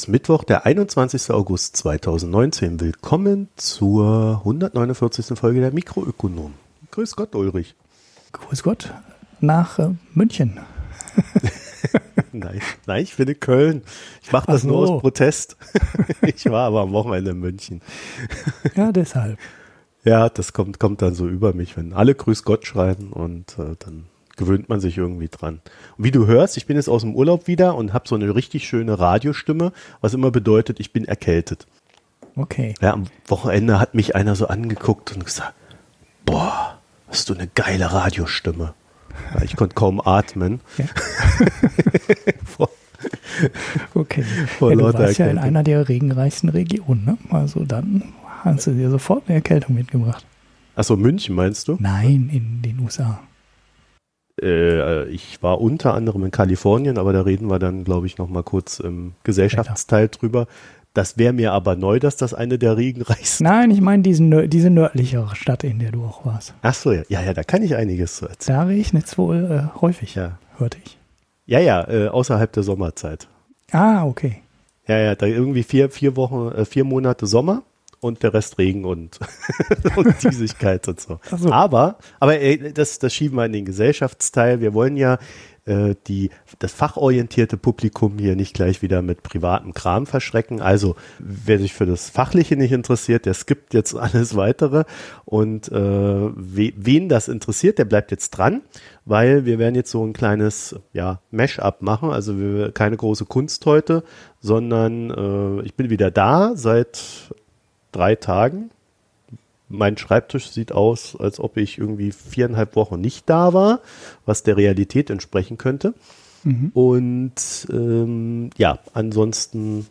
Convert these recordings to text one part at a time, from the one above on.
Ist Mittwoch, der 21. August 2019. Willkommen zur 149. Folge der Mikroökonom. Grüß Gott, Ulrich. Grüß Gott nach äh, München. nein, nein, ich bin in Köln. Ich mache das so. nur aus Protest. ich war aber am Wochenende in München. ja, deshalb. Ja, das kommt, kommt dann so über mich, wenn alle Grüß Gott schreiben und äh, dann gewöhnt man sich irgendwie dran. Und wie du hörst, ich bin jetzt aus dem Urlaub wieder und habe so eine richtig schöne Radiostimme, was immer bedeutet, ich bin erkältet. Okay. Ja, am Wochenende hat mich einer so angeguckt und gesagt, boah, hast du eine geile Radiostimme. Ja, ich konnte kaum atmen. Ja. okay. Vor ja, du warst ja in einer der regenreichsten Regionen, ne? Also dann hast du dir sofort eine Erkältung mitgebracht. Achso, München meinst du? Nein, in den USA. Äh, ich war unter anderem in Kalifornien, aber da reden wir dann, glaube ich, noch mal kurz im Gesellschaftsteil drüber. Das wäre mir aber neu, dass das eine der regenreichsten. Nein, ich meine diese nördlichere Stadt, in der du auch warst. Ach so, ja, ja, da kann ich einiges zu erzählen. Da regnet es wohl äh, häufig, ja. hörte ich. Ja, ja, äh, außerhalb der Sommerzeit. Ah, okay. Ja, ja, da irgendwie vier, vier Wochen, äh, vier Monate Sommer und der Rest Regen und, und Diesigkeit und so. so. Aber, aber ey, das, das schieben wir in den Gesellschaftsteil. Wir wollen ja äh, die, das fachorientierte Publikum hier nicht gleich wieder mit privatem Kram verschrecken. Also wer sich für das Fachliche nicht interessiert, der skippt jetzt alles weitere. Und äh, we, wen das interessiert, der bleibt jetzt dran, weil wir werden jetzt so ein kleines ja, Mash-up machen. Also wir, keine große Kunst heute, sondern äh, ich bin wieder da seit drei Tagen. Mein Schreibtisch sieht aus, als ob ich irgendwie viereinhalb Wochen nicht da war, was der Realität entsprechen könnte. Mhm. Und ähm, ja, ansonsten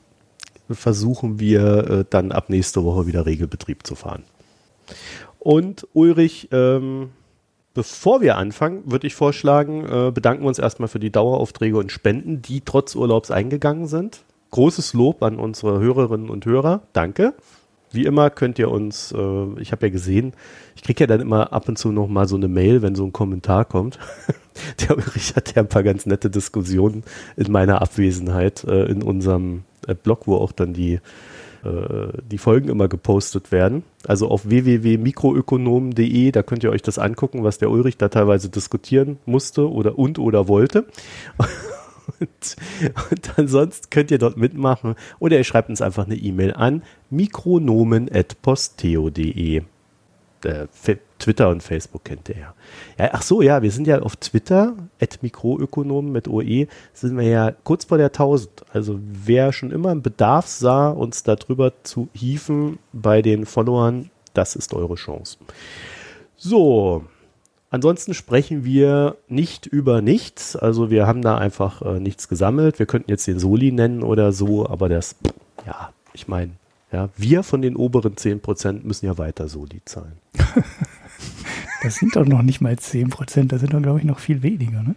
versuchen wir äh, dann ab nächste Woche wieder Regelbetrieb zu fahren. Und Ulrich, ähm, bevor wir anfangen, würde ich vorschlagen, äh, bedanken wir uns erstmal für die Daueraufträge und Spenden, die trotz Urlaubs eingegangen sind. Großes Lob an unsere Hörerinnen und Hörer. Danke. Wie immer könnt ihr uns, äh, ich habe ja gesehen, ich kriege ja dann immer ab und zu noch mal so eine Mail, wenn so ein Kommentar kommt. Der Ulrich hat ja ein paar ganz nette Diskussionen in meiner Abwesenheit äh, in unserem äh, Blog, wo auch dann die, äh, die Folgen immer gepostet werden. Also auf www.mikroökonomen.de, da könnt ihr euch das angucken, was der Ulrich da teilweise diskutieren musste oder und oder wollte. Und, und ansonsten könnt ihr dort mitmachen oder ihr schreibt uns einfach eine E-Mail an mikronomen.posteo.de. Äh, Twitter und Facebook kennt ihr ja. ja. Ach so, ja, wir sind ja auf Twitter, at Mikroökonomen mit OE, sind wir ja kurz vor der 1000. Also wer schon immer einen Bedarf sah, uns darüber zu hieven bei den Followern, das ist eure Chance. So, Ansonsten sprechen wir nicht über nichts. Also wir haben da einfach äh, nichts gesammelt. Wir könnten jetzt den Soli nennen oder so, aber das, ja, ich meine, ja, wir von den oberen 10% müssen ja weiter Soli zahlen. das sind doch noch nicht mal 10%, das sind doch, glaube ich, noch viel weniger, ne?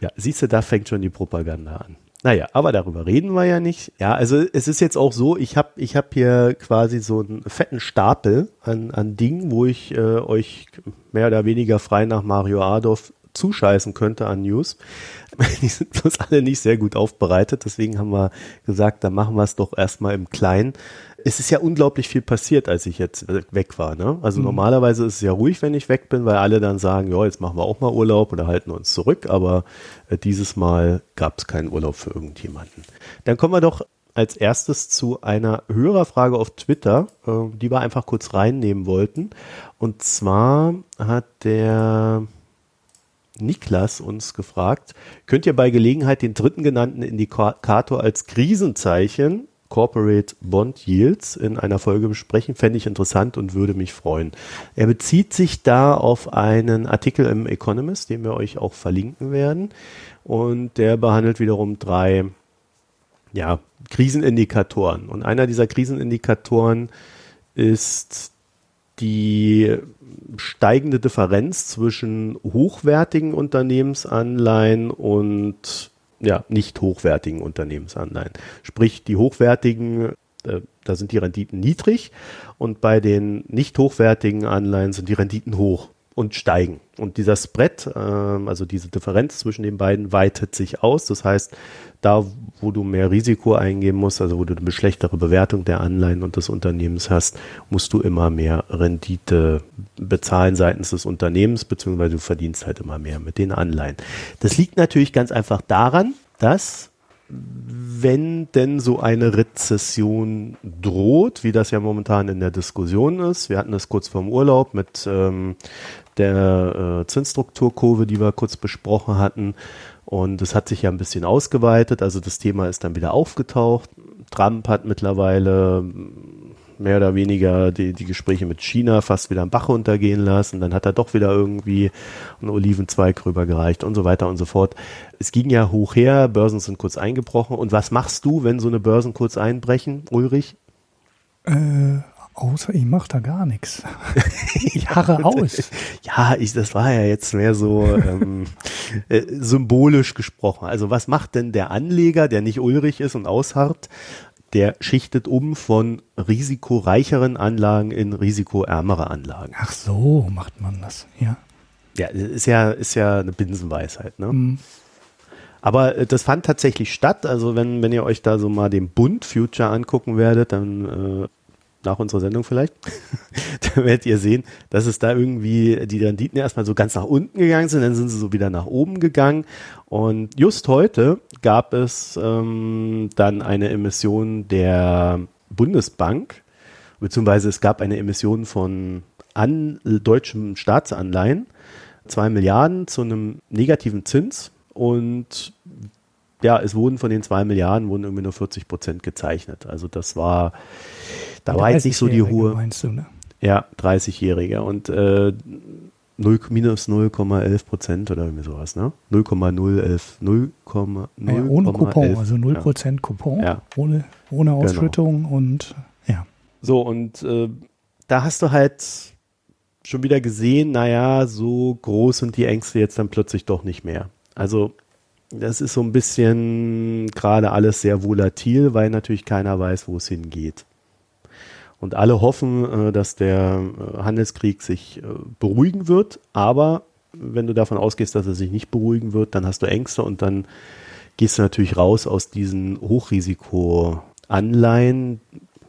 Ja, siehst du, da fängt schon die Propaganda an. Naja, aber darüber reden wir ja nicht. Ja, also es ist jetzt auch so, ich habe ich hab hier quasi so einen fetten Stapel an, an Dingen, wo ich äh, euch mehr oder weniger frei nach Mario Adolf zuscheißen könnte an News. Die sind bloß alle nicht sehr gut aufbereitet, deswegen haben wir gesagt, dann machen wir es doch erstmal im Kleinen es ist ja unglaublich viel passiert, als ich jetzt weg war. Ne? Also mhm. normalerweise ist es ja ruhig, wenn ich weg bin, weil alle dann sagen, ja, jetzt machen wir auch mal Urlaub oder halten uns zurück. Aber äh, dieses Mal gab es keinen Urlaub für irgendjemanden. Dann kommen wir doch als erstes zu einer Hörerfrage auf Twitter, äh, die wir einfach kurz reinnehmen wollten. Und zwar hat der Niklas uns gefragt, könnt ihr bei Gelegenheit den dritten genannten Indikator als Krisenzeichen Corporate Bond Yields in einer Folge besprechen. Fände ich interessant und würde mich freuen. Er bezieht sich da auf einen Artikel im Economist, den wir euch auch verlinken werden. Und der behandelt wiederum drei ja, Krisenindikatoren. Und einer dieser Krisenindikatoren ist die steigende Differenz zwischen hochwertigen Unternehmensanleihen und ja, nicht hochwertigen Unternehmensanleihen. Sprich, die hochwertigen, äh, da sind die Renditen niedrig und bei den nicht hochwertigen Anleihen sind die Renditen hoch. Und steigen. Und dieser Spread, äh, also diese Differenz zwischen den beiden, weitet sich aus. Das heißt, da, wo du mehr Risiko eingeben musst, also wo du eine schlechtere Bewertung der Anleihen und des Unternehmens hast, musst du immer mehr Rendite bezahlen seitens des Unternehmens, beziehungsweise du verdienst halt immer mehr mit den Anleihen. Das liegt natürlich ganz einfach daran, dass wenn denn so eine Rezession droht, wie das ja momentan in der Diskussion ist, wir hatten das kurz vorm Urlaub mit ähm, der äh, Zinsstrukturkurve, die wir kurz besprochen hatten, und es hat sich ja ein bisschen ausgeweitet, also das Thema ist dann wieder aufgetaucht. Trump hat mittlerweile mehr oder weniger die, die Gespräche mit China fast wieder am Bach runtergehen lassen. Dann hat er doch wieder irgendwie einen Olivenzweig rübergereicht und so weiter und so fort. Es ging ja hoch her, Börsen sind kurz eingebrochen. Und was machst du, wenn so eine Börsen kurz einbrechen, Ulrich? Äh, außer ich mache da gar nichts. ich harre aus. Ja, ich, das war ja jetzt mehr so ähm, äh, symbolisch gesprochen. Also was macht denn der Anleger, der nicht Ulrich ist und ausharrt, der schichtet um von risikoreicheren Anlagen in risikoärmere Anlagen. Ach so, macht man das, ja. Ja, ist ja, ist ja eine Binsenweisheit, ne? Mhm. Aber äh, das fand tatsächlich statt. Also wenn, wenn ihr euch da so mal den Bund Future angucken werdet, dann äh, nach unserer Sendung vielleicht, dann werdet ihr sehen, dass es da irgendwie die Renditen erstmal so ganz nach unten gegangen sind, dann sind sie so wieder nach oben gegangen. Und just heute gab es ähm, dann eine Emission der Bundesbank, beziehungsweise es gab eine Emission von an deutschen Staatsanleihen, zwei Milliarden zu einem negativen Zins und ja, es wurden von den zwei Milliarden wurden irgendwie nur 40 Prozent gezeichnet. Also das war da war jetzt nicht so die hohe. Meinst du, ne? Ja, 30-Jährige und äh, 0, minus 0,11 Prozent oder irgendwie sowas, ne? 0,011, 0, ja, ohne Coupon, also 0 Prozent ja. Coupon, ja. ohne, ohne genau. Ausschüttung genau. und ja. So, und äh, da hast du halt schon wieder gesehen, naja, so groß sind die Ängste jetzt dann plötzlich doch nicht mehr. Also das ist so ein bisschen gerade alles sehr volatil, weil natürlich keiner weiß, wo es hingeht. Und alle hoffen, äh, dass der äh, Handelskrieg sich äh, beruhigen wird. Aber wenn du davon ausgehst, dass er sich nicht beruhigen wird, dann hast du Ängste und dann gehst du natürlich raus aus diesen Hochrisikoanleihen,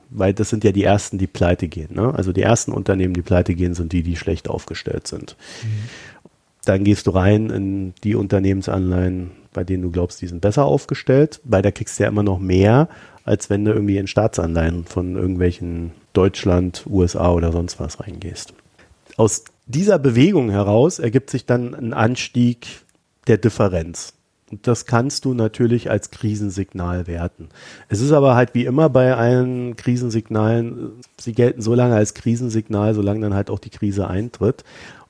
weil das sind ja die ersten, die pleite gehen. Ne? Also die ersten Unternehmen, die pleite gehen, sind die, die schlecht aufgestellt sind. Mhm. Dann gehst du rein in die Unternehmensanleihen, bei denen du glaubst, die sind besser aufgestellt, weil da kriegst du ja immer noch mehr, als wenn du irgendwie in Staatsanleihen von irgendwelchen Deutschland, USA oder sonst was reingehst. Aus dieser Bewegung heraus ergibt sich dann ein Anstieg der Differenz. Und das kannst du natürlich als Krisensignal werten. Es ist aber halt wie immer bei allen Krisensignalen, sie gelten so lange als Krisensignal, solange dann halt auch die Krise eintritt.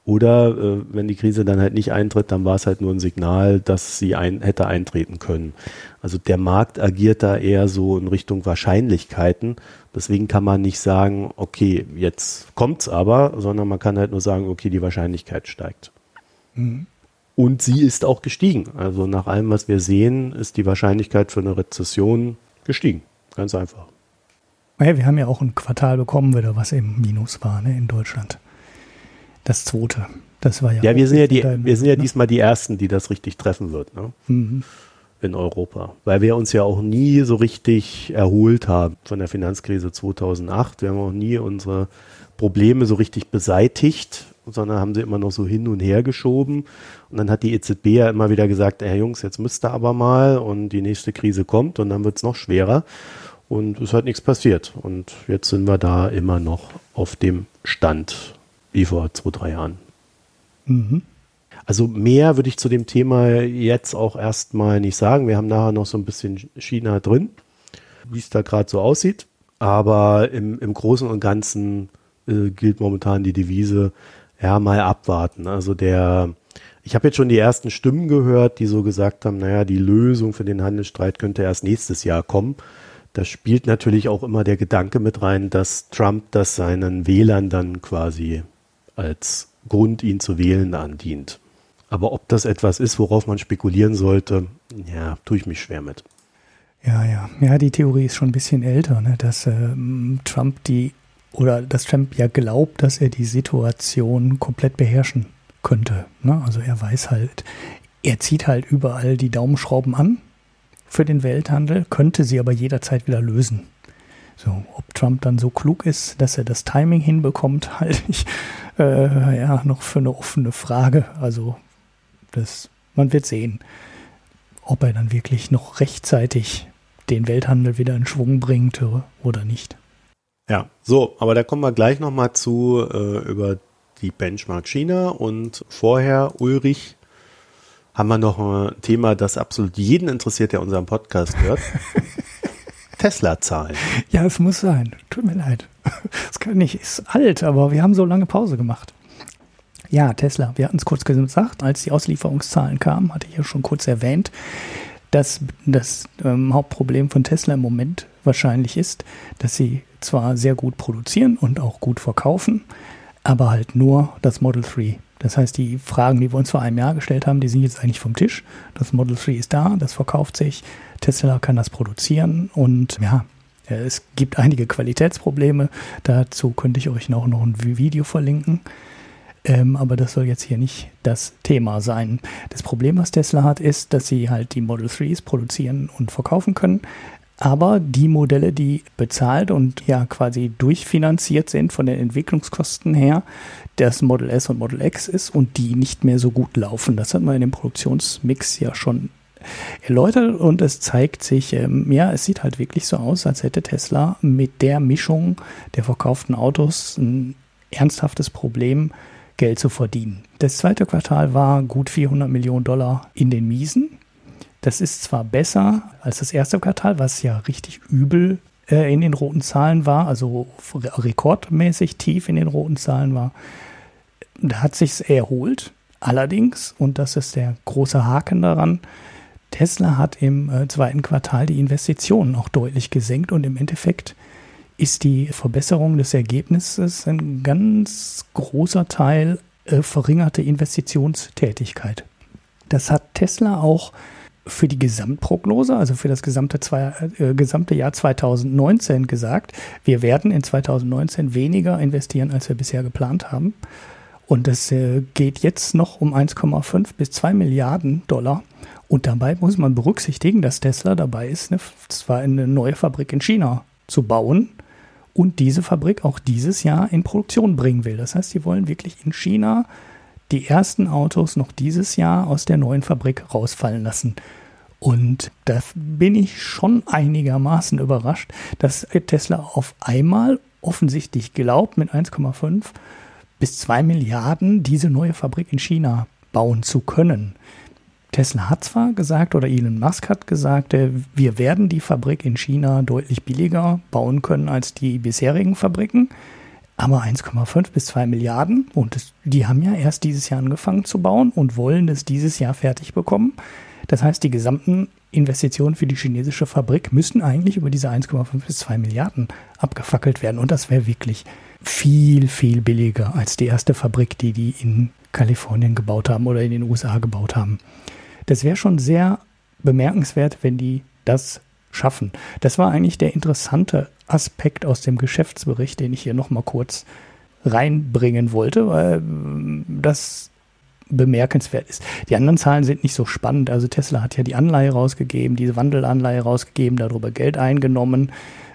Oder äh, wenn die Krise dann halt nicht eintritt, dann war es halt nur ein Signal, dass sie ein, hätte eintreten können. Also der Markt agiert da eher so in Richtung Wahrscheinlichkeiten. Deswegen kann man nicht sagen, okay, jetzt kommt's aber, sondern man kann halt nur sagen, okay, die Wahrscheinlichkeit steigt. Mhm. Und sie ist auch gestiegen. Also nach allem, was wir sehen, ist die Wahrscheinlichkeit für eine Rezession gestiegen. Ganz einfach. Naja, wir haben ja auch ein Quartal bekommen wieder, was im Minus war, ne, in Deutschland. Das zweite. Das war ja. Ja, wir sind ja, die, wir sind ja ne? diesmal die Ersten, die das richtig treffen wird, ne? Mhm. In Europa. Weil wir uns ja auch nie so richtig erholt haben von der Finanzkrise 2008. Wir haben auch nie unsere Probleme so richtig beseitigt, sondern haben sie immer noch so hin und her geschoben. Und dann hat die EZB ja immer wieder gesagt, Herr Jungs, jetzt müsst ihr aber mal und die nächste Krise kommt und dann wird es noch schwerer. Und es hat nichts passiert. Und jetzt sind wir da immer noch auf dem Stand wie vor zwei, drei Jahren. Mhm. Also mehr würde ich zu dem Thema jetzt auch erstmal nicht sagen. Wir haben nachher noch so ein bisschen China drin, wie es da gerade so aussieht. Aber im, im Großen und Ganzen äh, gilt momentan die Devise, ja, mal abwarten. Also der, ich habe jetzt schon die ersten Stimmen gehört, die so gesagt haben, naja, die Lösung für den Handelsstreit könnte erst nächstes Jahr kommen. Da spielt natürlich auch immer der Gedanke mit rein, dass Trump das seinen Wählern dann quasi als Grund, ihn zu wählen, andient. Aber ob das etwas ist, worauf man spekulieren sollte, ja, tue ich mich schwer mit. Ja, ja. Ja, die Theorie ist schon ein bisschen älter, ne? dass äh, Trump die oder dass Trump ja glaubt, dass er die Situation komplett beherrschen könnte. Ne? Also er weiß halt, er zieht halt überall die Daumenschrauben an für den Welthandel, könnte sie aber jederzeit wieder lösen. So, ob Trump dann so klug ist, dass er das Timing hinbekommt, halte ich äh, ja noch für eine offene Frage. Also das, man wird sehen, ob er dann wirklich noch rechtzeitig den Welthandel wieder in Schwung bringt oder nicht. Ja, so, aber da kommen wir gleich nochmal zu äh, über die Benchmark China und vorher Ulrich haben wir noch ein Thema, das absolut jeden interessiert, der unseren Podcast hört. Tesla-Zahlen. Ja, es muss sein. Tut mir leid. Es kann nicht, ist alt, aber wir haben so lange Pause gemacht. Ja, Tesla. Wir hatten es kurz gesagt, als die Auslieferungszahlen kamen, hatte ich ja schon kurz erwähnt, dass das ähm, Hauptproblem von Tesla im Moment wahrscheinlich ist, dass sie zwar sehr gut produzieren und auch gut verkaufen, aber halt nur das Model 3. Das heißt, die Fragen, die wir uns vor einem Jahr gestellt haben, die sind jetzt eigentlich vom Tisch. Das Model 3 ist da, das verkauft sich, Tesla kann das produzieren und ja, es gibt einige Qualitätsprobleme. Dazu könnte ich euch noch, noch ein Video verlinken. Ähm, aber das soll jetzt hier nicht das Thema sein. Das Problem, was Tesla hat, ist, dass sie halt die Model 3s produzieren und verkaufen können, aber die Modelle, die bezahlt und ja quasi durchfinanziert sind von den Entwicklungskosten her, das Model S und Model X ist und die nicht mehr so gut laufen. Das hat man in dem Produktionsmix ja schon erläutert und es zeigt sich, ähm, ja, es sieht halt wirklich so aus, als hätte Tesla mit der Mischung der verkauften Autos ein ernsthaftes Problem, Geld zu verdienen. Das zweite Quartal war gut 400 Millionen Dollar in den Miesen. Das ist zwar besser als das erste Quartal, was ja richtig übel äh, in den roten Zahlen war, also rekordmäßig tief in den roten Zahlen war. Da hat sich's erholt. Allerdings, und das ist der große Haken daran, Tesla hat im äh, zweiten Quartal die Investitionen auch deutlich gesenkt und im Endeffekt ist die Verbesserung des Ergebnisses ein ganz großer Teil äh, verringerte Investitionstätigkeit. Das hat Tesla auch für die Gesamtprognose, also für das gesamte, zwei, äh, gesamte Jahr 2019 gesagt, wir werden in 2019 weniger investieren, als wir bisher geplant haben. Und es äh, geht jetzt noch um 1,5 bis 2 Milliarden Dollar. Und dabei muss man berücksichtigen, dass Tesla dabei ist, eine, zwar eine neue Fabrik in China zu bauen und diese Fabrik auch dieses Jahr in Produktion bringen will. Das heißt, sie wollen wirklich in China die ersten Autos noch dieses Jahr aus der neuen Fabrik rausfallen lassen. Und da bin ich schon einigermaßen überrascht, dass Tesla auf einmal offensichtlich glaubt, mit 1,5 bis 2 Milliarden diese neue Fabrik in China bauen zu können. Tesla hat zwar gesagt, oder Elon Musk hat gesagt, äh, wir werden die Fabrik in China deutlich billiger bauen können als die bisherigen Fabriken. Aber 1,5 bis 2 Milliarden und das, die haben ja erst dieses Jahr angefangen zu bauen und wollen es dieses Jahr fertig bekommen. Das heißt, die gesamten Investitionen für die chinesische Fabrik müssten eigentlich über diese 1,5 bis 2 Milliarden abgefackelt werden. Und das wäre wirklich viel, viel billiger als die erste Fabrik, die die in Kalifornien gebaut haben oder in den USA gebaut haben. Das wäre schon sehr bemerkenswert, wenn die das schaffen. Das war eigentlich der interessante Aspekt aus dem Geschäftsbericht, den ich hier nochmal kurz reinbringen wollte, weil das bemerkenswert ist. Die anderen Zahlen sind nicht so spannend. Also Tesla hat ja die Anleihe rausgegeben, diese Wandelanleihe rausgegeben, darüber Geld eingenommen.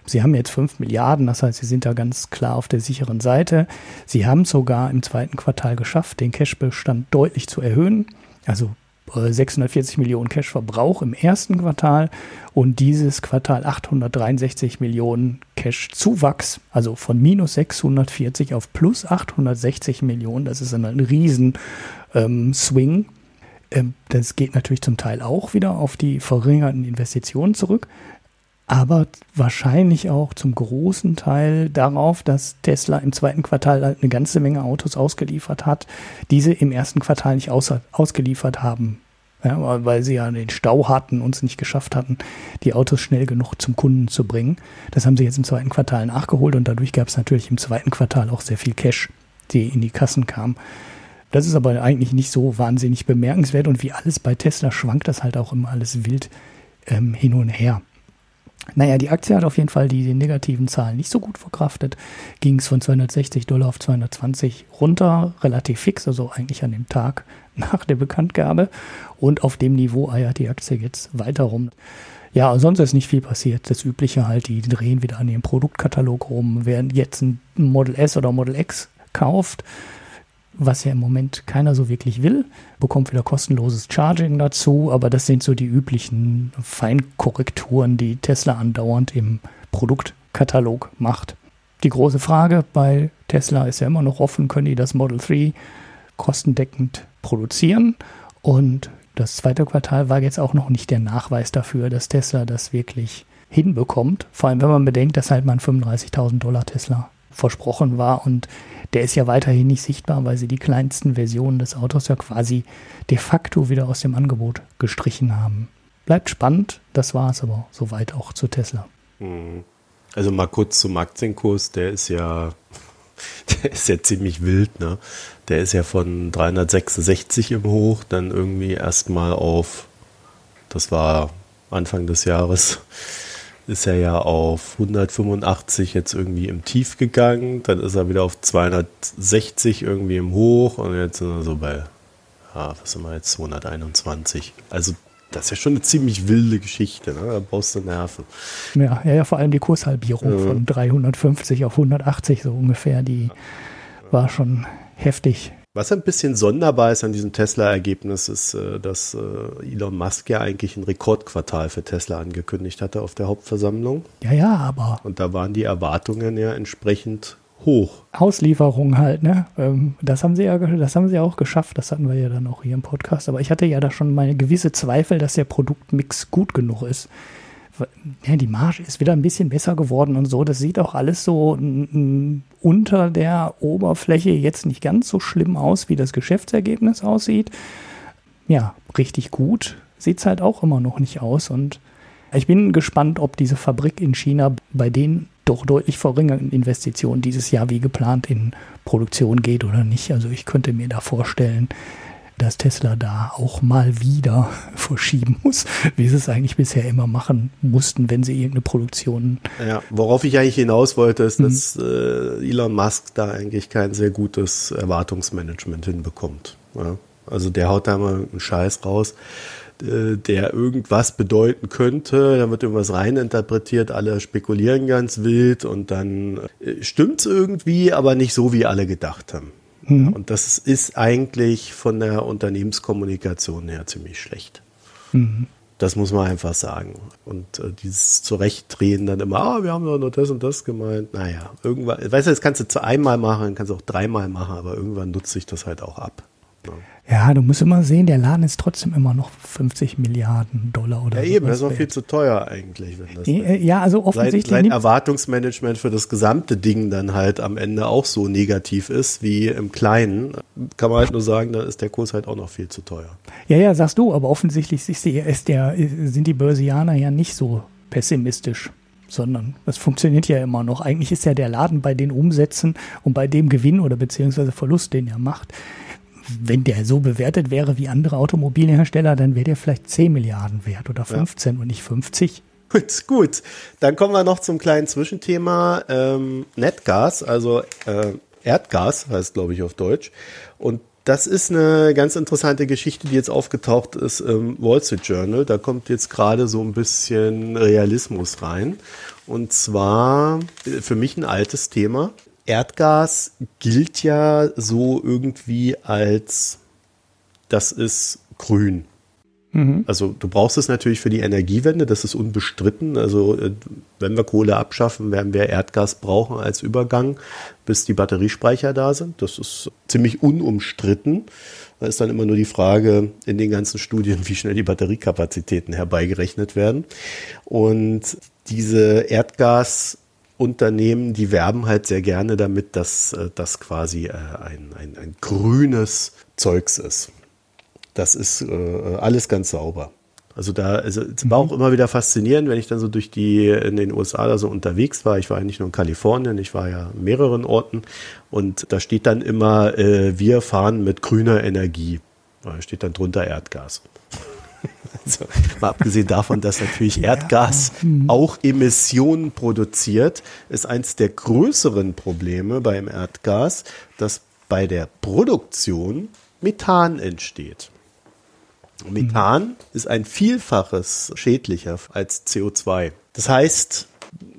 Sie haben jetzt 5 Milliarden, das heißt, Sie sind da ganz klar auf der sicheren Seite. Sie haben sogar im zweiten Quartal geschafft, den Cashbestand deutlich zu erhöhen. Also 640 äh, Millionen Cash-Verbrauch im ersten Quartal und dieses Quartal 863 Millionen Cash-Zuwachs, also von minus 640 auf plus 860 Millionen. Das ist ein, riesen ähm, Swing. Ähm, das geht natürlich zum Teil auch wieder auf die verringerten Investitionen zurück, aber wahrscheinlich auch zum großen Teil darauf, dass Tesla im zweiten Quartal halt eine ganze Menge Autos ausgeliefert hat, diese im ersten Quartal nicht aus, ausgeliefert haben. Ja, weil sie ja den Stau hatten und es nicht geschafft hatten, die Autos schnell genug zum Kunden zu bringen. Das haben sie jetzt im zweiten Quartal nachgeholt und dadurch gab es natürlich im zweiten Quartal auch sehr viel Cash, die in die Kassen kam. Das ist aber eigentlich nicht so wahnsinnig bemerkenswert und wie alles bei Tesla schwankt das halt auch immer alles wild ähm, hin und her. Naja, die Aktie hat auf jeden Fall die, die negativen Zahlen nicht so gut verkraftet. Ging es von 260 Dollar auf 220 runter, relativ fix, also eigentlich an dem Tag nach der Bekanntgabe. Und auf dem Niveau eiert die Aktie jetzt weiter rum. Ja, sonst ist nicht viel passiert. Das Übliche halt, die drehen wieder an ihrem Produktkatalog rum. Wer jetzt ein Model S oder Model X kauft, was ja im Moment keiner so wirklich will, bekommt wieder kostenloses Charging dazu, aber das sind so die üblichen Feinkorrekturen, die Tesla andauernd im Produktkatalog macht. Die große Frage bei Tesla ist ja immer noch offen, können die das Model 3 kostendeckend produzieren? Und das zweite Quartal war jetzt auch noch nicht der Nachweis dafür, dass Tesla das wirklich hinbekommt. Vor allem, wenn man bedenkt, dass halt mal ein 35.000 Dollar Tesla versprochen war und der ist ja weiterhin nicht sichtbar, weil sie die kleinsten Versionen des Autos ja quasi de facto wieder aus dem Angebot gestrichen haben. Bleibt spannend, das war es aber soweit auch zu Tesla. Mhm. Also mal kurz zum Aktienkurs, der ist ja, der ist ja ziemlich wild, ne? Der ist ja von 366 im Hoch, dann irgendwie erstmal auf, das war Anfang des Jahres, ist er ja auf 185 jetzt irgendwie im Tief gegangen, dann ist er wieder auf 260 irgendwie im Hoch und jetzt sind wir so bei, ja, was sind wir jetzt, 221. Also das ist ja schon eine ziemlich wilde Geschichte, ne? da brauchst du Nerven. Ja, ja, ja vor allem die Kurshalbierung ja. von 350 auf 180 so ungefähr, die war schon heftig. Was ein bisschen sonderbar ist an diesem Tesla-Ergebnis, ist, äh, dass äh, Elon Musk ja eigentlich ein Rekordquartal für Tesla angekündigt hatte auf der Hauptversammlung. Ja, ja, aber. Und da waren die Erwartungen ja entsprechend hoch. Auslieferung halt, ne? Ähm, das haben sie ja, das haben sie auch geschafft. Das hatten wir ja dann auch hier im Podcast. Aber ich hatte ja da schon meine gewisse Zweifel, dass der Produktmix gut genug ist ja, die Marge ist wieder ein bisschen besser geworden und so. Das sieht auch alles so unter der Oberfläche jetzt nicht ganz so schlimm aus, wie das Geschäftsergebnis aussieht. Ja, richtig gut sieht es halt auch immer noch nicht aus. Und ich bin gespannt, ob diese Fabrik in China bei den doch deutlich verringerten Investitionen dieses Jahr wie geplant in Produktion geht oder nicht. Also ich könnte mir da vorstellen, dass Tesla da auch mal wieder verschieben muss, wie sie es eigentlich bisher immer machen mussten, wenn sie irgendeine Produktion. Ja, worauf ich eigentlich hinaus wollte, ist, mhm. dass äh, Elon Musk da eigentlich kein sehr gutes Erwartungsmanagement hinbekommt. Ja? Also der haut da mal einen Scheiß raus äh, der irgendwas bedeuten könnte, dann wird irgendwas reininterpretiert, alle spekulieren ganz wild und dann äh, stimmt's irgendwie, aber nicht so, wie alle gedacht haben. Mhm. Und das ist eigentlich von der Unternehmenskommunikation her ziemlich schlecht. Mhm. Das muss man einfach sagen. Und äh, dieses Zurechtdrehen dann immer, ah, wir haben doch nur das und das gemeint. Naja, irgendwann, weißt du, das kannst du zu einmal machen, kannst du auch dreimal machen, aber irgendwann nutzt sich das halt auch ab. Ja. Ja, du musst immer sehen, der Laden ist trotzdem immer noch 50 Milliarden Dollar oder so. Ja, eben, das ist auch viel zu teuer eigentlich. Wenn das äh, ja, also offensichtlich. Sein, sein Erwartungsmanagement für das gesamte Ding dann halt am Ende auch so negativ ist wie im Kleinen, kann man halt nur sagen, da ist der Kurs halt auch noch viel zu teuer. Ja, ja, sagst du, aber offensichtlich ist der, sind die Börsianer ja nicht so pessimistisch sondern es funktioniert ja immer noch. Eigentlich ist ja der Laden bei den Umsätzen und bei dem Gewinn oder beziehungsweise Verlust, den er macht, wenn der so bewertet wäre wie andere Automobilhersteller, dann wäre der vielleicht 10 Milliarden wert oder 15 ja. und nicht 50. Gut, gut. Dann kommen wir noch zum kleinen Zwischenthema ähm, Netgas, also äh, Erdgas heißt, glaube ich, auf Deutsch. Und das ist eine ganz interessante Geschichte, die jetzt aufgetaucht ist im Wall Street Journal. Da kommt jetzt gerade so ein bisschen Realismus rein. Und zwar äh, für mich ein altes Thema. Erdgas gilt ja so irgendwie als, das ist grün. Mhm. Also du brauchst es natürlich für die Energiewende, das ist unbestritten. Also äh, wenn wir Kohle abschaffen, werden wir Erdgas brauchen als Übergang, bis die Batteriespeicher da sind. Das ist ziemlich unumstritten. Da ist dann immer nur die Frage in den ganzen Studien, wie schnell die Batteriekapazitäten herbeigerechnet werden. Und diese Erdgas Unternehmen, die werben halt sehr gerne damit, dass äh, das quasi äh, ein, ein, ein grünes Zeugs ist. Das ist äh, alles ganz sauber. Also da, also es war auch mhm. immer wieder faszinierend, wenn ich dann so durch die in den USA da so unterwegs war. Ich war ja nicht nur in Kalifornien, ich war ja in mehreren Orten und da steht dann immer, äh, wir fahren mit grüner Energie. Da steht dann drunter Erdgas. Also, mal abgesehen davon, dass natürlich Erdgas ja. Mhm. auch Emissionen produziert, ist eins der größeren Probleme beim Erdgas, dass bei der Produktion Methan entsteht. Methan mhm. ist ein Vielfaches schädlicher als CO2. Das heißt,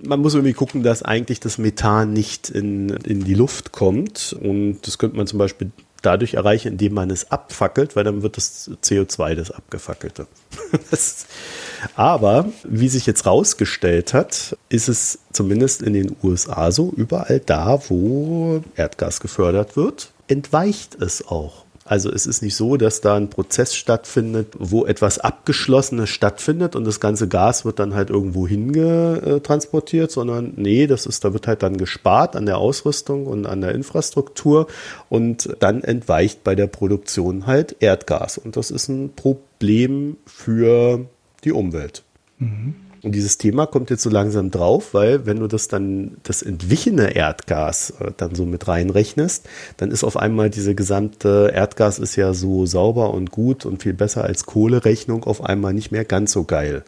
man muss irgendwie gucken, dass eigentlich das Methan nicht in, in die Luft kommt. Und das könnte man zum Beispiel dadurch erreichen, indem man es abfackelt, weil dann wird das CO2 das abgefackelte. aber wie sich jetzt rausgestellt hat, ist es zumindest in den USA so, überall da, wo Erdgas gefördert wird, entweicht es auch. Also es ist nicht so, dass da ein Prozess stattfindet, wo etwas Abgeschlossenes stattfindet und das ganze Gas wird dann halt irgendwo hingetransportiert, sondern nee, das ist, da wird halt dann gespart an der Ausrüstung und an der Infrastruktur und dann entweicht bei der Produktion halt Erdgas. Und das ist ein Problem für die Umwelt. Mhm. Und dieses Thema kommt jetzt so langsam drauf, weil wenn du das dann, das entwichene Erdgas äh, dann so mit reinrechnest, dann ist auf einmal diese gesamte Erdgas ist ja so sauber und gut und viel besser als Kohlerechnung auf einmal nicht mehr ganz so geil.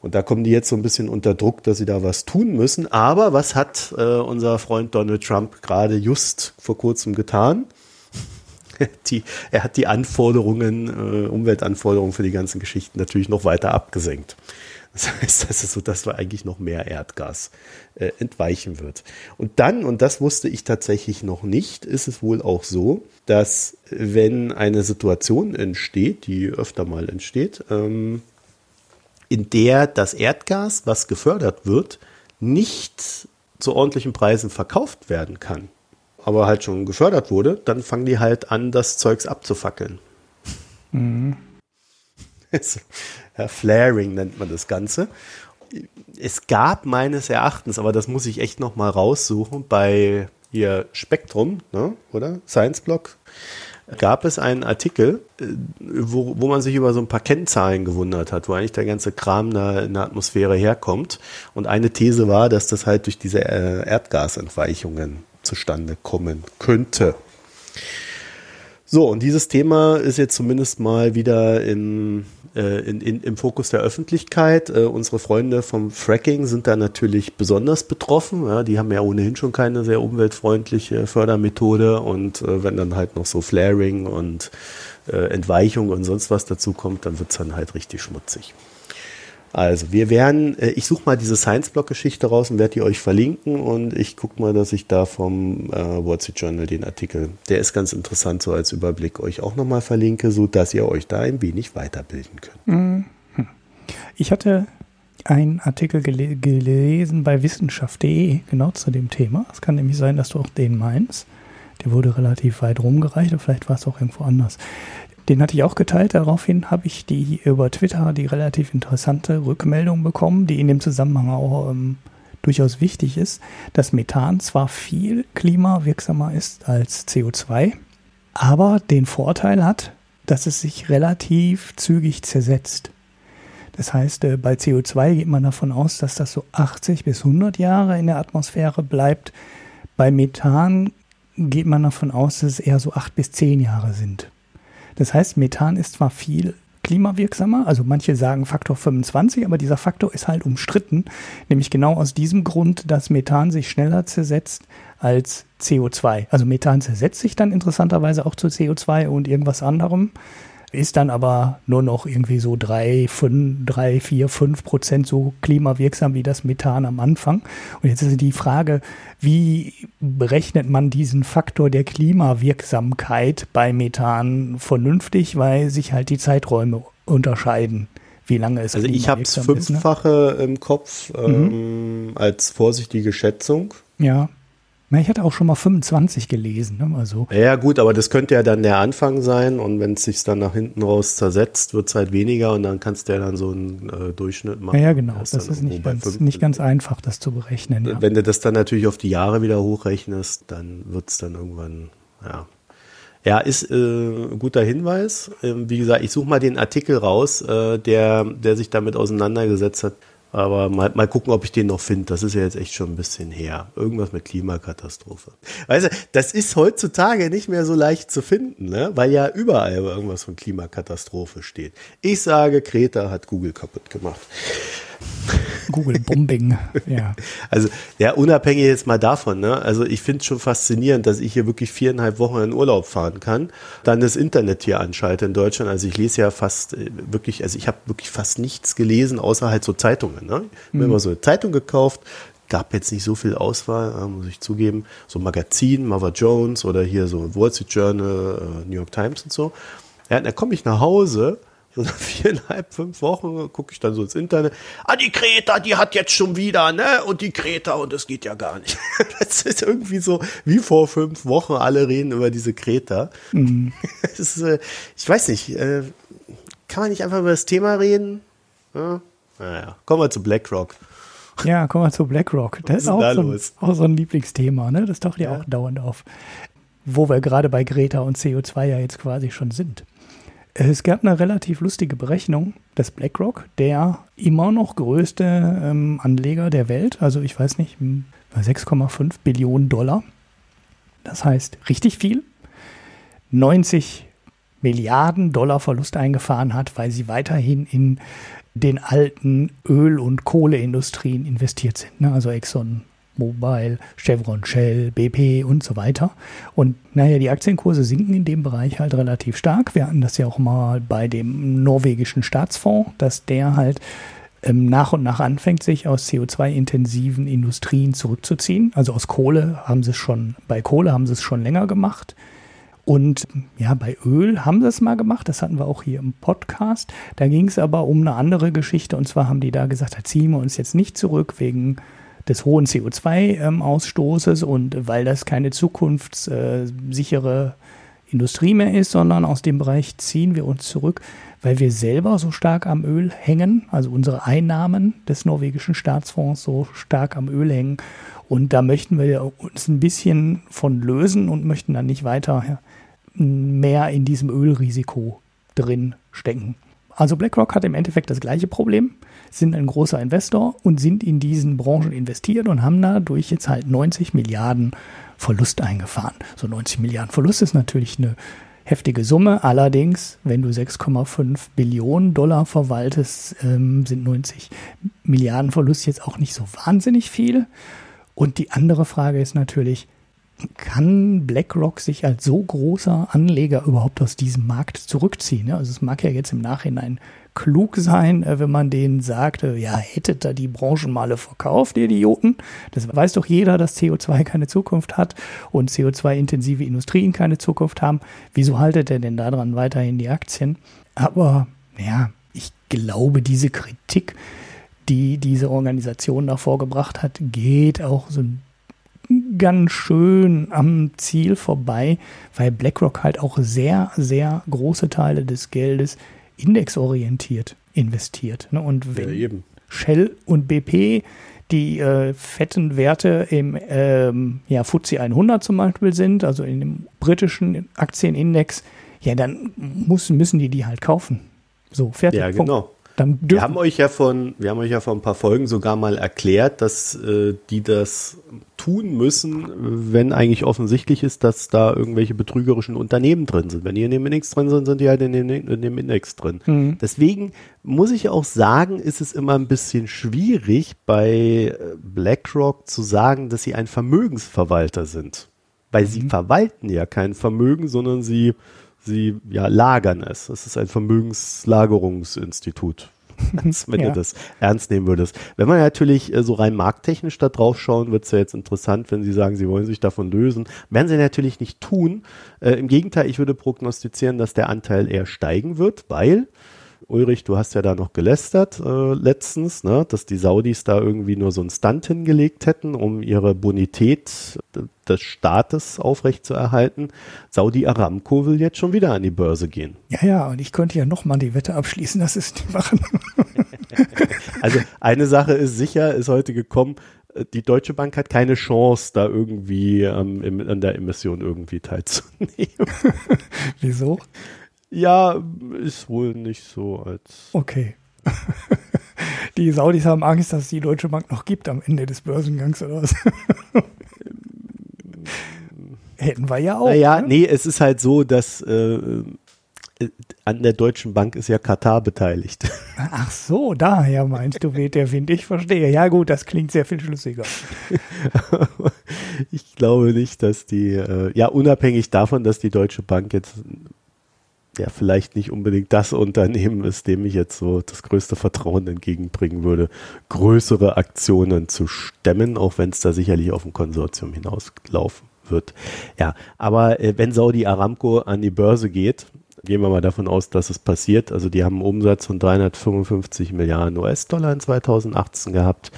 Und da kommen die jetzt so ein bisschen unter Druck, dass sie da was tun müssen. Aber was hat äh, unser Freund Donald Trump gerade just vor kurzem getan? die, er hat die Anforderungen, äh, Umweltanforderungen für die ganzen Geschichten natürlich noch weiter abgesenkt. Das heißt, das ist so, dass wir eigentlich noch mehr Erdgas äh, entweichen wird. Und dann, und das wusste ich tatsächlich noch nicht, ist es wohl auch so, dass wenn eine Situation entsteht, die öfter mal entsteht, ähm, in der das Erdgas, was gefördert wird, nicht zu ordentlichen Preisen verkauft werden kann, aber halt schon gefördert wurde, dann fangen die halt an, das Zeugs abzufackeln. Mhm. Flaring nennt man das Ganze. Es gab meines Erachtens, aber das muss ich echt noch mal raussuchen, bei hier Spektrum, ne, oder? Science Block, gab es einen Artikel, äh, wo, wo man sich über so ein paar Kennzahlen gewundert hat, wo eigentlich der ganze Kram da in der Atmosphäre herkommt. Und eine These war, dass das halt durch diese äh, Erdgasentweichungen zustande kommen könnte. So, und dieses Thema ist jetzt zumindest mal wieder in, äh, in, in, im Fokus der Öffentlichkeit. Äh, unsere Freunde vom Fracking sind da natürlich besonders betroffen. Ja, die haben ja ohnehin schon keine sehr umweltfreundliche Fördermethode und äh, wenn dann halt noch so Flaring und äh, Entweichung und sonst was dazu kommt, dann wird's dann halt richtig schmutzig. Also, wir werden, äh, ich suche mal diese Science-Blog-Geschichte raus und werde die euch verlinken und ich gucke mal, dass ich da vom äh, Wall Street Journal den Artikel, der ist ganz interessant, so als Überblick euch auch nochmal verlinke, so dass ihr euch da ein wenig weiterbilden könnt. Mhm. Ich hatte einen Artikel gele gelesen bei wissenschaft.de, genau zu dem Thema. Es kann nämlich sein, dass du auch den meinst. Der wurde relativ weit rumgereicht, aber vielleicht war es auch irgendwo anders. Den hatte ich auch geteilt. Daraufhin habe ich die über Twitter die relativ interessante Rückmeldung bekommen, die in dem Zusammenhang auch ähm, durchaus wichtig ist, dass Methan zwar viel klimawirksamer ist als CO2, aber den Vorteil hat, dass es sich relativ zügig zersetzt. Das heißt, äh, bei CO2 geht man davon aus, dass das so 80 bis 100 Jahre in der Atmosphäre bleibt. Bei Methan geht man davon aus, dass es eher so 8 bis 10 Jahre sind. Das heißt, Methan ist zwar viel klimawirksamer, also manche sagen Faktor 25, aber dieser Faktor ist halt umstritten, nämlich genau aus diesem Grund, dass Methan sich schneller zersetzt als CO2. Also Methan zersetzt sich dann interessanterweise auch zu CO2 und irgendwas anderem ist dann aber nur noch irgendwie so drei, fünf, drei, vier, fünf Prozent so klimawirksam wie das Methan am Anfang. Und jetzt ist die Frage, wie berechnet man diesen Faktor der Klimawirksamkeit bei Methan vernünftig, weil sich halt die Zeiträume unterscheiden wie lange es Also ich habe es fünffache ist, ne? im Kopf ähm, mhm. als vorsichtige Schätzung. Ja. Na, ich hatte auch schon mal 25 gelesen. Ne? Also, ja, gut, aber das könnte ja dann der Anfang sein und wenn es sich dann nach hinten raus zersetzt, wird es halt weniger und dann kannst du ja dann so einen äh, Durchschnitt machen. Ja, genau. Das ist nicht ganz, nicht ganz einfach, das zu berechnen. Ja. Wenn du das dann natürlich auf die Jahre wieder hochrechnest, dann wird es dann irgendwann, ja. Ja, ist äh, guter Hinweis. Ähm, wie gesagt, ich suche mal den Artikel raus, äh, der, der sich damit auseinandergesetzt hat, Aber mal, mal gucken, ob ich den noch finde. Das ist ja jetzt echt schon ein bisschen her. Irgendwas mit Klimakatastrophe. Weißt du, das ist heutzutage nicht mehr so leicht zu finden, ne? weil ja überall irgendwas von Klimakatastrophe steht. Ich sage, Kreta hat Google kaputt gemacht. Google Bombing, ja. Also, ja, unabhängig jetzt mal davon, ne? Also, ich finde es schon faszinierend, dass ich hier wirklich viereinhalb Wochen in Urlaub fahren kann, dann das Internet hier anschalte in Deutschland. Also, ich lese ja fast äh, wirklich, also ich habe wirklich fast nichts gelesen, außer halt so Zeitungen, ne? Ich habe mhm. immer so eine Zeitung gekauft, gab jetzt nicht so viel Auswahl, muss ich zugeben. So Magazin, Mother Jones oder hier so Wall Street Journal, äh, New York Times und so. Ja, dann komme ich nach Hause so nach viereinhalb, fünf Wochen gucke ich dann so ins Internet. Ah, die Kreta, die hat jetzt schon wieder, ne? Und die Kreta, und das geht ja gar nicht. Das ist irgendwie so wie vor fünf Wochen, alle reden über diese Kreta. Mhm. Ist, äh, ich weiß nicht, äh, kann man nicht einfach über das Thema reden? Ja? Naja, kommen wir zu BlackRock. Ja, kommen wir zu BlackRock. Das ist auch, da so ein, auch, so ein, Lieblingsthema, ne? Das taucht ja, ja auch dauernd auf. Wo wir gerade bei Greta und CO2 ja jetzt quasi schon sind. Es gab eine relativ lustige Berechnung, dass BlackRock, der immer noch größte ähm, Anleger der Welt, also ich weiß nicht, 6,5 hm, Billionen Dollar, das heißt richtig viel, 90 Milliarden Dollar Verlust eingefahren hat, weil sie weiterhin in den alten Öl- und Kohleindustrien investiert sind. Ne? Also Exxon Mobile, Chevron Shell, BP und so weiter. Und naja, die Aktienkurse sinken in dem Bereich halt relativ stark. Wir hatten das ja auch mal bei dem norwegischen Staatsfonds, dass der halt ähm, nach und nach anfängt, sich aus CO2-intensiven Industrien zurückzuziehen. Also aus Kohle haben sie es schon, bei Kohle haben sie es schon länger gemacht. Und ja, bei Öl haben sie es mal gemacht, das hatten wir auch hier im Podcast. Da ging es aber um eine andere Geschichte und zwar haben die da gesagt, da ziehen wir uns jetzt nicht zurück wegen des hohen CO2-Ausstoßes und weil das keine zukunftssichere Industrie mehr ist, sondern aus dem Bereich ziehen wir uns zurück, weil wir selber so stark am Öl hängen, also unsere Einnahmen des norwegischen Staatsfonds so stark am Öl hängen. Und da möchten wir uns ein bisschen von lösen und möchten dann nicht weiter mehr in diesem Ölrisiko drin stecken. Also BlackRock hat im Endeffekt das gleiche Problem sind ein großer Investor und sind in diesen Branchen investiert und haben dadurch jetzt halt 90 Milliarden Verlust eingefahren. So 90 Milliarden Verlust ist natürlich eine heftige Summe. Allerdings, wenn du 6,5 Billionen Dollar verwaltest, ähm, sind 90 Milliarden Verlust jetzt auch nicht so wahnsinnig viel. Und die andere Frage ist natürlich, kann BlackRock sich als so großer Anleger überhaupt aus diesem Markt zurückziehen? Also es mag ja jetzt im Nachhinein klug sein, äh, wenn man denen sagte, ja, hättet ihr die Branchen mal verkauft, ihr Idioten. Das weiß doch jeder, dass CO2 keine Zukunft hat und CO2-intensive Industrien keine Zukunft haben. Wieso haltet ihr denn daran weiterhin die Aktien? Aber ja, ich glaube, diese Kritik, die diese Organisation da vorgebracht hat, geht auch so ganz schön am Ziel vorbei, weil BlackRock halt auch sehr, sehr große Teile des Geldes indexorientiert investiert. Ne? Und wenn ja, Shell und BP die äh, fetten Werte im ähm, ja, FTSE 100 zum Beispiel sind, also in dem britischen Aktienindex, ja, dann muss, müssen die die halt kaufen. So, fertig. Ja, genau. Wir haben euch ja von, wir haben euch ja vor ein paar Folgen sogar mal erklärt, dass äh, die das tun müssen, wenn eigentlich offensichtlich ist, dass da irgendwelche betrügerischen Unternehmen drin sind. Wenn die in dem Index drin sind, sind die halt in dem, in dem Index drin. Mhm. Deswegen muss ich auch sagen, ist es immer ein bisschen schwierig bei äh, BlackRock zu sagen, dass sie ein Vermögensverwalter sind. Weil mhm. sie verwalten ja kein Vermögen, sondern sie sie ja lagern es. Es ist ein Vermögenslagerungsinstitut. wenn ja. du das ernst nehmen würdest. Wenn man natürlich äh, so rein markttechnisch da drauf schauen, wird es ja jetzt interessant, wenn sie sagen, sie wollen sich davon lösen. Werden sie natürlich nicht tun. Äh, Im Gegenteil, ich würde prognostizieren, dass der Anteil eher steigen wird, weil Ulrich, du hast ja da noch gelästert äh, letztens, ne, dass die Saudis da irgendwie nur so einen Stunt hingelegt hätten, um ihre Bonität des Staates aufrechtzuerhalten. Saudi Aramco will jetzt schon wieder an die Börse gehen. Ja, ja, und ich könnte ja nochmal die Wette abschließen, dass es nicht machen. also eine Sache ist sicher, ist heute gekommen, die Deutsche Bank hat keine Chance, da irgendwie ähm, im, an der Emission irgendwie teilzunehmen. Wieso? Ja, ist wohl nicht so als. Okay. Die Saudis haben Angst, dass es die Deutsche Bank noch gibt am Ende des Börsengangs oder was? Hätten wir ja auch. Naja, ne? nee, es ist halt so, dass äh, an der Deutschen Bank ist ja Katar beteiligt. Ach so, daher meinst du, weht der Wind. Ich verstehe. Ja gut, das klingt sehr viel schlüssiger. ich glaube nicht, dass die, äh, ja unabhängig davon, dass die Deutsche Bank jetzt ja vielleicht nicht unbedingt das Unternehmen ist, dem ich jetzt so das größte Vertrauen entgegenbringen würde, größere Aktionen zu stemmen, auch wenn es da sicherlich auf ein Konsortium hinauslaufen wird. Ja, aber äh, wenn Saudi Aramco an die Börse geht, gehen wir mal davon aus, dass es passiert. Also die haben einen Umsatz von 355 Milliarden US-Dollar in 2018 gehabt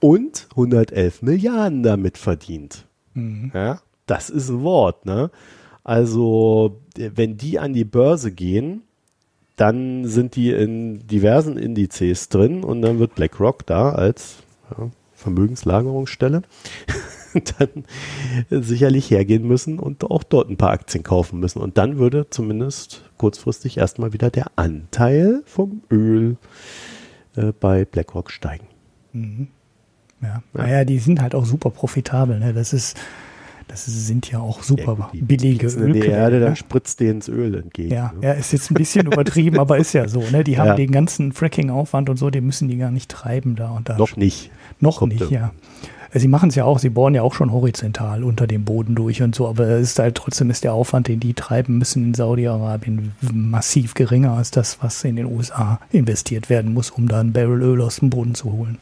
und 111 Milliarden damit verdient. Mhm. Ja, das ist ein Wort, ne? Also, wenn die an die Börse gehen, dann sind die in diversen Indizes drin und dann wird BlackRock da als ja, Vermögenslagerungsstelle dann sicherlich hergehen müssen und auch dort ein paar Aktien kaufen müssen. Und dann würde zumindest kurzfristig erstmal wieder der Anteil vom Öl äh, bei BlackRock steigen. Mhm. Ja. ja. Naja, die sind halt auch super profitabel. Ne? Das ist, das sind ja auch super ja, die, billige Öl. Die Erde, dann spritzt denen ins Öl entgegen. Ja, ne? ja, ist jetzt ein bisschen übertrieben, aber ist ja so. Ne? Die haben ja. den ganzen Fracking-Aufwand und so, den müssen die gar nicht treiben da und da. Noch nicht. Noch Kommt nicht, ja. Sie machen es ja auch, sie bohren ja auch schon horizontal unter dem Boden durch und so, aber ist halt trotzdem ist der Aufwand, den die treiben müssen in Saudi-Arabien massiv geringer als das, was in den USA investiert werden muss, um da ein Barrel Öl aus dem Boden zu holen.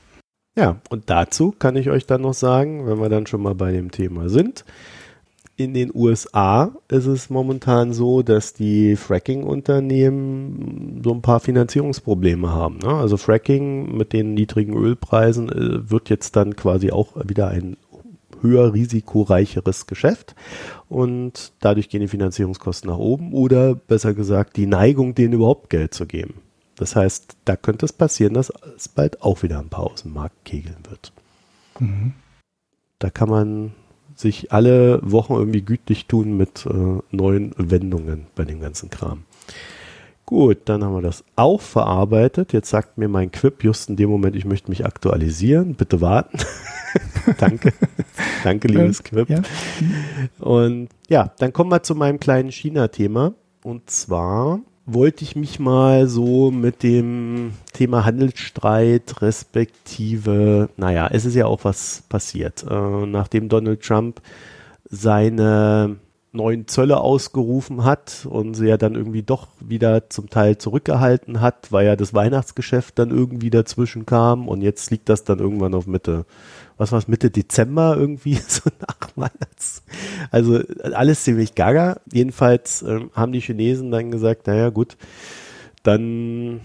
Ja, und dazu kann ich euch dann noch sagen, wenn wir dann schon mal bei dem Thema sind, in den USA ist es momentan so, dass die Fracking-Unternehmen so ein paar Finanzierungsprobleme haben. Ne? Also Fracking mit den niedrigen Ölpreisen äh, wird jetzt dann quasi auch wieder ein höher risikoreicheres Geschäft und dadurch gehen die Finanzierungskosten nach oben oder besser gesagt die Neigung, denen überhaupt Geld zu geben. Das heißt, da könnte es passieren, dass es bald auch wieder ein paar aus dem Markt kegeln wird. Mhm. Da kann man sich alle Wochen irgendwie gütlich tun mit äh, neuen Wendungen bei dem ganzen Kram. Gut, dann haben wir das auch verarbeitet. Jetzt sagt mir mein Quip just in dem Moment, ich möchte mich aktualisieren. Bitte warten. Danke. Danke, liebes Quip. Ja. Und ja, dann kommen wir zu meinem kleinen China-Thema. Und zwar wollte ich mich mal so mit dem Thema Handelsstreit respektive, naja, es ist ja auch was passiert. Äh, nachdem Donald Trump seine neuen Zölle ausgerufen hat und sie ja dann irgendwie doch wieder zum Teil zurückgehalten hat, weil ja das Weihnachtsgeschäft dann irgendwie dazwischen kam und jetzt liegt das dann irgendwann auf Mitte was war es, Mitte Dezember irgendwie, so nach Weihnachts. Also alles ziemlich gaga. Jedenfalls ähm, haben die Chinesen dann gesagt, naja gut, dann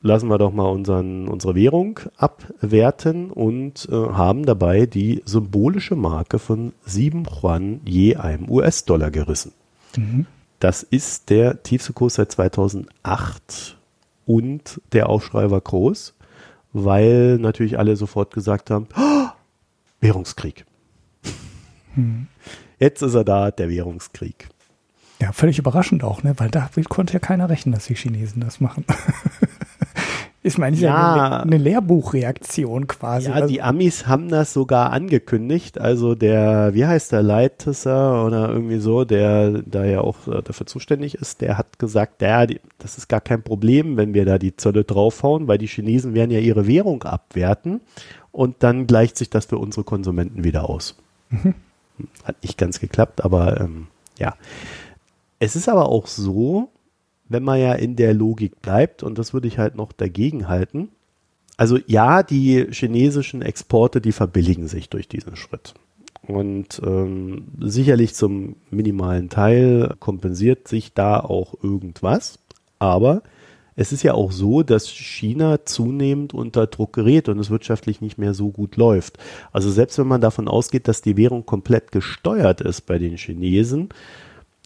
lassen wir doch mal unseren, unsere Währung abwerten und äh, haben dabei die symbolische Marke von 7 Yuan je einem US-Dollar gerissen. Mhm. Das ist der tiefste Kurs seit 2008 und der Aufschrei war groß weil natürlich alle sofort gesagt haben, oh, Währungskrieg. Hm. Jetzt ist er da, der Währungskrieg. Ja, völlig überraschend auch, ne? weil da konnte ja keiner rechnen, dass die Chinesen das machen. Ich meine, ja, ja eine, Lehrbuchreaktion quasi. Ja, die Amis haben das sogar angekündigt. Also der, wie heißt der, Leitesser oder irgendwie so, der da ja auch äh, dafür zuständig ist, der hat gesagt, ja, das ist gar kein Problem, wenn wir da die Zölle draufhauen, weil die Chinesen werden ja ihre Währung abwerten und dann gleicht sich das für unsere Konsumenten wieder aus. Mhm. Hat nicht ganz geklappt, aber ähm, ja. Es ist aber auch so, wenn man ja in der Logik bleibt, und das würde ich halt noch dagegen halten. Also ja, die chinesischen Exporte, die verbilligen sich durch diesen Schritt. Und ähm, sicherlich zum minimalen Teil kompensiert sich da auch irgendwas. Aber es ist ja auch so, dass China zunehmend unter Druck gerät und es wirtschaftlich nicht mehr so gut läuft. Also selbst wenn man davon ausgeht, dass die Währung komplett gesteuert ist bei den Chinesen,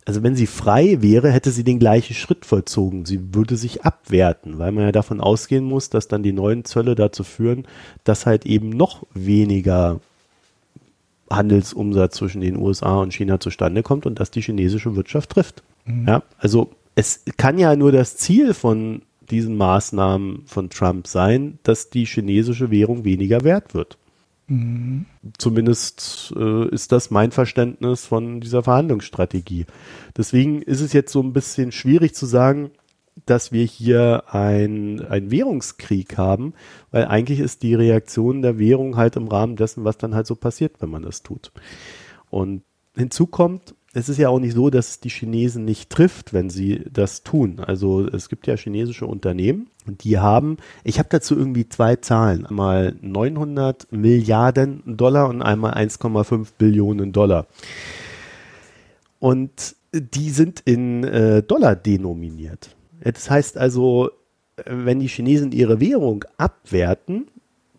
also wenn sie frei wäre, hätte sie den gleichen Schritt vollzogen. Sie würde sich abwerten, weil man ja davon ausgehen muss, dass dann die neuen Zölle dazu führen, dass halt eben noch weniger Handelsumsatz zwischen den USA und China zustande kommt und dass die chinesische Wirtschaft trifft. Mhm. Ja, also es kann ja nur das Ziel von diesen Maßnahmen von Trump sein, dass die chinesische Währung weniger wert wird. Mhm. Zumindest äh, ist das mein Verständnis von dieser Verhandlungsstrategie. Deswegen ist es jetzt so ein bisschen schwierig zu sagen, dass wir hier ein, ein Währungskrieg haben, weil eigentlich ist die Reaktion der Währung halt im Rahmen dessen, was dann halt so passiert, wenn man das tut. Und hinzu kommt, es ist ja auch nicht so, dass es die Chinesen nicht trifft, wenn sie das tun. Also es gibt ja chinesische Unternehmen und die haben, ich habe dazu irgendwie zwei Zahlen, einmal 900 Milliarden Dollar und einmal 1,5 Billionen Dollar. Und die sind in äh, Dollar denominiert. Das heißt also, wenn die Chinesen ihre Währung abwerten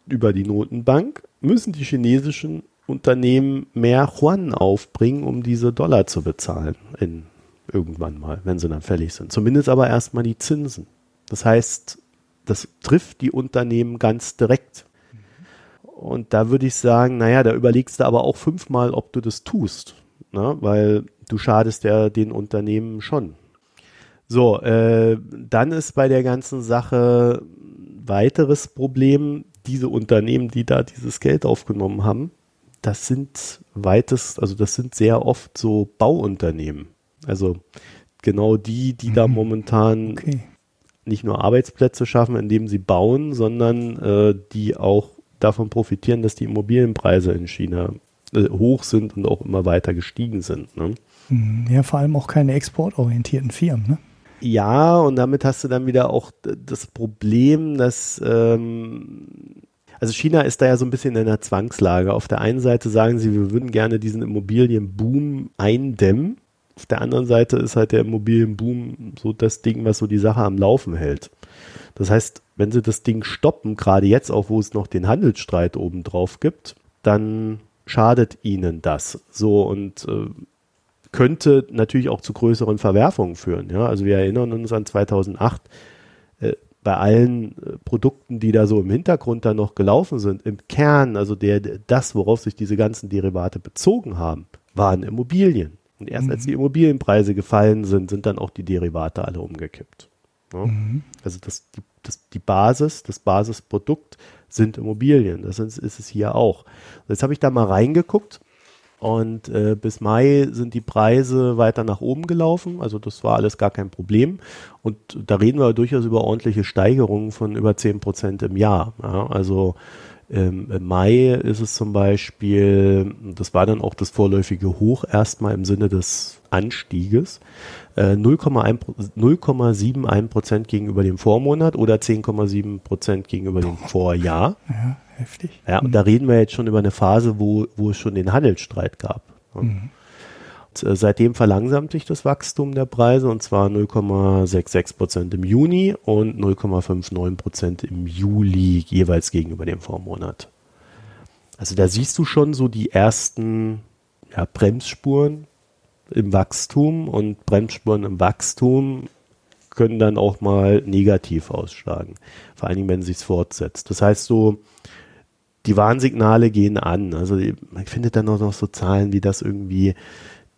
über die Notenbank, müssen die chinesischen Unternehmen mehr Yuan aufbringen, um diese Dollar zu bezahlen. In, irgendwann mal, wenn sie dann fällig sind. Zumindest aber erstmal die Zinsen. Das heißt, das trifft die Unternehmen ganz direkt. Und da würde ich sagen, naja, da überlegst du aber auch fünfmal, ob du das tust. Ne? Weil du schadest ja den Unternehmen schon. So, äh, dann ist bei der ganzen Sache weiteres Problem, diese Unternehmen, die da dieses Geld aufgenommen haben, das sind weitest, also das sind sehr oft so Bauunternehmen. Also genau die, die mhm. da momentan okay. nicht nur Arbeitsplätze schaffen, indem sie bauen, sondern äh, die auch davon profitieren, dass die Immobilienpreise in China äh, hoch sind und auch immer weiter gestiegen sind. Ne? Mhm. Ja, vor allem auch keine exportorientierten Firmen. Ne? Ja, und damit hast du dann wieder auch das Problem, dass ähm, also China ist da ja so ein bisschen in einer Zwangslage. Auf der einen Seite sagen sie, wir würden gerne diesen Immobilienboom eindämmen. Auf der anderen Seite ist halt der Immobilienboom so das Ding, was so die Sache am Laufen hält. Das heißt, wenn sie das Ding stoppen, gerade jetzt auch, wo es noch den Handelsstreit oben drauf gibt, dann schadet ihnen das. So und äh, könnte natürlich auch zu größeren Verwerfungen führen. Ja, also wir erinnern uns an 2008. Äh, bei allen äh, Produkten, die da so im Hintergrund dann noch gelaufen sind, im Kern, also der, das, worauf sich diese ganzen Derivate bezogen haben, waren Immobilien. Und erst mhm. als die Immobilienpreise gefallen sind, sind dann auch die Derivate alle umgekippt. Ja? Mhm. Also das, die, das, die Basis, das Basisprodukt sind Immobilien. Das ist, ist es hier auch. Jetzt habe ich da mal reingeguckt und äh, bis Mai sind die Preise weiter nach oben gelaufen. Also das war alles gar kein Problem. Und da reden wir durchaus über ordentliche Steigerungen von über zehn Prozent im Jahr. Ja, also ähm, Im Mai ist es zum Beispiel, das war dann auch das vorläufige Hoch erstmal im Sinne des Anstieges, äh, 0,71 Prozent gegenüber dem Vormonat oder 10,7 Prozent gegenüber dem Vorjahr. Ja, heftig. Ja, und mhm. da reden wir jetzt schon über eine Phase, wo, wo es schon den Handelsstreit gab. Mhm. Und, äh, seitdem verlangsamt sich das Wachstum der Preise und zwar 0,66 Prozent im Juni und 0,59 Prozent im Juli jeweils gegenüber dem Vormonat. Also da siehst du schon so die ersten ja, Bremsspuren im Wachstum und Bremsspuren im Wachstum können dann auch mal negativ ausschlagen. Vor allen Dingen, wenn es sich fortsetzt. Das heißt so, die Warnsignale gehen an. Also man findet dann auch noch so Zahlen, wie das irgendwie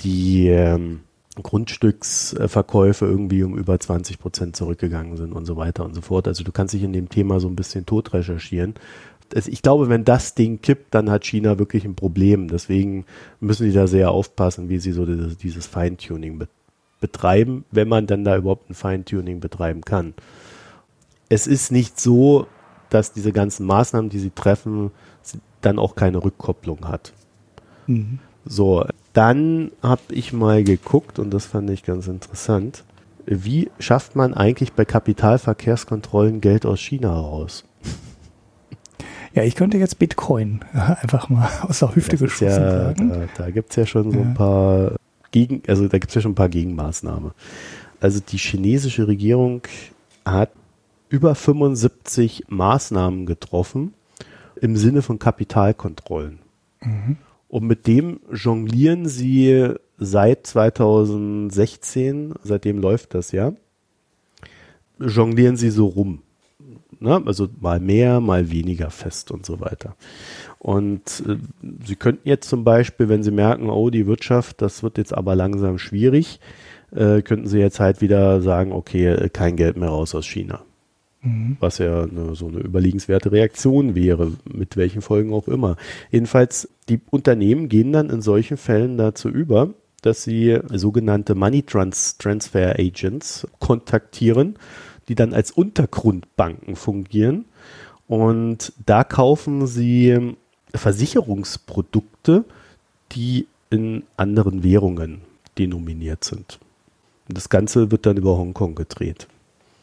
die ähm, Grundstücksverkäufe irgendwie um über 20 Prozent zurückgegangen sind und so weiter und so fort. Also du kannst dich in dem Thema so ein bisschen tot recherchieren. Ich glaube, wenn das Ding kippt, dann hat China wirklich ein Problem. Deswegen müssen die da sehr aufpassen, wie sie so dieses, dieses Feintuning betreiben, wenn man dann da überhaupt ein Feintuning betreiben kann. Es ist nicht so, dass diese ganzen Maßnahmen, die sie treffen, dann auch keine Rückkopplung hat. Mhm. So, dann habe ich mal geguckt und das fand ich ganz interessant. Wie schafft man eigentlich bei Kapitalverkehrskontrollen Geld aus China raus? Ja, ich könnte jetzt Bitcoin einfach mal aus der Hüfte geschossen ja, sagen. Da, da gibt es ja schon so ein paar Gegen, also da gibt es ja schon ein paar Gegenmaßnahmen. Also die chinesische Regierung hat über 75 Maßnahmen getroffen im Sinne von Kapitalkontrollen. Mhm. Und mit dem jonglieren sie seit 2016, seitdem läuft das ja, jonglieren sie so rum. Ne? Also mal mehr, mal weniger fest und so weiter. Und äh, sie könnten jetzt zum Beispiel, wenn sie merken, oh, die Wirtschaft, das wird jetzt aber langsam schwierig, äh, könnten sie jetzt halt wieder sagen, okay, kein Geld mehr raus aus China. Mhm. Was ja eine, so eine überlegenswerte Reaktion wäre, mit welchen Folgen auch immer. Jedenfalls, die Unternehmen gehen dann in solchen Fällen dazu über, dass sie sogenannte Money Trans Transfer Agents kontaktieren, die dann als Untergrundbanken fungieren. Und da kaufen sie Versicherungsprodukte, die in anderen Währungen denominiert sind. Und das Ganze wird dann über Hongkong gedreht.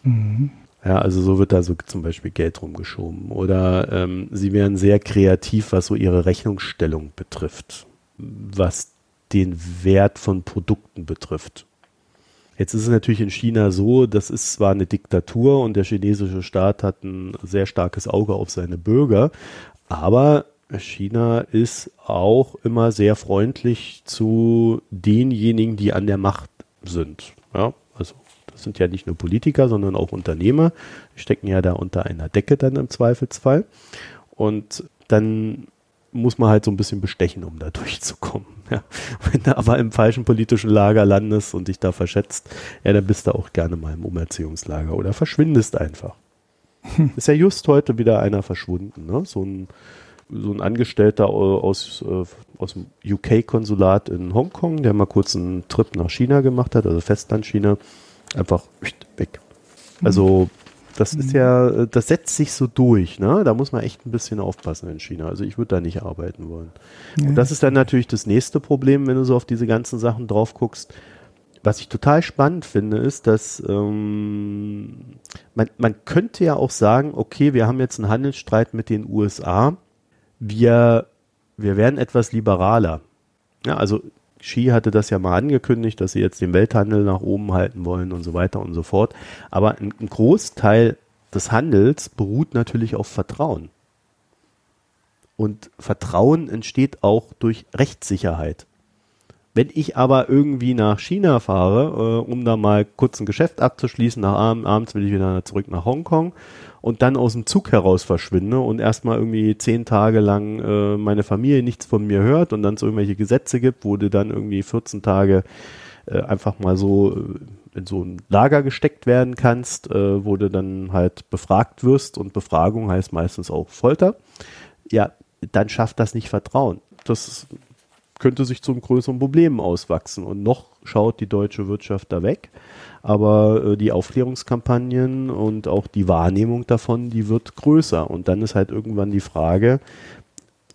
Mhm. Ja, also so wird da so zum Beispiel Geld rumgeschoben. Oder ähm, sie werden sehr kreativ, was so ihre Rechnungsstellung betrifft, was den Wert von Produkten betrifft. Jetzt ist es natürlich in China so, das ist zwar eine Diktatur und der chinesische Staat hat ein sehr starkes Auge auf seine Bürger, aber China ist auch immer sehr freundlich zu denjenigen, die an der Macht sind. Ja, das sind ja nicht nur Politiker, sondern auch Unternehmer. Die stecken ja da unter einer Decke dann im Zweifelsfall. Und dann muss man halt so ein bisschen bestechen, um da durchzukommen. Ja. Wenn du aber im falschen politischen Lager landest und dich da verschätzt, ja, dann bist du auch gerne mal im Umerziehungslager oder verschwindest einfach. Ist ja just heute wieder einer verschwunden, ne? So ein, so ein Angestellter aus, äh, aus dem UK-Konsulat in Hongkong, der mal kurz einen Trip nach China gemacht hat, also Festland China, einfach weg. Also das ist ja, das setzt sich so durch, ne? Da muss man echt ein bisschen aufpassen in China. Also ich würde da nicht arbeiten wollen. Ja. Und das ist dann natürlich das nächste Problem, wenn du so auf diese ganzen Sachen drauf guckst. Was ich total spannend finde, ist, dass ähm, man, man könnte ja auch sagen, okay, wir haben jetzt einen Handelsstreit mit den USA, wir, wir werden etwas liberaler. Ja, also Xi hatte das ja mal angekündigt, dass sie jetzt den Welthandel nach oben halten wollen und so weiter und so fort. Aber ein, Großteil des Handels beruht natürlich auf Vertrauen. Und Vertrauen entsteht auch durch Rechtssicherheit. Wenn ich aber irgendwie nach China fahre, äh, um da mal kurz ein Geschäft abzuschließen, nach Abend, abends will ich wieder zurück nach Hongkong und dann aus dem Zug heraus verschwinde und erstmal irgendwie zehn Tage lang äh, meine Familie nichts von mir hört und dann es irgendwelche Gesetze gibt, wo du dann irgendwie 14 Tage äh, einfach mal so äh, in so ein Lager gesteckt werden kannst, äh, wo du dann halt befragt wirst und Befragung heißt meistens auch Folter. Ja, dann schafft das nicht Vertrauen. Das könnte sich zum größeren Problem auswachsen und noch schaut die deutsche Wirtschaft da weg aber äh, die Aufklärungskampagnen und auch die Wahrnehmung davon, die wird größer. Und dann ist halt irgendwann die Frage,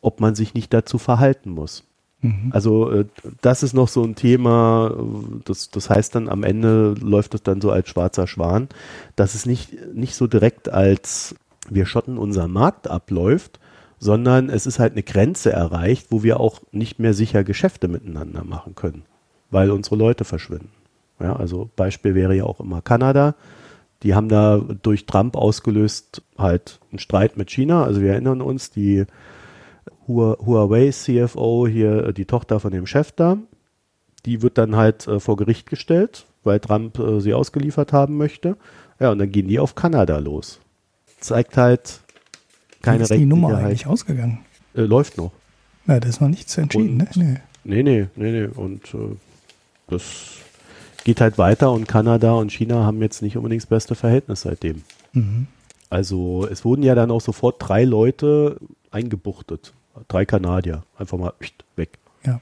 ob man sich nicht dazu verhalten muss. Mhm. Also äh, das ist noch so ein Thema, das, das heißt dann am Ende läuft es dann so als schwarzer Schwan, dass es nicht, nicht so direkt als wir schotten unseren Markt abläuft, sondern es ist halt eine Grenze erreicht, wo wir auch nicht mehr sicher Geschäfte miteinander machen können, weil unsere Leute verschwinden. Ja, also Beispiel wäre ja auch immer Kanada. Die haben da durch Trump ausgelöst halt einen Streit mit China. Also wir erinnern uns, die Huawei CFO hier, die Tochter von dem Chef da, die wird dann halt äh, vor Gericht gestellt, weil Trump äh, sie ausgeliefert haben möchte. Ja, und dann gehen die auf Kanada los. Zeigt halt keine Wie ist die Nummer eigentlich ausgegangen? Äh, läuft noch. Ja, das ist noch nichts entschieden, und, ne? Nee. Nee, nee, nee, nee. Und äh, das geht halt weiter und Kanada und China haben jetzt nicht unbedingt das beste Verhältnis seitdem. Mhm. Also es wurden ja dann auch sofort drei Leute eingebuchtet. Drei Kanadier. Einfach mal weg. Ja.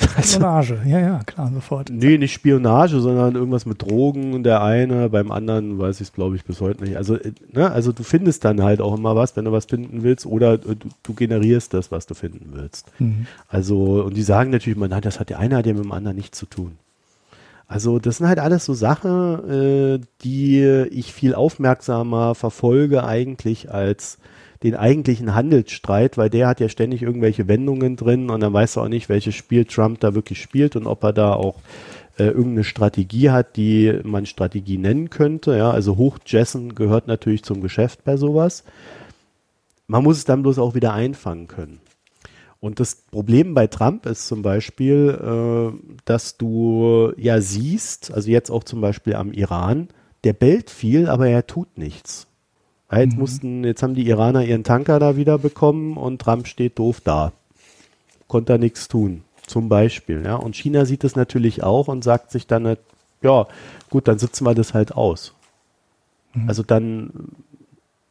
Spionage, ja, ja, klar, sofort. Nee, nicht Spionage, sondern irgendwas mit Drogen. Der eine, beim anderen weiß ich es, glaube ich, bis heute nicht. Also, äh, ne, also du findest dann halt auch immer was, wenn du was finden willst, oder du, du generierst das, was du finden willst. Mhm. Also, und die sagen natürlich immer, nein, das hat der eine hat ja mit dem anderen nichts zu tun. Also das sind halt alles so Sachen, äh, die ich viel aufmerksamer verfolge eigentlich als den eigentlichen Handelsstreit, weil der hat ja ständig irgendwelche Wendungen drin und dann weißt du auch nicht, welches Spiel Trump da wirklich spielt und ob er da auch äh, irgendeine Strategie hat, die man Strategie nennen könnte. Ja, also Hochjessen gehört natürlich zum Geschäft bei sowas. Man muss es dann bloß auch wieder einfangen können. Und das Problem bei Trump ist zum Beispiel, äh, dass du ja siehst, also jetzt auch zum Beispiel am Iran, der bellt viel, aber er tut nichts. Jetzt mhm. mussten, jetzt haben die Iraner ihren Tanker da wieder bekommen und Trump steht doof da. Konnte er nichts tun. Zum Beispiel, ja. Und China sieht es natürlich auch und sagt sich dann, ja, gut, dann sitzen wir das halt aus. Mhm. Also dann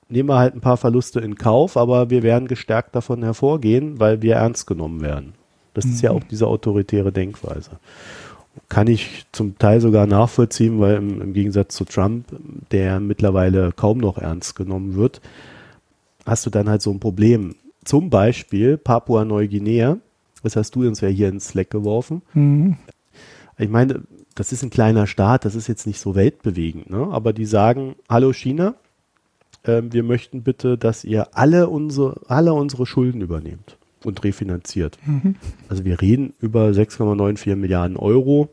nehmen wir halt ein paar Verluste in Kauf, aber wir werden gestärkt davon hervorgehen, weil wir ernst genommen werden. Das mhm. ist ja mhm. auch diese autoritäre Denkweise. Kann ich zum Teil sogar nachvollziehen, weil im, im, Gegensatz zu Trump, der mittlerweile kaum noch ernst genommen wird, hast du dann halt so ein Problem. Zum Beispiel Papua-Neuguinea, das hast du uns ja hier ins Slack geworfen. Mhm. Ich meine, das ist ein kleiner Staat, das ist jetzt nicht so weltbewegend, ne? aber die sagen, hallo China, äh, wir möchten bitte, dass ihr alle unsere, alle unsere Schulden übernehmt und refinanziert. Mhm. Also wir reden über 6,94 Milliarden Euro,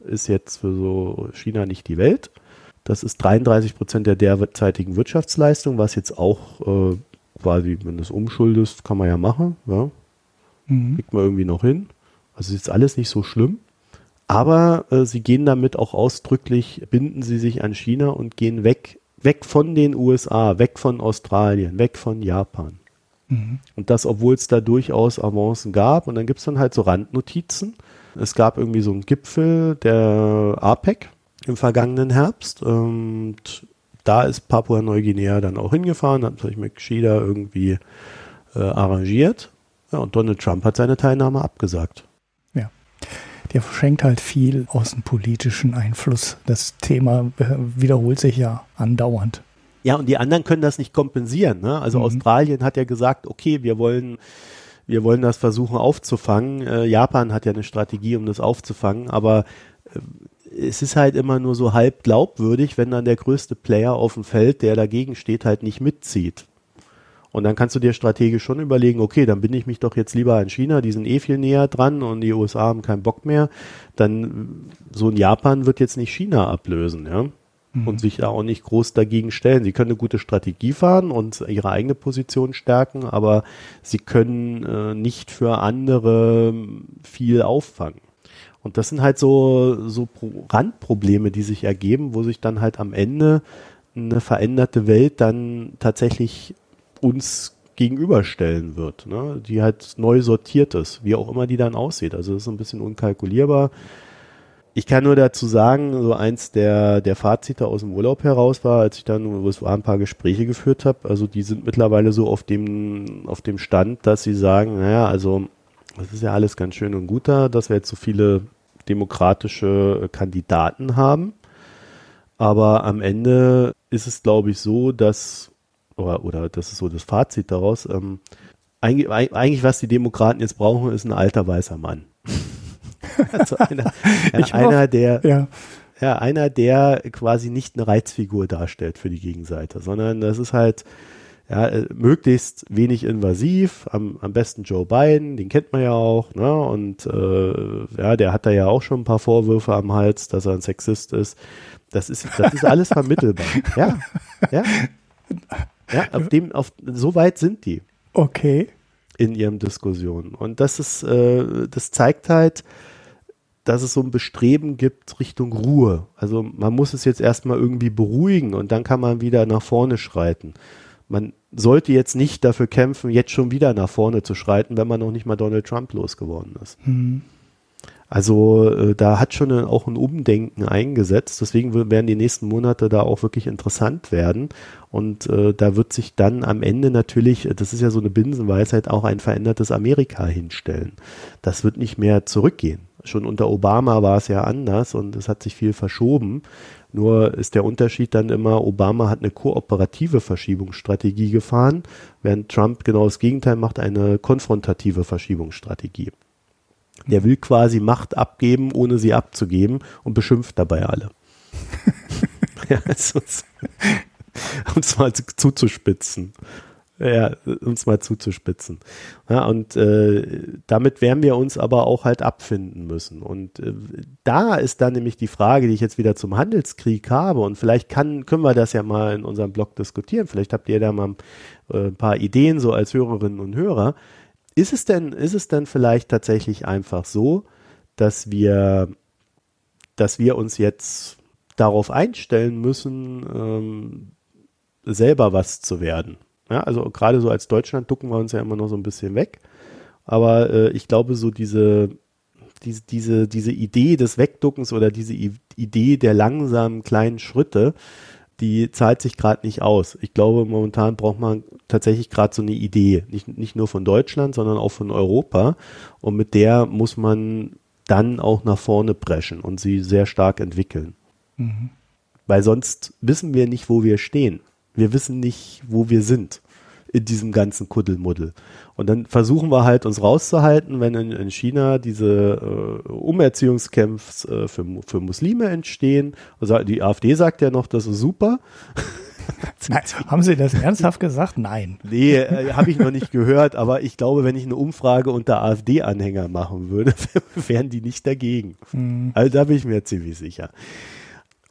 ist jetzt für so China nicht die Welt. Das ist 33 Prozent der derzeitigen Wirtschaftsleistung, was jetzt auch äh, quasi, wenn du es umschuldest, kann man ja machen. Ja. Mhm. Kriegt man irgendwie noch hin. Also ist jetzt alles nicht so schlimm. Aber äh, sie gehen damit auch ausdrücklich, binden sie sich an China und gehen weg, weg von den USA, weg von Australien, weg von Japan. Mhm. Und das, obwohl es da durchaus Avancen gab. Und dann gibt es dann halt so Randnotizen. Es gab irgendwie so einen Gipfel der APEC im vergangenen Herbst. Und da ist Papua-Neuguinea dann auch hingefahren, hat sich mit Xida irgendwie äh, arrangiert. Ja, und Donald Trump hat seine Teilnahme abgesagt der verschenkt halt viel außenpolitischen Einfluss. Das Thema äh, wiederholt sich ja andauernd. Ja, und die anderen können das nicht kompensieren. Ne? Also mhm. Australien hat ja gesagt, okay, wir wollen, wir wollen das versuchen aufzufangen. Äh, Japan hat ja eine Strategie, um das aufzufangen, aber äh, es ist halt immer nur so halb glaubwürdig, wenn dann der größte Player auf dem Feld, der dagegen steht, halt nicht mitzieht. Und dann kannst du dir strategisch schon überlegen, okay, dann bin ich mich doch jetzt lieber an China, die sind eh viel näher dran und die USA haben keinen Bock mehr. Dann so ein Japan wird jetzt nicht China ablösen, ja. Mhm. Und sich da auch nicht groß dagegen stellen. Sie können eine gute Strategie fahren und ihre eigene Position stärken, aber sie können äh, nicht für andere viel auffangen. Und das sind halt so, so Randprobleme, die sich ergeben, wo sich dann halt am Ende eine veränderte Welt dann tatsächlich uns gegenüberstellen wird, ne? die halt neu sortiert ist, wie auch immer die dann aussieht. Also das ist ein bisschen unkalkulierbar. Ich kann nur dazu sagen, so eins der, der Fazite aus dem Urlaub heraus war, als ich dann USA ein paar Gespräche geführt habe, also die sind mittlerweile so auf dem, auf dem Stand, dass sie sagen, naja, also das ist ja alles ganz schön und gut da, dass wir jetzt so viele demokratische Kandidaten haben. Aber am Ende ist es, glaube ich, so, dass oder, oder das ist so das Fazit daraus, ähm, eigentlich, eigentlich, was die Demokraten jetzt brauchen, ist ein alter weißer Mann. also einer, ja, einer der, ja. ja, einer, der quasi nicht eine Reizfigur darstellt für die Gegenseite, sondern das ist halt, ja, äh, möglichst wenig invasiv, am, am besten Joe Biden, den kennt man ja auch, ne? Und äh, ja, der hat da ja auch schon ein paar Vorwürfe am Hals, dass er ein Sexist ist. Das ist, das ist alles vermittelbar. Ja, ja. Ja, auf dem, auf, so weit sind die. Okay. In ihren Diskussionen. Und das ist, äh, das zeigt halt, dass es so ein Bestreben gibt Richtung Ruhe. Also man muss es jetzt erstmal irgendwie beruhigen und dann kann man wieder nach vorne schreiten. Man sollte jetzt nicht dafür kämpfen, jetzt schon wieder nach vorne zu schreiten, wenn man noch nicht mal Donald Trump losgeworden ist. Mhm. Also äh, da hat schon auch ein Umdenken eingesetzt. Deswegen werden die nächsten Monate da auch wirklich interessant werden. Und äh, da wird sich dann am Ende natürlich, das ist ja so eine Binsenweisheit, auch ein verändertes Amerika hinstellen. Das wird nicht mehr zurückgehen. Schon unter Obama war es ja anders und es hat sich viel verschoben. Nur ist der Unterschied dann immer, Obama hat eine kooperative Verschiebungsstrategie gefahren, während Trump genau das Gegenteil macht, eine konfrontative Verschiebungsstrategie. Der will quasi Macht abgeben, ohne sie abzugeben und beschimpft dabei alle. ja, also, um es mal zuzuspitzen. Ja, es mal zuzuspitzen. Ja, und äh, damit werden wir uns aber auch halt abfinden müssen. Und äh, da ist dann nämlich die Frage, die ich jetzt wieder zum Handelskrieg habe. Und vielleicht kann, können wir das ja mal in unserem Blog diskutieren. Vielleicht habt ihr da mal äh, ein paar Ideen so als Hörerinnen und Hörer. Ist es denn, ist es denn vielleicht tatsächlich einfach so, dass wir, dass wir uns jetzt darauf einstellen müssen, ähm, selber was zu werden? Ja, also gerade so als Deutschland ducken wir uns ja immer noch so ein bisschen weg. Aber äh, ich glaube, so diese, diese, diese, diese Idee des Wegduckens oder diese I Idee der langsamen kleinen Schritte, die zahlt sich gerade nicht aus. Ich glaube, momentan braucht man tatsächlich gerade so eine Idee, nicht, nicht nur von Deutschland, sondern auch von Europa. Und mit der muss man dann auch nach vorne preschen und sie sehr stark entwickeln. Mhm. Weil sonst wissen wir nicht, wo wir stehen. Wir wissen nicht, wo wir sind in diesem ganzen Kuddelmuddel. Und dann versuchen wir halt uns rauszuhalten, wenn in, in China diese äh, Umerziehungskämpfe äh, für, für Muslime entstehen. Also die AfD sagt ja noch, das ist super. Nein, haben Sie das ernsthaft gesagt? Nein. Nee, äh, habe ich noch nicht gehört, aber ich glaube, wenn ich eine Umfrage unter AfD-Anhänger machen würde, wären die nicht dagegen. Mhm. Also da bin ich mir ziemlich sicher.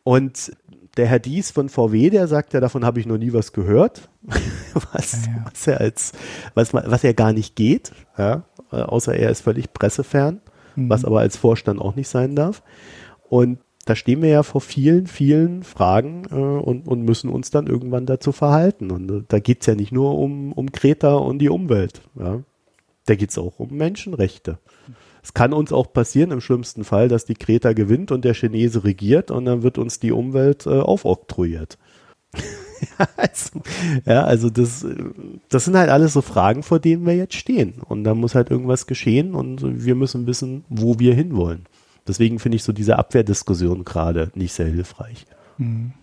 Und der Herr Dies von VW, der sagt ja, davon habe ich noch nie was gehört, was, ja, ja. was er als, was, was er gar nicht geht, ja, außer er ist völlig pressefern, mhm. was aber als Vorstand auch nicht sein darf. Und da stehen wir ja vor vielen, vielen Fragen äh, und, und müssen uns dann irgendwann dazu verhalten. Und äh, da geht es ja nicht nur um, um Kreta und die Umwelt. Ja. Da geht es auch um Menschenrechte. Es kann uns auch passieren im schlimmsten Fall, dass die Kreta gewinnt und der Chinese regiert und dann wird uns die Umwelt äh, aufoktroyiert. ja, also, ja, also das, das sind halt alles so Fragen, vor denen wir jetzt stehen. Und da muss halt irgendwas geschehen und wir müssen wissen, wo wir hinwollen. Deswegen finde ich so diese Abwehrdiskussion gerade nicht sehr hilfreich. Mhm.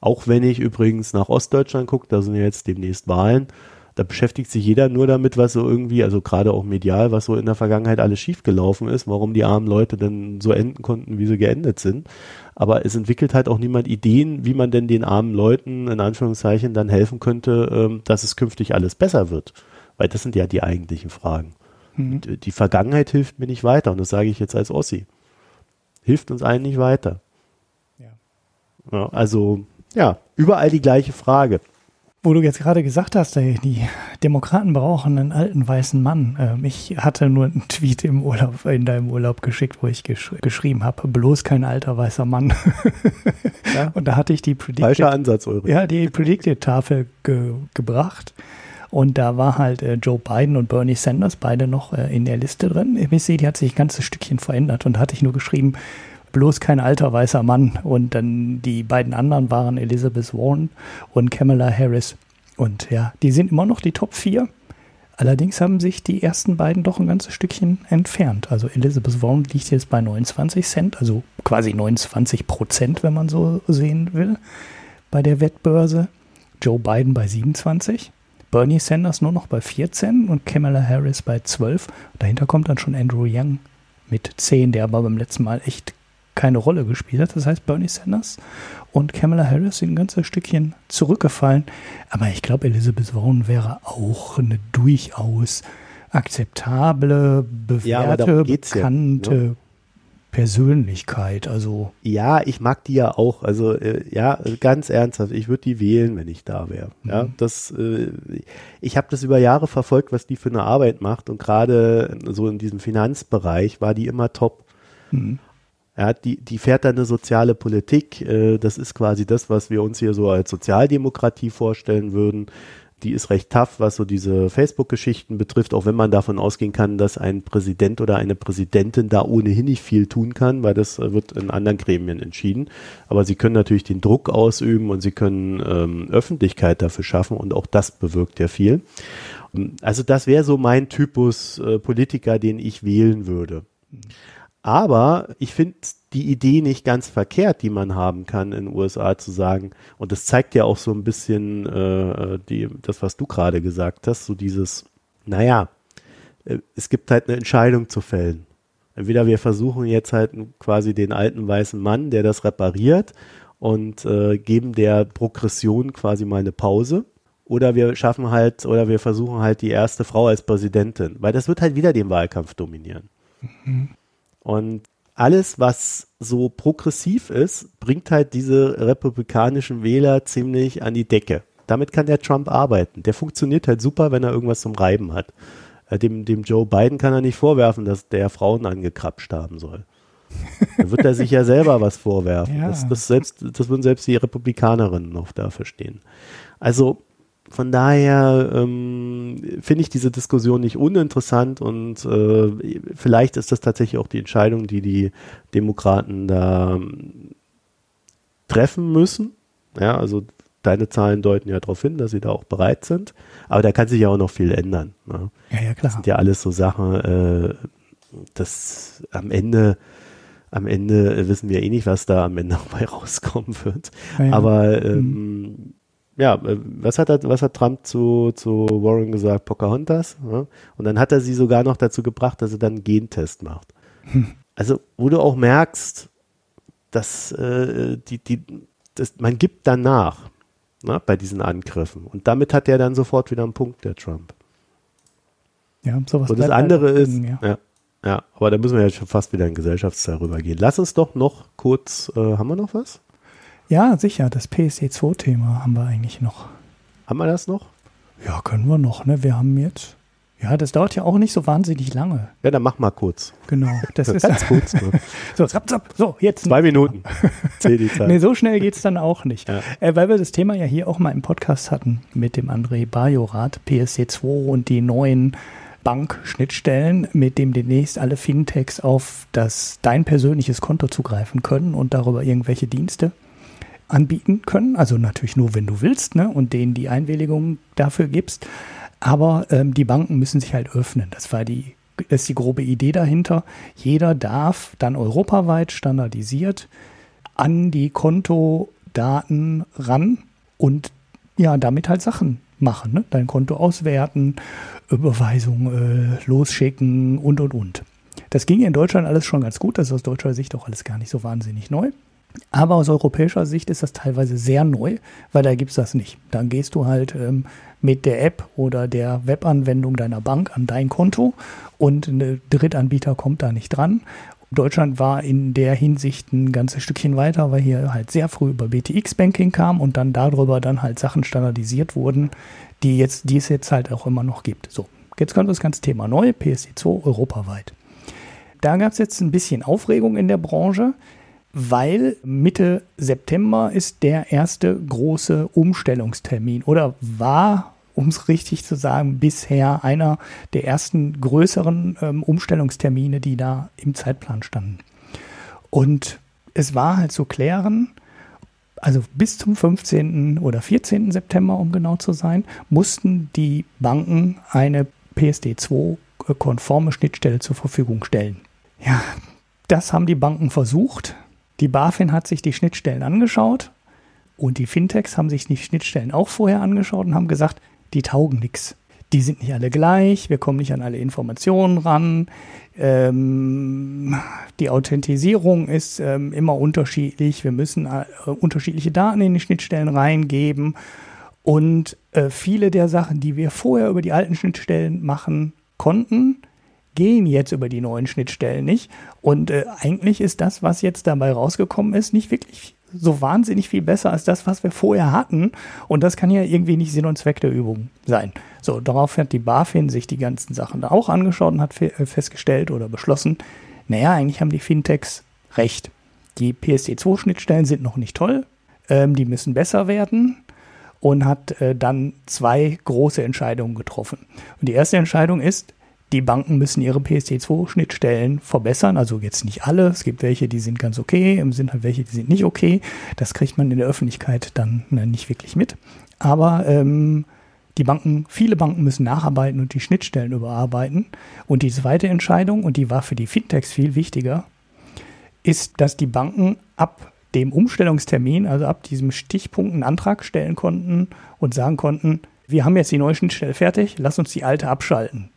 Auch wenn ich übrigens nach Ostdeutschland gucke, da sind ja jetzt demnächst Wahlen, da beschäftigt sich jeder nur damit, was so irgendwie, also gerade auch medial, was so in der Vergangenheit alles schiefgelaufen ist, warum die armen Leute denn so enden konnten, wie sie geendet sind. Aber es entwickelt halt auch niemand Ideen, wie man denn den armen Leuten in Anführungszeichen dann helfen könnte, ähm, dass es künftig alles besser wird. Weil das sind ja die eigentlichen Fragen. Mhm. Die Vergangenheit hilft mir nicht weiter und das sage ich jetzt als Ossi. Hilft uns allen nicht weiter. Ja. ja also, ja, überall die gleiche Frage. Wo du jetzt gerade gesagt hast, die Demokraten brauchen einen alten weißen Mann. Ähm, ich hatte nur einen Tweet im Urlaub, in deinem Urlaub geschickt, wo ich gesch geschrieben habe, bloß kein alter weißer Mann. Ja. Und da hatte ich die Predicted, Falscher Ansatz, Ulrich. Ja, die Predicted-Tafel ge gebracht. Und da war halt äh, Joe Biden und Bernie Sanders beide noch äh, in der Liste drin. Ich sehe, die hat sich ein ganzes Stückchen verändert und da hatte ich nur geschrieben, bloß kein alter weißer Mann. Und dann die beiden anderen waren Elizabeth Warren und Kamala Harris. Und ja, die sind immer noch die Top 4. Allerdings haben sich die ersten beiden doch ein ganzes Stückchen entfernt. Also Elizabeth Warren liegt jetzt bei 29 Cent, also quasi 29 Prozent, wenn man so sehen will, bei der Wettbörse. Joe Biden bei 27, Bernie Sanders nur noch bei 14 und Kamala Harris bei 12. Dahinter kommt dann schon Andrew Young mit 10, der aber beim letzten Mal echt keine Rolle gespielt hat. Das heißt, Bernie Sanders und Kamala Harris sind ein ganzes Stückchen zurückgefallen. Aber ich glaube, Elizabeth Warren wäre auch eine durchaus akzeptable, bewährte, ja, bekannte ja, ne? Persönlichkeit. Also ja, ich mag die ja auch. Also äh, ja, ganz ernsthaft, ich würde die wählen, wenn ich da wäre. Mhm. Ja, das. Äh, ich habe das über Jahre verfolgt, was die für eine Arbeit macht und gerade so in diesem Finanzbereich war die immer top. Mhm. Ja, die, die fährt da eine soziale Politik. Äh, das ist quasi das, was wir uns hier so als Sozialdemokratie vorstellen würden. Die ist recht tough, was so diese Facebook-Geschichten betrifft, auch wenn man davon ausgehen kann, dass ein Präsident oder eine Präsidentin da ohnehin nicht viel tun kann, weil das äh, wird in anderen Gremien entschieden. Aber sie können natürlich den Druck ausüben und sie können ähm, Öffentlichkeit dafür schaffen und auch das bewirkt ja viel. Also das wäre so mein Typus äh, Politiker, den ich wählen würde. Aber ich finde die Idee nicht ganz verkehrt, die man haben kann in den USA zu sagen. Und das zeigt ja auch so ein bisschen äh, die, das, was du gerade gesagt hast, so dieses, naja, äh, es gibt halt eine Entscheidung zu fällen. Entweder wir versuchen jetzt halt quasi den alten weißen Mann, der das repariert und äh, geben der Progression quasi mal eine Pause. Oder wir schaffen halt, oder wir versuchen halt die erste Frau als Präsidentin, weil das wird halt wieder den Wahlkampf dominieren. Mhm. Und alles, was so progressiv ist, bringt halt diese republikanischen Wähler ziemlich an die Decke. Damit kann der Trump arbeiten. Der funktioniert halt super, wenn er irgendwas zum Reiben hat. Äh, dem, dem Joe Biden kann er nicht vorwerfen, dass der Frauen angekrapscht haben soll. Da wird er sich ja selber was vorwerfen. Ja. Das, das, selbst, das würden selbst die Republikanerinnen noch da verstehen. Also von daher ähm, finde ich diese Diskussion nicht uninteressant und äh, vielleicht ist das tatsächlich auch die Entscheidung, die die Demokraten da ähm, treffen müssen. Ja, also deine Zahlen deuten ja darauf hin, dass sie da auch bereit sind. Aber da kann sich ja auch noch viel ändern. Ne? Ja, ja, klar. Das sind ja alles so Sachen, äh, das am Ende, am Ende wissen wir eh nicht, was da am Ende dabei rauskommen wird. Ja, ja. Aber ähm, mhm. Ja, äh, was hat, er, was hat Trump zu, zu Warren gesagt? Pocahontas. Ne? Und dann hat er sie sogar noch dazu gebracht, dass er dann einen Gentest macht. Hm. Also, wo du auch merkst, dass äh, die, die, das, man gibt danach ne, bei diesen Angriffen. Und damit hat er dann sofort wieder einen Punkt, der Trump. Ja, sowas. Und das andere ist, ja. ja. ja, aber da müssen wir ja schon fast wieder in Gesellschaftsteil rübergehen. Lass uns doch noch kurz, äh, haben wir noch was? Ja, sicher, das PSC2-Thema haben wir eigentlich noch. Haben wir das noch? Ja, können wir noch, ne? Wir haben jetzt ja, das dauert ja auch nicht so wahnsinnig lange. Ja, dann mach mal kurz. Genau. Das ist ganz kurz. Ne? so, zap, zap. so, jetzt. Zwei Minuten. Zähl die Zeit. nee, so schnell geht es dann auch nicht. Ja. Äh, weil wir das Thema ja hier auch mal im Podcast hatten mit dem André Bajorat, PSC2 und die neuen Bankschnittstellen, mit dem demnächst alle Fintechs auf das dein persönliches Konto zugreifen können und darüber irgendwelche Dienste anbieten können. Also natürlich nur, wenn du willst, ne? Und denen die Einwilligung dafür gibst. Aber ähm, die Banken müssen sich halt öffnen. Das war die, das ist die grobe Idee dahinter. Jeder darf dann europaweit standardisiert an die Kontodaten ran und ja, damit halt Sachen machen. Ne? Dein Konto auswerten, Überweisung äh, losschicken und und und. Das ging in Deutschland alles schon ganz gut. Das ist aus deutscher Sicht auch alles gar nicht so wahnsinnig neu. Aber aus europäischer Sicht ist das teilweise sehr neu, weil da gibt es das nicht. Dann gehst du halt ähm, mit der App oder der Webanwendung deiner Bank an dein Konto und ein Drittanbieter kommt da nicht dran. Deutschland war in der Hinsicht ein ganzes Stückchen weiter, weil hier halt sehr früh über BTX-Banking kam und dann darüber dann halt Sachen standardisiert wurden, die, jetzt, die es jetzt halt auch immer noch gibt. So, jetzt kommt das ganze Thema neu, PSD2 europaweit. Da gab es jetzt ein bisschen Aufregung in der Branche, weil Mitte September ist der erste große Umstellungstermin oder war um es richtig zu sagen, bisher einer der ersten größeren ähm, Umstellungstermine, die da im Zeitplan standen. Und es war halt zu klären, also bis zum 15. oder 14. September, um genau zu sein, mussten die Banken eine PSD2-konforme Schnittstelle zur Verfügung stellen. Ja, das haben die Banken versucht. Die BaFin hat sich die Schnittstellen angeschaut und die Fintechs haben sich die Schnittstellen auch vorher angeschaut und haben gesagt, die taugen nichts. Die sind nicht alle gleich, wir kommen nicht an alle Informationen ran. Ähm, die Authentisierung ist ähm, immer unterschiedlich. Wir müssen äh, unterschiedliche Daten in die Schnittstellen reingeben. Und äh, viele der Sachen, die wir vorher über die alten Schnittstellen machen konnten, gehen jetzt über die neuen Schnittstellen nicht. Und äh, eigentlich ist das, was jetzt dabei rausgekommen ist, nicht wirklich so wahnsinnig viel besser als das, was wir vorher hatten. Und das kann ja irgendwie nicht Sinn und Zweck der Übung sein. So, darauf hat die BaFin sich die ganzen Sachen da auch angeschaut und hat äh, festgestellt oder beschlossen, naja, eigentlich haben die Fintechs recht. Die PSD2-Schnittstellen sind noch nicht toll, ähm, die müssen besser werden und hat äh, dann zwei große Entscheidungen getroffen. Und die erste Entscheidung ist, die Banken müssen ihre PSD2-Schnittstellen verbessern. Also jetzt nicht alle. Es gibt welche, die sind ganz okay, im Sinne welche, die sind nicht okay. Das kriegt man in der Öffentlichkeit dann ne, nicht wirklich mit. Aber ähm, die Banken, viele Banken müssen nacharbeiten und die Schnittstellen überarbeiten. Und die zweite Entscheidung, und die war für die Fintechs viel wichtiger, ist, dass die Banken ab dem Umstellungstermin, also ab diesem Stichpunkt, einen Antrag stellen konnten und sagen konnten, wir haben jetzt die neue Schnittstelle fertig, lass uns die alte abschalten.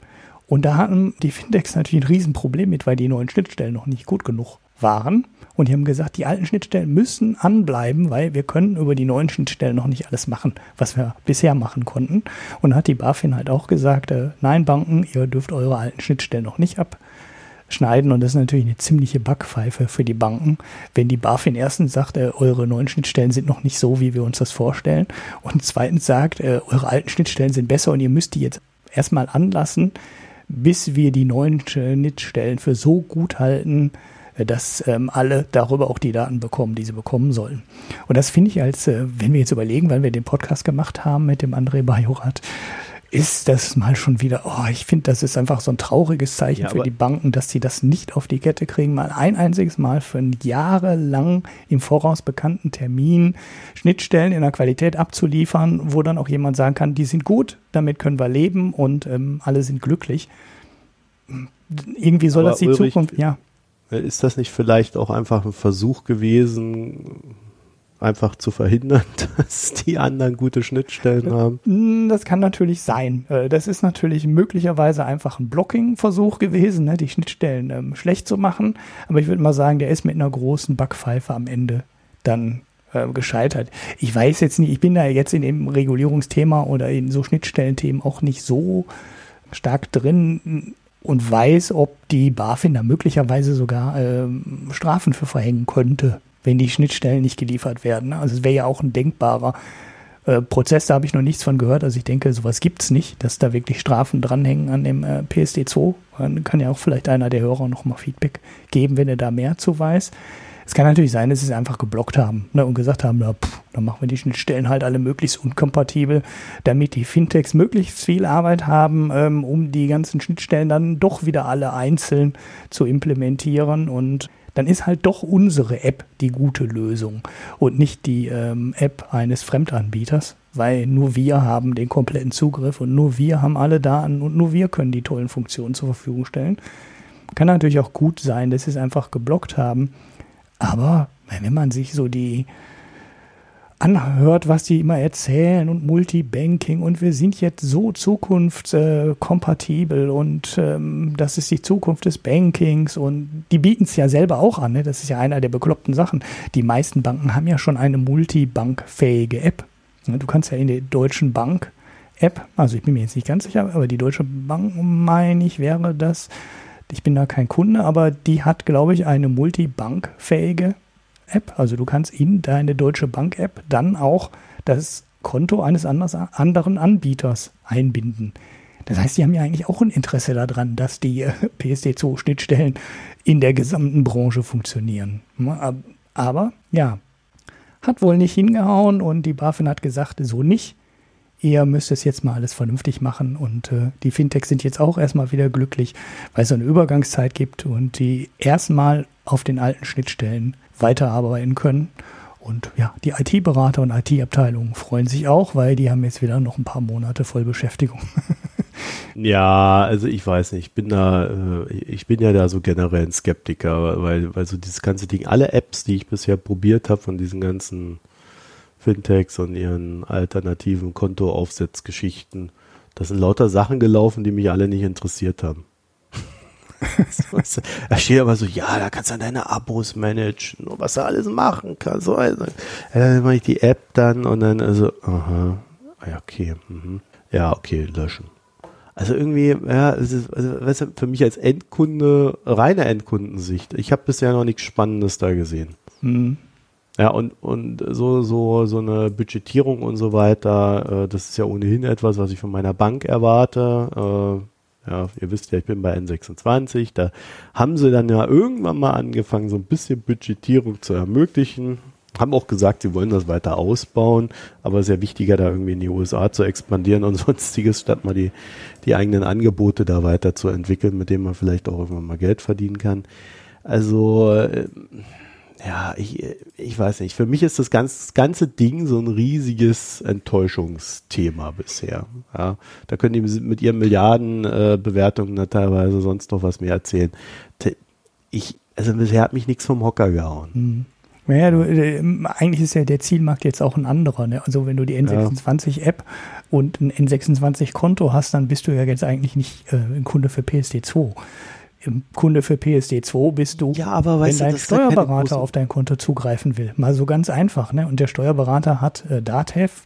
Und da hatten die Fintechs natürlich ein Riesenproblem mit, weil die neuen Schnittstellen noch nicht gut genug waren. Und die haben gesagt, die alten Schnittstellen müssen anbleiben, weil wir können über die neuen Schnittstellen noch nicht alles machen, was wir bisher machen konnten. Und hat die BaFin halt auch gesagt, äh, nein, Banken, ihr dürft eure alten Schnittstellen noch nicht abschneiden. Und das ist natürlich eine ziemliche Backpfeife für die Banken, wenn die BaFin erstens sagt, äh, eure neuen Schnittstellen sind noch nicht so, wie wir uns das vorstellen. Und zweitens sagt, äh, eure alten Schnittstellen sind besser und ihr müsst die jetzt erstmal anlassen, bis wir die neuen Schnittstellen für so gut halten, äh, dass ähm, alle darüber auch die Daten bekommen, die sie bekommen sollen. Und das finde ich als, äh, wenn wir jetzt überlegen, wann wir den Podcast gemacht haben mit dem André Bajorat, ist das mal schon wieder, oh, ich finde, das ist einfach so ein trauriges Zeichen ja, für die Banken, dass sie das nicht auf die Kette kriegen, mal ein einziges Mal für einen jahrelang im Voraus bekannten Termin Schnittstellen in der Qualität abzuliefern, wo dann auch jemand sagen kann, die sind gut, damit können wir leben und ähm, alle sind glücklich. Irgendwie soll aber das die Ulrich, Zukunft, ja. Ist das nicht vielleicht auch einfach ein Versuch gewesen, einfach zu verhindern, dass die anderen gute Schnittstellen haben? Hm, das kann natürlich sein. Äh, das ist natürlich möglicherweise einfach ein Blocking-Versuch gewesen, ne, die Schnittstellen ähm, schlecht zu machen. Aber ich würde mal sagen, der ist mit einer großen Backpfeife am Ende dann äh, gescheitert. Ich weiß jetzt nicht, ich bin da jetzt in dem Regulierungsthema oder in so Schnittstellenthemen auch nicht so stark drin und weiß, ob die BaFin da möglicherweise sogar ähm, Strafen für verhängen könnte wenn die Schnittstellen nicht geliefert werden. Also es wäre ja auch ein denkbarer äh, Prozess, da habe ich noch nichts von gehört. Also ich denke, sowas gibt es nicht, dass da wirklich Strafen dranhängen an dem äh, PSD2. Dann kann ja auch vielleicht einer der Hörer nochmal Feedback geben, wenn er da mehr zu weiß. Es kann natürlich sein, dass sie es einfach geblockt haben ne, und gesagt haben, na, pff, dann machen wir die Schnittstellen halt alle möglichst unkompatibel, damit die Fintechs möglichst viel Arbeit haben, ähm, um die ganzen Schnittstellen dann doch wieder alle einzeln zu implementieren und dann ist halt doch unsere App die gute Lösung und nicht die ähm, App eines Fremdanbieters, weil nur wir haben den kompletten Zugriff und nur wir haben alle Daten und nur wir können die tollen Funktionen zur Verfügung stellen. Kann natürlich auch gut sein, dass sie es einfach geblockt haben, aber wenn man sich so die anhört, was die immer erzählen und Multibanking und wir sind jetzt so zukunftskompatibel und ähm, das ist die Zukunft des Bankings und die bieten es ja selber auch an. Ne? Das ist ja einer der bekloppten Sachen. Die meisten Banken haben ja schon eine multibankfähige App. Du kannst ja in der Deutschen Bank App, also ich bin mir jetzt nicht ganz sicher, aber die Deutsche Bank, meine ich, wäre das. Ich bin da kein Kunde, aber die hat, glaube ich, eine multibankfähige App. Also du kannst in deine Deutsche Bank App dann auch das Konto eines anderen Anbieters einbinden. Das heißt, die haben ja eigentlich auch ein Interesse daran, dass die äh, PSD2-Schnittstellen in der gesamten Branche funktionieren. Aber ja, hat wohl nicht hingehauen und die BaFin hat gesagt, so nicht. Ihr müsst es jetzt mal alles vernünftig machen und äh, die Fintechs sind jetzt auch erstmal wieder glücklich, weil es so eine Übergangszeit gibt und die erstmal auf den alten Schnittstellen weiterarbeiten können. Und ja, die IT-Berater und IT-Abteilungen freuen sich auch, weil die haben jetzt wieder noch ein paar Monate voll Beschäftigung. ja, also ich weiß nicht, ich bin da, äh, ich bin ja da so generell ein Skeptiker, weil, weil so dieses ganze Ding, alle Apps, die ich bisher probiert habe von diesen ganzen Fintechs und ihren alternativen Kontoaufsetzgeschichten, das sind lauter Sachen gelaufen, die mich alle nicht interessiert haben da steht aber so, ja, da kannst du deine Abos managen und was du alles machen kannst. So, also, dann mache ich die App dann und dann, also, aha, ja, okay, mhm. ja, okay, löschen. Also irgendwie, ja, es ist, also, weißt du, für mich als Endkunde, reine Endkundensicht, ich habe bisher noch nichts Spannendes da gesehen. Mhm. Ja, und, und so, so, so eine Budgetierung und so weiter, äh, das ist ja ohnehin etwas, was ich von meiner Bank erwarte. Äh, ja, ihr wisst ja, ich bin bei N26. Da haben sie dann ja irgendwann mal angefangen, so ein bisschen Budgetierung zu ermöglichen. Haben auch gesagt, sie wollen das weiter ausbauen, aber sehr wichtiger, da irgendwie in die USA zu expandieren und sonstiges, statt mal die, die eigenen Angebote da weiter zu entwickeln, mit denen man vielleicht auch irgendwann mal Geld verdienen kann. Also, äh, ja, ich, ich weiß nicht. Für mich ist das ganze, ganze Ding so ein riesiges Enttäuschungsthema bisher. Ja, da können die mit ihren Milliardenbewertungen äh, teilweise sonst noch was mehr erzählen. Ich, also bisher hat mich nichts vom Hocker gehauen. Mhm. Naja, du, äh, eigentlich ist ja der Zielmarkt jetzt auch ein anderer. Ne? Also wenn du die N26-App und ein N26-Konto hast, dann bist du ja jetzt eigentlich nicht äh, ein Kunde für PSD2. Kunde für PSD2 bist du, ja, aber wenn dein Steuerberater auf dein Konto zugreifen will. Mal so ganz einfach. Ne? Und der Steuerberater hat äh, DATEV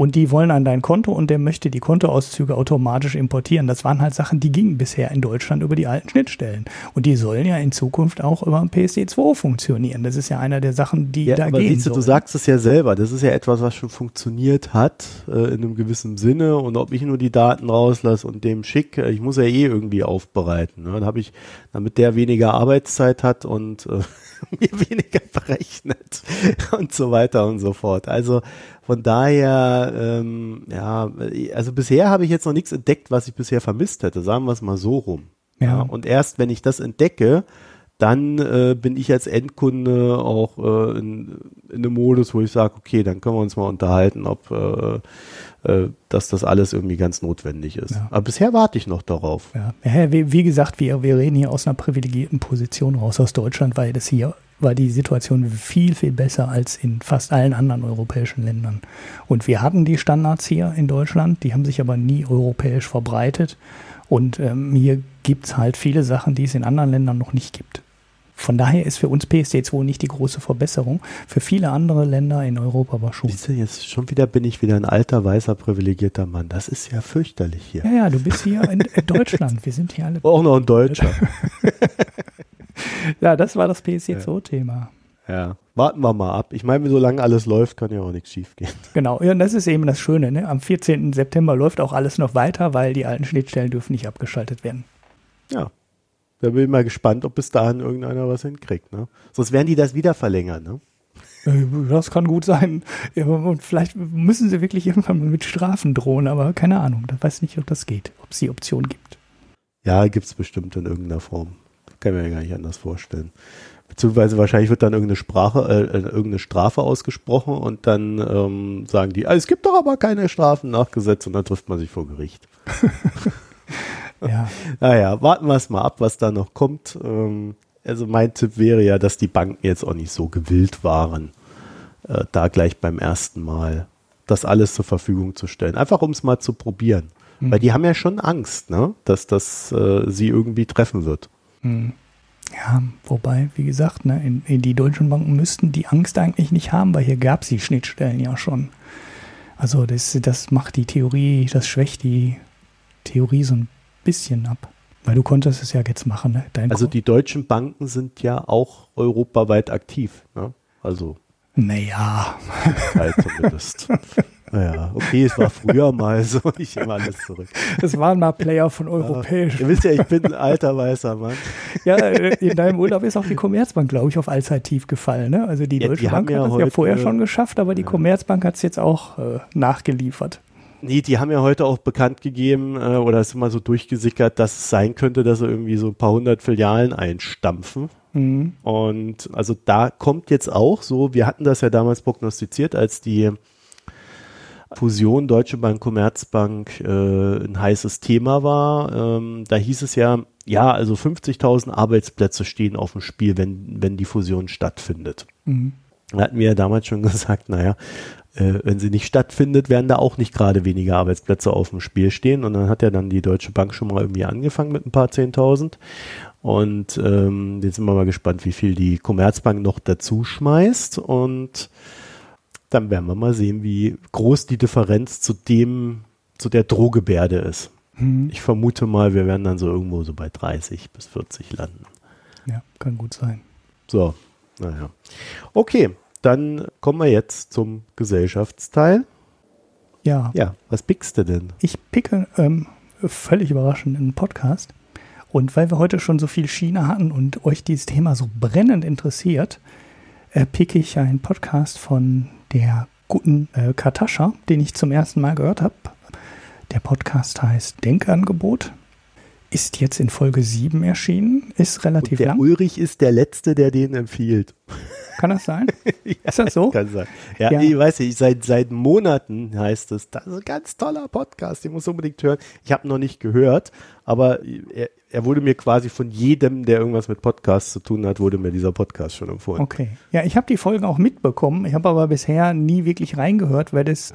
und die wollen an dein Konto und der möchte die Kontoauszüge automatisch importieren. Das waren halt Sachen, die gingen bisher in Deutschland über die alten Schnittstellen. Und die sollen ja in Zukunft auch über PSD2 funktionieren. Das ist ja einer der Sachen, die ja, da aber gehen siehst du, du sagst es ja selber. Das ist ja etwas, was schon funktioniert hat äh, in einem gewissen Sinne. Und ob ich nur die Daten rauslasse und dem schicke, ich muss ja eh irgendwie aufbereiten. Ne? Dann habe ich, damit der weniger Arbeitszeit hat und äh, mir weniger berechnet und so weiter und so fort. Also Von daher, ähm, ja, also bisher habe ich jetzt noch nichts entdeckt, was ich bisher vermisst hätte. Sagen wir es mal so rum. Ja. ja. Und erst wenn ich das entdecke, dann äh, bin ich als Endkunde auch äh, in, in einem Modus, wo ich sage, okay, dann können wir uns mal unterhalten, ob äh, äh, dass das alles irgendwie ganz notwendig ist. Ja. Aber bisher warte ich noch darauf. Ja, ja wie, wie, gesagt, wir, wir reden hier aus einer privilegierten Position raus aus Deutschland, weil das hier war die Situation viel, viel besser als in fast allen anderen europäischen Ländern. Und wir hatten die Standards hier in Deutschland, die haben sich aber nie europäisch verbreitet. Und ähm, hier gibt es halt viele Sachen, die es in anderen Ländern noch nicht gibt. Von daher ist für uns PSD2 nicht die große Verbesserung. Für viele andere Länder in Europa aber schon. Siehst du, jetzt schon wieder bin ich wieder ein alter, weißer, privilegierter Mann. Das ist ja fürchterlich hier. Ja, ja, du bist hier in, Deutschland. Wir sind hier alle. Auch noch ein Deutscher. ja, das war das PSD2-Thema. Ja, warten wir mal ab. Ich meine, solange alles läuft, kann ja auch nichts schief gehen. Genau, ja, und das ist eben das Schöne. Ne? Am 14. September läuft auch alles noch weiter, weil die alten Schnittstellen dürfen nicht abgeschaltet werden. Ja, da bin ich mal gespannt, ob bis dahin irgendeiner was hinkriegt. Ne? Sonst werden die das wieder verlängern. Ne? Äh, das kann gut sein. Und vielleicht müssen sie wirklich irgendwann mit Strafen drohen, aber keine Ahnung. Da weiß nicht, ob das geht, ob es die Option gibt. Ja, gibt es bestimmt in irgendeiner Form. Kann mir ja gar nicht anders vorstellen. Beziehungsweise wahrscheinlich wird dann irgendeine Sprache, äh, äh, irgendeine Strafe ausgesprochen und dann ähm, sagen die, ah, es gibt doch aber keine Strafen nachgesetzt und dann trifft man sich vor Gericht. Ja. naja, warten wir es mal ab, was da noch kommt. Ähm, also mein Tipp wäre ja, dass die Banken jetzt auch nicht so gewillt waren, äh, da gleich beim ersten Mal das alles zur Verfügung zu stellen. Einfach um es mal zu probieren. Mhm. Weil die haben ja schon Angst, ne? dass das äh, sie irgendwie treffen wird. Mhm. Ja, wobei, wie gesagt, ne, in, in die deutschen Banken müssten die Angst eigentlich nicht haben, weil hier gab es die Schnittstellen ja schon. Also das, das macht die Theorie, das schwächt die Theorie so ein bisschen ab. Weil du konntest es ja jetzt machen. Ne? Dein also die deutschen Banken sind ja auch europaweit aktiv. Ne? Also. Naja. Halt zumindest. naja, okay, es war früher mal so, ich nehme alles zurück. Es waren mal Player von europäisch. Ja, ihr wisst ja, ich bin ein alter weißer Mann. Ja, in deinem Urlaub ist auch die Commerzbank, glaube ich, auf Allzeittief gefallen. Ne? Also die ja, Deutsche die Bank hat es ja vorher schon geschafft, aber die Commerzbank hat es jetzt auch äh, nachgeliefert. Nee, die haben ja heute auch bekannt gegeben äh, oder ist immer so durchgesickert, dass es sein könnte, dass sie irgendwie so ein paar hundert Filialen einstampfen. Mhm. Und also da kommt jetzt auch so, wir hatten das ja damals prognostiziert, als die Fusion Deutsche Bank, Commerzbank äh, ein heißes Thema war. Ähm, da hieß es ja, ja, also 50.000 Arbeitsplätze stehen auf dem Spiel, wenn, wenn die Fusion stattfindet. Mhm. Da hatten wir ja damals schon gesagt, naja, äh, wenn sie nicht stattfindet, werden da auch nicht gerade weniger Arbeitsplätze auf dem Spiel stehen. Und dann hat ja dann die Deutsche Bank schon mal irgendwie angefangen mit ein paar Zehntausend. Und ähm, jetzt sind wir mal gespannt, wie viel die Commerzbank noch dazu schmeißt. Und dann werden wir mal sehen, wie groß die Differenz zu dem, zu der Drohgebärde ist. Mhm. Ich vermute mal, wir werden dann so irgendwo so bei 30 bis 40 landen. Ja, kann gut sein. So, naja. Okay, dann kommen wir jetzt zum Gesellschaftsteil. Ja. Ja, was pickst du denn? Ich picke ähm, völlig überraschend einen Podcast. Und weil wir heute schon so viel China hatten und euch dieses Thema so brennend interessiert, äh, picke ich einen Podcast von der guten äh, Katascha, den ich zum ersten Mal gehört habe. Der Podcast heißt Denkangebot ist jetzt in Folge 7 erschienen, ist relativ der lang. Ulrich ist der Letzte, der den empfiehlt. Kann das sein? ja, ist das so? Kann sein. Ja, ja. ich weiß nicht, seit, seit Monaten heißt es, das ist ein ganz toller Podcast, den muss unbedingt hören. Ich habe noch nicht gehört, aber er, er wurde mir quasi von jedem, der irgendwas mit Podcasts zu tun hat, wurde mir dieser Podcast schon empfohlen. Okay. Ja, ich habe die Folgen auch mitbekommen. Ich habe aber bisher nie wirklich reingehört, weil das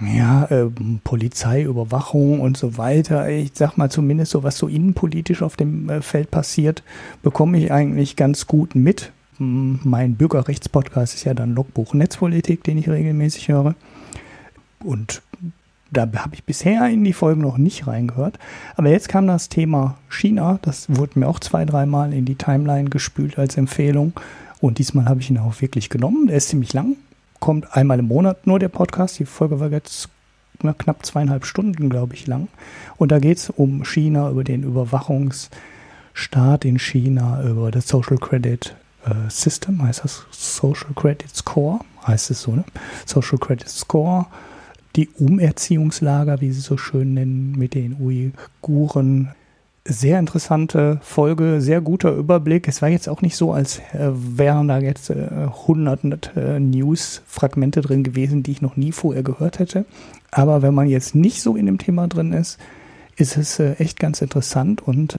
ja, äh, Polizeiüberwachung und so weiter. Ich sag mal zumindest so, was so innenpolitisch auf dem äh, Feld passiert, bekomme ich eigentlich ganz gut mit. Mein Bürgerrechtspodcast ist ja dann Logbuch Netzpolitik, den ich regelmäßig höre. Und da habe ich bisher in die Folgen noch nicht reingehört. Aber jetzt kam das Thema China. Das wurde mir auch zwei, dreimal in die Timeline gespült als Empfehlung. Und diesmal habe ich ihn auch wirklich genommen. Der ist ziemlich lang, kommt einmal im Monat nur der Podcast. Die Folge war jetzt knapp zweieinhalb Stunden, glaube ich, lang. Und da geht es um China, über den Überwachungsstaat in China, über das Social Credit äh, System, heißt das Social Credit Score, heißt es so, ne? Social Credit Score, die Umerziehungslager, wie sie so schön nennen, mit den Uiguren. Sehr interessante Folge, sehr guter Überblick. Es war jetzt auch nicht so, als äh, wären da jetzt äh, hundert äh, News-Fragmente drin gewesen, die ich noch nie vorher gehört hätte. Aber wenn man jetzt nicht so in dem Thema drin ist, ist es echt ganz interessant und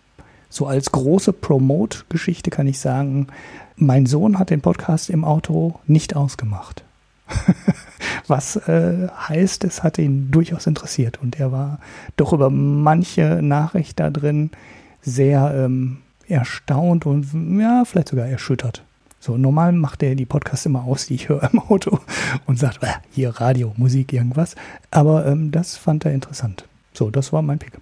so als große Promote-Geschichte kann ich sagen, mein Sohn hat den Podcast im Auto nicht ausgemacht. Was äh, heißt, es hat ihn durchaus interessiert und er war doch über manche Nachricht da drin sehr ähm, erstaunt und ja, vielleicht sogar erschüttert. So, normal macht er die Podcasts immer aus, die ich höre im Auto und sagt, äh, hier Radio, Musik, irgendwas. Aber ähm, das fand er interessant. So, das war mein Pickup.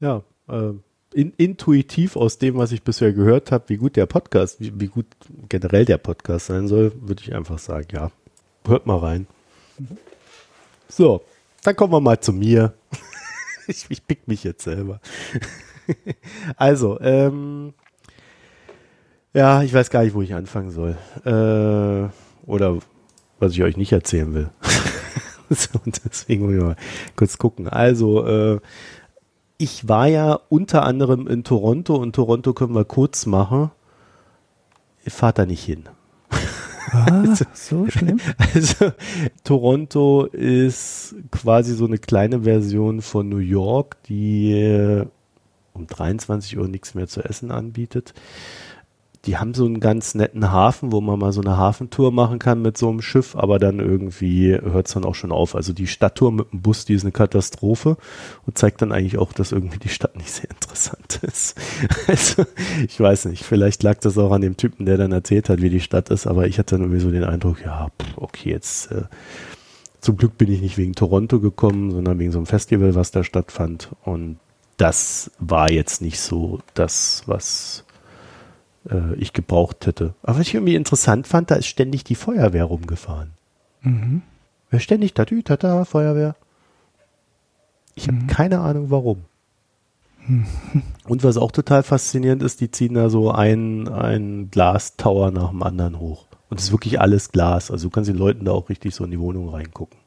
Ja, äh, in, intuitiv aus dem, was ich bisher gehört habe, wie gut der Podcast, wie, wie gut generell der Podcast sein soll, würde ich einfach sagen, ja, hört mal rein. So, dann kommen wir mal zu mir. ich, ich pick mich jetzt selber. also, ähm, ja, ich weiß gar nicht, wo ich anfangen soll. Äh, oder was ich euch nicht erzählen will. so, und deswegen muss ich mal kurz gucken. Also, äh, ich war ja unter anderem in Toronto und Toronto können wir kurz machen. Ich fahre da nicht hin. Ah, so schlimm. Also Toronto ist quasi so eine kleine Version von New York, die äh, um 23 Uhr nichts mehr zu essen anbietet die haben so einen ganz netten Hafen, wo man mal so eine Hafentour machen kann mit so einem Schiff, aber dann irgendwie hört es dann auch schon auf. Also die Stadttour mit dem Bus, die ist eine Katastrophe und zeigt dann eigentlich auch, dass irgendwie die Stadt nicht sehr interessant ist. Also ich weiß nicht, vielleicht lag das auch an dem Typen, der dann erzählt hat, wie die Stadt ist, aber ich hatte dann irgendwie so den Eindruck, ja, okay, jetzt äh, zum Glück bin ich nicht wegen Toronto gekommen, sondern wegen so einem Festival, was da stattfand und das war jetzt nicht so das, was äh, ich gebraucht hätte. Aber was ich irgendwie interessant fand, da ist ständig die Feuerwehr rumgefahren. Mhm. Ständig Tatü, Tata, Feuerwehr. Ich habe mhm. keine Ahnung warum. Mhm. Und was auch total faszinierend ist, die ziehen da so ein, ein Glastower nach dem anderen hoch. Und es ist wirklich alles Glas. Also du kannst den Leuten da auch richtig so in die Wohnung reingucken.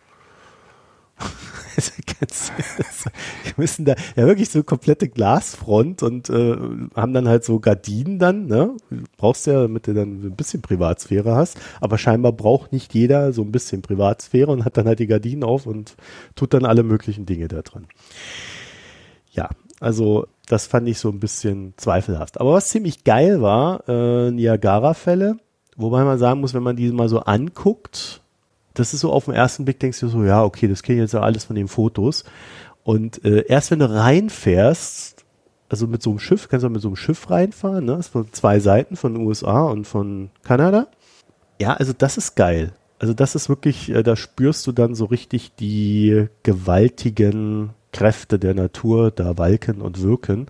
die müssen da ja wirklich so komplette Glasfront und äh, haben dann halt so Gardinen dann, ne? Brauchst ja, damit du dann ein bisschen Privatsphäre hast, aber scheinbar braucht nicht jeder so ein bisschen Privatsphäre und hat dann halt die Gardinen auf und tut dann alle möglichen Dinge da drin. Ja, also das fand ich so ein bisschen zweifelhaft. Aber was ziemlich geil war, äh, Niagara-Fälle, wobei man sagen muss, wenn man die mal so anguckt, das ist so auf den ersten Blick denkst du so, ja, okay, das kenne ich jetzt ja alles von den Fotos. Und äh, erst wenn du reinfährst, also mit so einem Schiff, kannst du mit so einem Schiff reinfahren, ne? Das von zwei Seiten von den USA und von Kanada. Ja, also das ist geil. Also das ist wirklich, äh, da spürst du dann so richtig die gewaltigen Kräfte der Natur da walken und wirken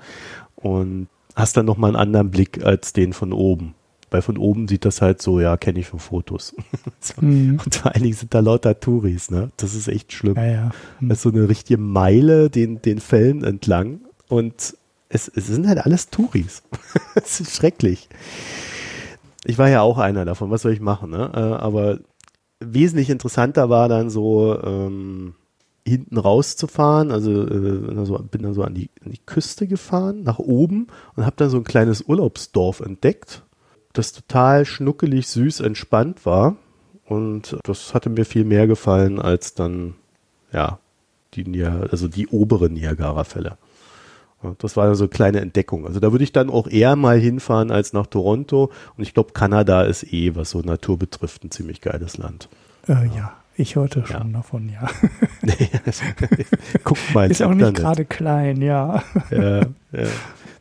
und hast dann nochmal einen anderen Blick als den von oben. Weil von oben sieht das halt so, ja, kenne ich von Fotos. so. mhm. Und vor allen Dingen sind da lauter Touris, ne? Das ist echt schlimm. Ja, ja. Mhm. Das ist so eine richtige Meile den, den Fällen entlang und es, es sind halt alles Touris. das ist schrecklich. Ich war ja auch einer davon, was soll ich machen, ne? Äh, aber wesentlich interessanter war dann so, ähm, hinten rauszufahren. Also äh, so, bin dann so an die, an die Küste gefahren, nach oben und habe dann so ein kleines Urlaubsdorf entdeckt das total schnuckelig, süß, entspannt war. Und das hatte mir viel mehr gefallen als dann, ja, die, also die oberen Niagara-Fälle. Das war so eine kleine Entdeckung. Also da würde ich dann auch eher mal hinfahren als nach Toronto. Und ich glaube, Kanada ist eh, was so Natur betrifft, ein ziemlich geiles Land. Äh, ja, ich hörte schon ja. davon, ja. guck mal. Ist auch nicht gerade klein, ja. ja. ja.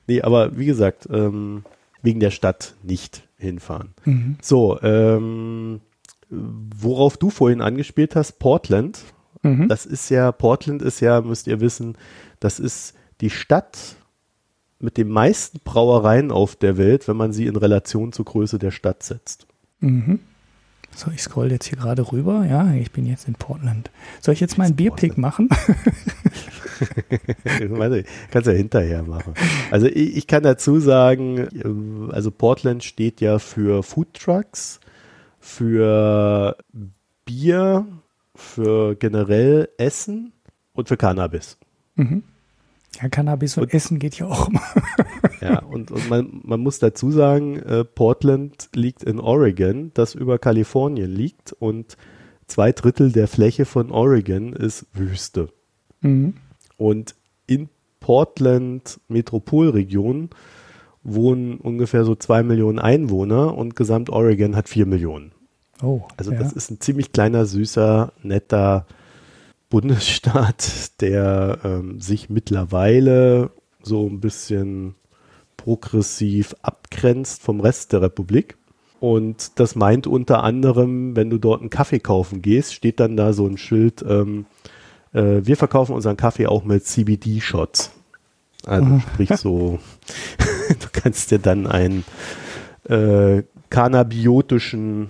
Nee, aber wie gesagt, ähm, wegen der Stadt nicht hinfahren. Mhm. So, ähm, worauf du vorhin angespielt hast, Portland. Mhm. Das ist ja, Portland ist ja, müsst ihr wissen, das ist die Stadt mit den meisten Brauereien auf der Welt, wenn man sie in Relation zur Größe der Stadt setzt. Mhm. So, ich scroll jetzt hier gerade rüber. Ja, ich bin jetzt in Portland. Soll ich jetzt meinen Bierpick machen? kannst ja hinterher machen. Also ich, ich, kann dazu sagen, also Portland steht ja für Food Trucks, für Bier, für generell Essen und für Cannabis. Mhm. Ja, Cannabis und, und, Essen geht ja auch immer. ja, und, und man, man, muss dazu sagen, äh, Portland liegt in Oregon, das über Kalifornien liegt und zwei Drittel der Fläche von Oregon ist Wüste. Mhm. Und in Portland Metropolregion wohnen ungefähr so zwei Millionen Einwohner und Gesamt Oregon hat vier Millionen. Oh, also ja. das ist ein ziemlich kleiner, süßer, netter Bundesstaat, der ähm, sich mittlerweile so ein bisschen progressiv abgrenzt vom Rest der Republik. Und das meint unter anderem, wenn du dort einen Kaffee kaufen gehst, steht dann da so ein Schild, ähm, äh, wir verkaufen unseren Kaffee auch mit CBD-Shots. Also mhm. sprich so, du kannst dir dann einen äh, cannabiotischen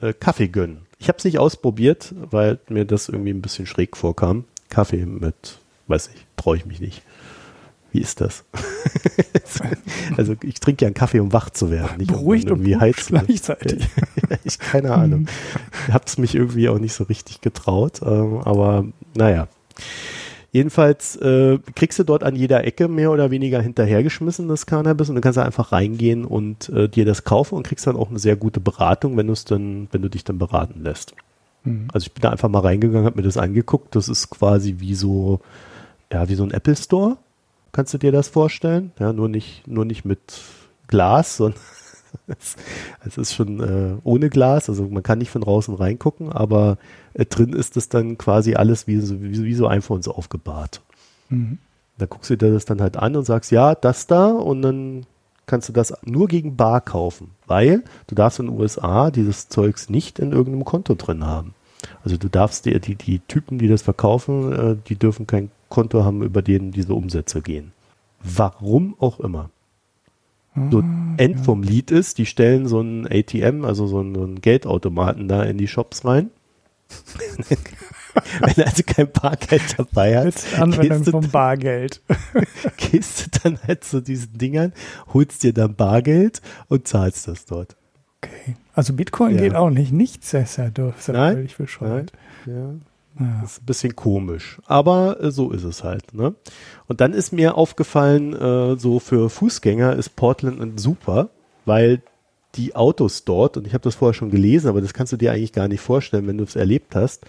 äh, Kaffee gönnen. Ich habe es nicht ausprobiert, weil mir das irgendwie ein bisschen schräg vorkam. Kaffee mit, weiß ich, traue ich mich nicht. Wie ist das? also ich trinke ja einen Kaffee, um wach zu werden, nicht Beruhigt um irgendwie heiz gleichzeitig. ich keine Ahnung. Ich habe es mich irgendwie auch nicht so richtig getraut, ähm, aber naja. Jedenfalls äh, kriegst du dort an jeder Ecke mehr oder weniger hinterhergeschmissen das Cannabis und du kannst einfach reingehen und äh, dir das kaufen und kriegst dann auch eine sehr gute Beratung, wenn du es dann, wenn du dich dann beraten lässt. Mhm. Also ich bin da einfach mal reingegangen, habe mir das angeguckt. Das ist quasi wie so, ja, wie so ein Apple Store. Kannst du dir das vorstellen? Ja, nur nicht, nur nicht mit Glas, sondern es ist schon äh, ohne Glas, also man kann nicht von draußen reingucken, aber äh, drin ist es dann quasi alles wie, wie, wie so iPhones aufgebahrt. Mhm. Da guckst du dir das dann halt an und sagst, ja, das da und dann kannst du das nur gegen Bar kaufen, weil du darfst in den USA dieses Zeugs nicht in irgendeinem Konto drin haben. Also du darfst die, die, die Typen, die das verkaufen, äh, die dürfen kein Konto haben, über denen diese Umsätze gehen. Warum auch immer so ah, End vom Lied ist, die stellen so ein ATM, also so einen, so einen Geldautomaten da in die Shops rein. Wenn er also kein Bargeld dabei hat, Anwendung vom Bargeld. gehst du dann halt zu diesen Dingern, holst dir dann Bargeld und zahlst das dort. Okay. Also Bitcoin ja. geht auch nicht. Nichts ist ja, ja nein, völlig bescheuert. Nein, ja. Ja. Das ist ein bisschen komisch, aber äh, so ist es halt. Ne? Und dann ist mir aufgefallen, äh, so für Fußgänger ist Portland super, weil die Autos dort, und ich habe das vorher schon gelesen, aber das kannst du dir eigentlich gar nicht vorstellen, wenn du es erlebt hast.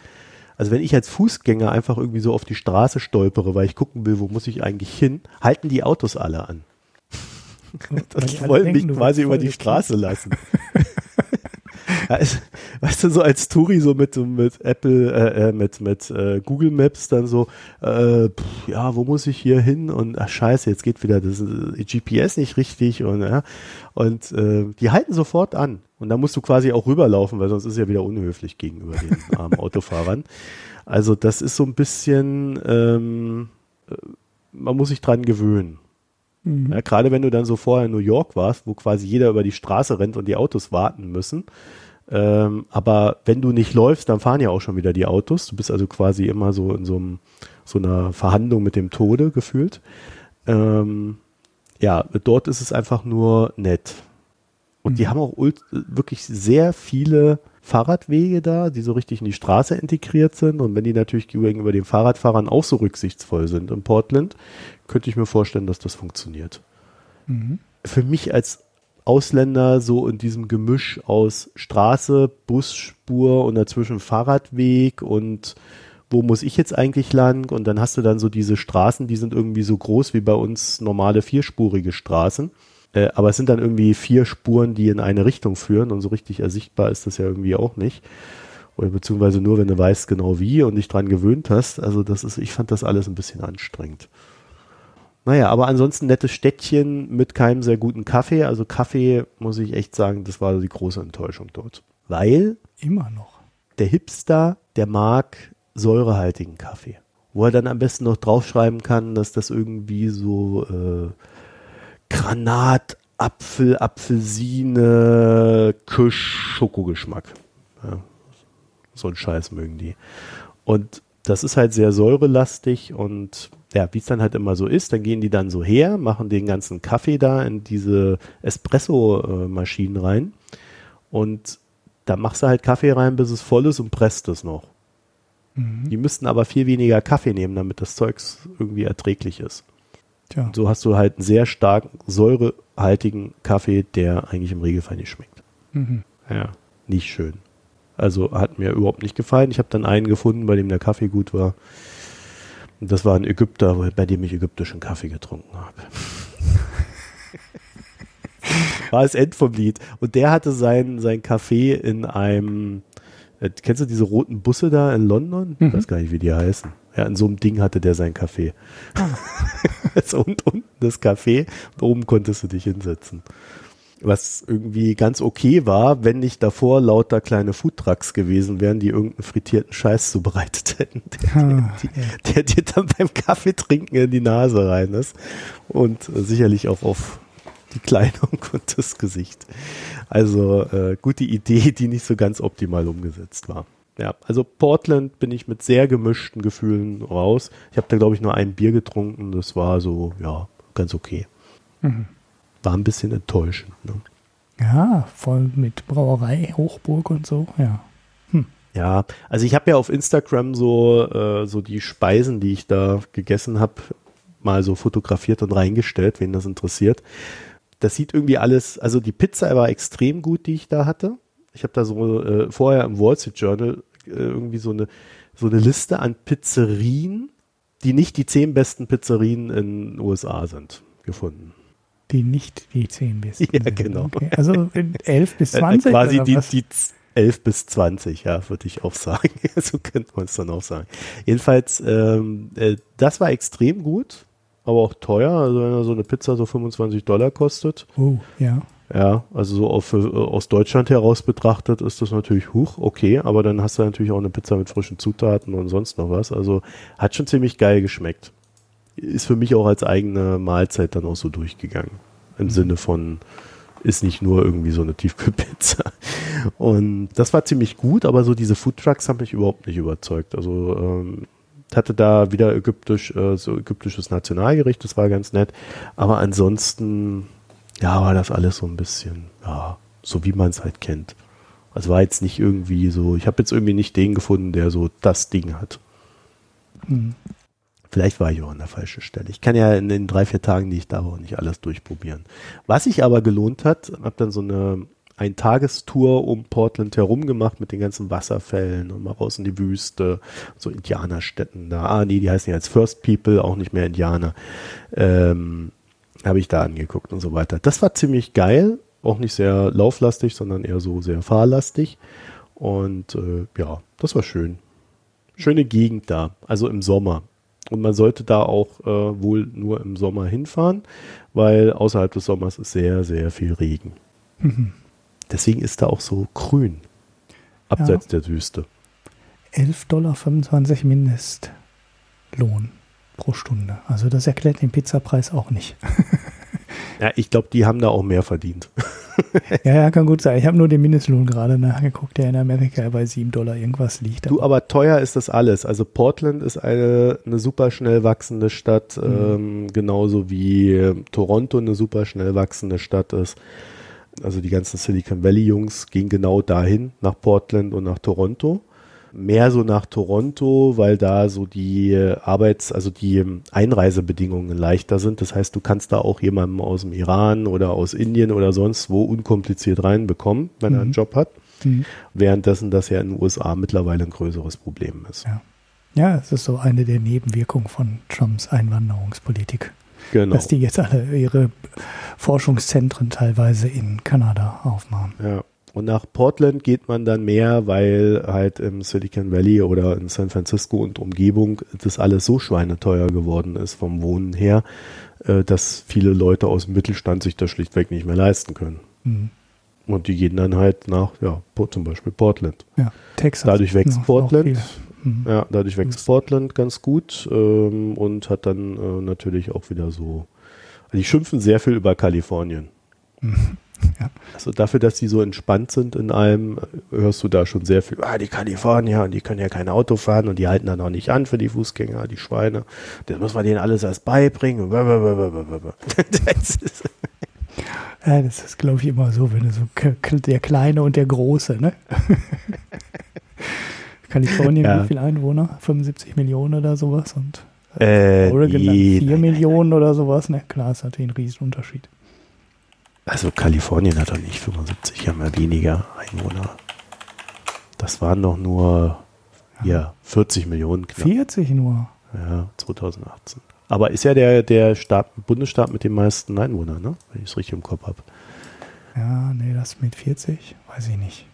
Also wenn ich als Fußgänger einfach irgendwie so auf die Straße stolpere, weil ich gucken will, wo muss ich eigentlich hin, halten die Autos alle an. Das wollen mich quasi über die Straße lassen. ist, weißt du, so als Touri so mit, mit Apple, äh, äh, mit, mit äh, Google Maps dann so, äh, pff, ja, wo muss ich hier hin? Und ach scheiße, jetzt geht wieder das äh, GPS nicht richtig und ja. Und äh, die halten sofort an. Und da musst du quasi auch rüberlaufen, weil sonst ist es ja wieder unhöflich gegenüber den armen Autofahrern. Also das ist so ein bisschen, ähm, äh, man muss sich dran gewöhnen. Mhm. Ja, gerade wenn du dann so vorher in New York warst, wo quasi jeder über die Straße rennt und die Autos warten müssen. Ähm, aber wenn du nicht läufst, dann fahren ja auch schon wieder die Autos. Du bist also quasi immer so in so, einem, so einer Verhandlung mit dem Tode gefühlt. Ähm, ja, dort ist es einfach nur nett. Und mhm. die haben auch wirklich sehr viele Fahrradwege da, die so richtig in die Straße integriert sind. Und wenn die natürlich gegenüber den Fahrradfahrern auch so rücksichtsvoll sind in Portland, könnte ich mir vorstellen, dass das funktioniert. Mhm. Für mich als Ausländer so in diesem Gemisch aus Straße, Busspur und dazwischen Fahrradweg und wo muss ich jetzt eigentlich lang? Und dann hast du dann so diese Straßen, die sind irgendwie so groß wie bei uns normale vierspurige Straßen. Äh, aber es sind dann irgendwie vier Spuren, die in eine Richtung führen und so richtig ersichtbar ist das ja irgendwie auch nicht. Oder beziehungsweise nur, wenn du weißt genau wie und dich dran gewöhnt hast. Also das ist, ich fand das alles ein bisschen anstrengend. Naja, aber ansonsten nettes Städtchen mit keinem sehr guten Kaffee. Also Kaffee, muss ich echt sagen, das war die große Enttäuschung dort. Weil. Immer noch. Der Hipster, der mag säurehaltigen Kaffee. Wo er dann am besten noch draufschreiben kann, dass das irgendwie so äh, Granat, Apfel, Apfelsine, Kirsch, Schokogeschmack Ja. So ein Scheiß mögen die. Und das ist halt sehr säurelastig und ja, wie es dann halt immer so ist, dann gehen die dann so her, machen den ganzen Kaffee da in diese Espresso-Maschinen rein und da machst du halt Kaffee rein, bis es voll ist und presst es noch. Mhm. Die müssten aber viel weniger Kaffee nehmen, damit das Zeugs irgendwie erträglich ist. Tja. So hast du halt einen sehr starken, säurehaltigen Kaffee, der eigentlich im Regelfall nicht schmeckt. Mhm. Ja, nicht schön. Also hat mir überhaupt nicht gefallen. Ich habe dann einen gefunden, bei dem der Kaffee gut war. Und das war ein Ägypter, bei dem ich ägyptischen Kaffee getrunken habe. war das End vom Lied. Und der hatte sein, sein Kaffee in einem, äh, kennst du diese roten Busse da in London? Mhm. Ich weiß gar nicht, wie die heißen. Ja, in so einem Ding hatte der sein Kaffee. Ah. also und unten das Kaffee, oben konntest du dich hinsetzen was irgendwie ganz okay war, wenn nicht davor lauter kleine Foodtrucks gewesen wären, die irgendeinen frittierten Scheiß zubereitet hätten, der, ah, ja. der dir dann beim Kaffee trinken in die Nase rein ist und äh, sicherlich auch auf die Kleidung und das Gesicht. Also äh, gute Idee, die nicht so ganz optimal umgesetzt war. Ja, also Portland bin ich mit sehr gemischten Gefühlen raus. Ich habe da glaube ich nur ein Bier getrunken, das war so ja ganz okay. Mhm war ein bisschen enttäuschend. Ne? Ja, voll mit Brauerei, Hochburg und so, ja. Hm. Ja, also ich habe ja auf Instagram so, äh, so die Speisen, die ich da gegessen habe, mal so fotografiert und reingestellt, wen das interessiert. Das sieht irgendwie alles, also die Pizza war extrem gut, die ich da hatte. Ich habe da so äh, vorher im Wall Street Journal äh, irgendwie so eine, so eine Liste an Pizzerien, die nicht die zehn besten Pizzerien in den USA sind, gefunden die nicht die 10 bis. Ja, genau. Okay. Also 11 bis 20? Äh, quasi die, die 11 bis 20, ja, würde ich auch sagen. so könnte man es dann auch sagen. Jedenfalls, ähm, äh, das war extrem gut, aber auch teuer. Also wenn so eine Pizza so 25 Dollar kostet. Oh, ja. Ja, also so auf, aus Deutschland heraus betrachtet ist das natürlich hoch, okay, aber dann hast du natürlich auch eine Pizza mit frischen Zutaten und sonst noch was. Also hat schon ziemlich geil geschmeckt ist für mich auch als eigene Mahlzeit dann auch so durchgegangen. Im mhm. Sinne von, ist nicht nur irgendwie so eine Tiefkühlpizza. Und das war ziemlich gut, aber so diese Foodtrucks haben mich überhaupt nicht überzeugt. Also ähm, hatte da wieder ägyptisch, äh, so ägyptisches Nationalgericht, das war ganz nett. Aber ansonsten, ja, war das alles so ein bisschen, ja, so wie man es halt kennt. Also war jetzt nicht irgendwie so, ich habe jetzt irgendwie nicht den gefunden, der so das Ding hat. Mhm. Vielleicht war ich auch an der falschen Stelle. Ich kann ja in den drei, vier Tagen, die ich da war, auch nicht alles durchprobieren. Was sich aber gelohnt hat, habe dann so eine ein Tagestour um Portland herum gemacht mit den ganzen Wasserfällen und mal raus in die Wüste, so Indianerstädten da. Ah, nee, die heißen ja jetzt First People, auch nicht mehr Indianer. Ähm, habe ich da angeguckt und so weiter. Das war ziemlich geil, auch nicht sehr lauflastig, sondern eher so sehr fahrlastig. Und äh, ja, das war schön. Schöne Gegend da, also im Sommer. Und man sollte da auch äh, wohl nur im Sommer hinfahren, weil außerhalb des Sommers ist sehr, sehr viel Regen. Mhm. Deswegen ist da auch so grün, abseits ja. der Wüste. 11,25 Dollar Mindestlohn pro Stunde. Also das erklärt den Pizzapreis auch nicht. Ja, ich glaube, die haben da auch mehr verdient. ja, ja, kann gut sein. Ich habe nur den Mindestlohn gerade nachgeguckt, der in Amerika bei 7 Dollar irgendwas liegt. Du, aber teuer ist das alles. Also Portland ist eine, eine super schnell wachsende Stadt, mhm. ähm, genauso wie Toronto eine super schnell wachsende Stadt ist. Also die ganzen Silicon Valley Jungs gehen genau dahin, nach Portland und nach Toronto mehr so nach Toronto, weil da so die Arbeits-, also die Einreisebedingungen leichter sind. Das heißt, du kannst da auch jemanden aus dem Iran oder aus Indien oder sonst wo unkompliziert reinbekommen, wenn mhm. er einen mhm. Job hat. Mhm. Währenddessen das ja in den USA mittlerweile ein größeres Problem ist. Ja. ja, es ist so eine der Nebenwirkungen von Trumps Einwanderungspolitik. Genau. Dass die jetzt alle ihre Forschungszentren teilweise in Kanada aufmachen. Ja. Und nach Portland geht man dann mehr, weil halt im Silicon Valley oder in San Francisco und Umgebung das alles so schweineteuer geworden ist vom Wohnen her, äh, dass viele Leute aus dem Mittelstand sich das schlichtweg nicht mehr leisten können. Mhm. Und die gehen dann halt nach, ja, zum Beispiel Portland. Ja, Texas. Dadurch wächst noch, Portland. Noch mhm. Ja, dadurch wächst mhm. Portland ganz gut ähm, und hat dann äh, natürlich auch wieder so. Also die schimpfen sehr viel über Kalifornien. Ja. Also dafür, dass die so entspannt sind in allem, hörst du da schon sehr viel. Ah, die Kalifornier, und die können ja kein Auto fahren und die halten dann auch nicht an für die Fußgänger, die Schweine. Das muss man denen alles erst beibringen. das ist, ja, das ist glaube ich, immer so, wenn du so der Kleine und der Große, ne? Kalifornien, ja. wie viele Einwohner? 75 Millionen oder sowas und äh, Oregon nee, 4 Millionen oder sowas. Ne, klar, ist natürlich ein Riesenunterschied. Also Kalifornien hat doch nicht 75, haben ja weniger Einwohner. Das waren doch nur ja, 40 Millionen. Knapp. 40 nur? Ja, 2018. Aber ist ja der, der Staat, Bundesstaat mit den meisten Einwohnern, ne? wenn ich es richtig im Kopf habe. Ja, nee, das mit 40, weiß ich nicht.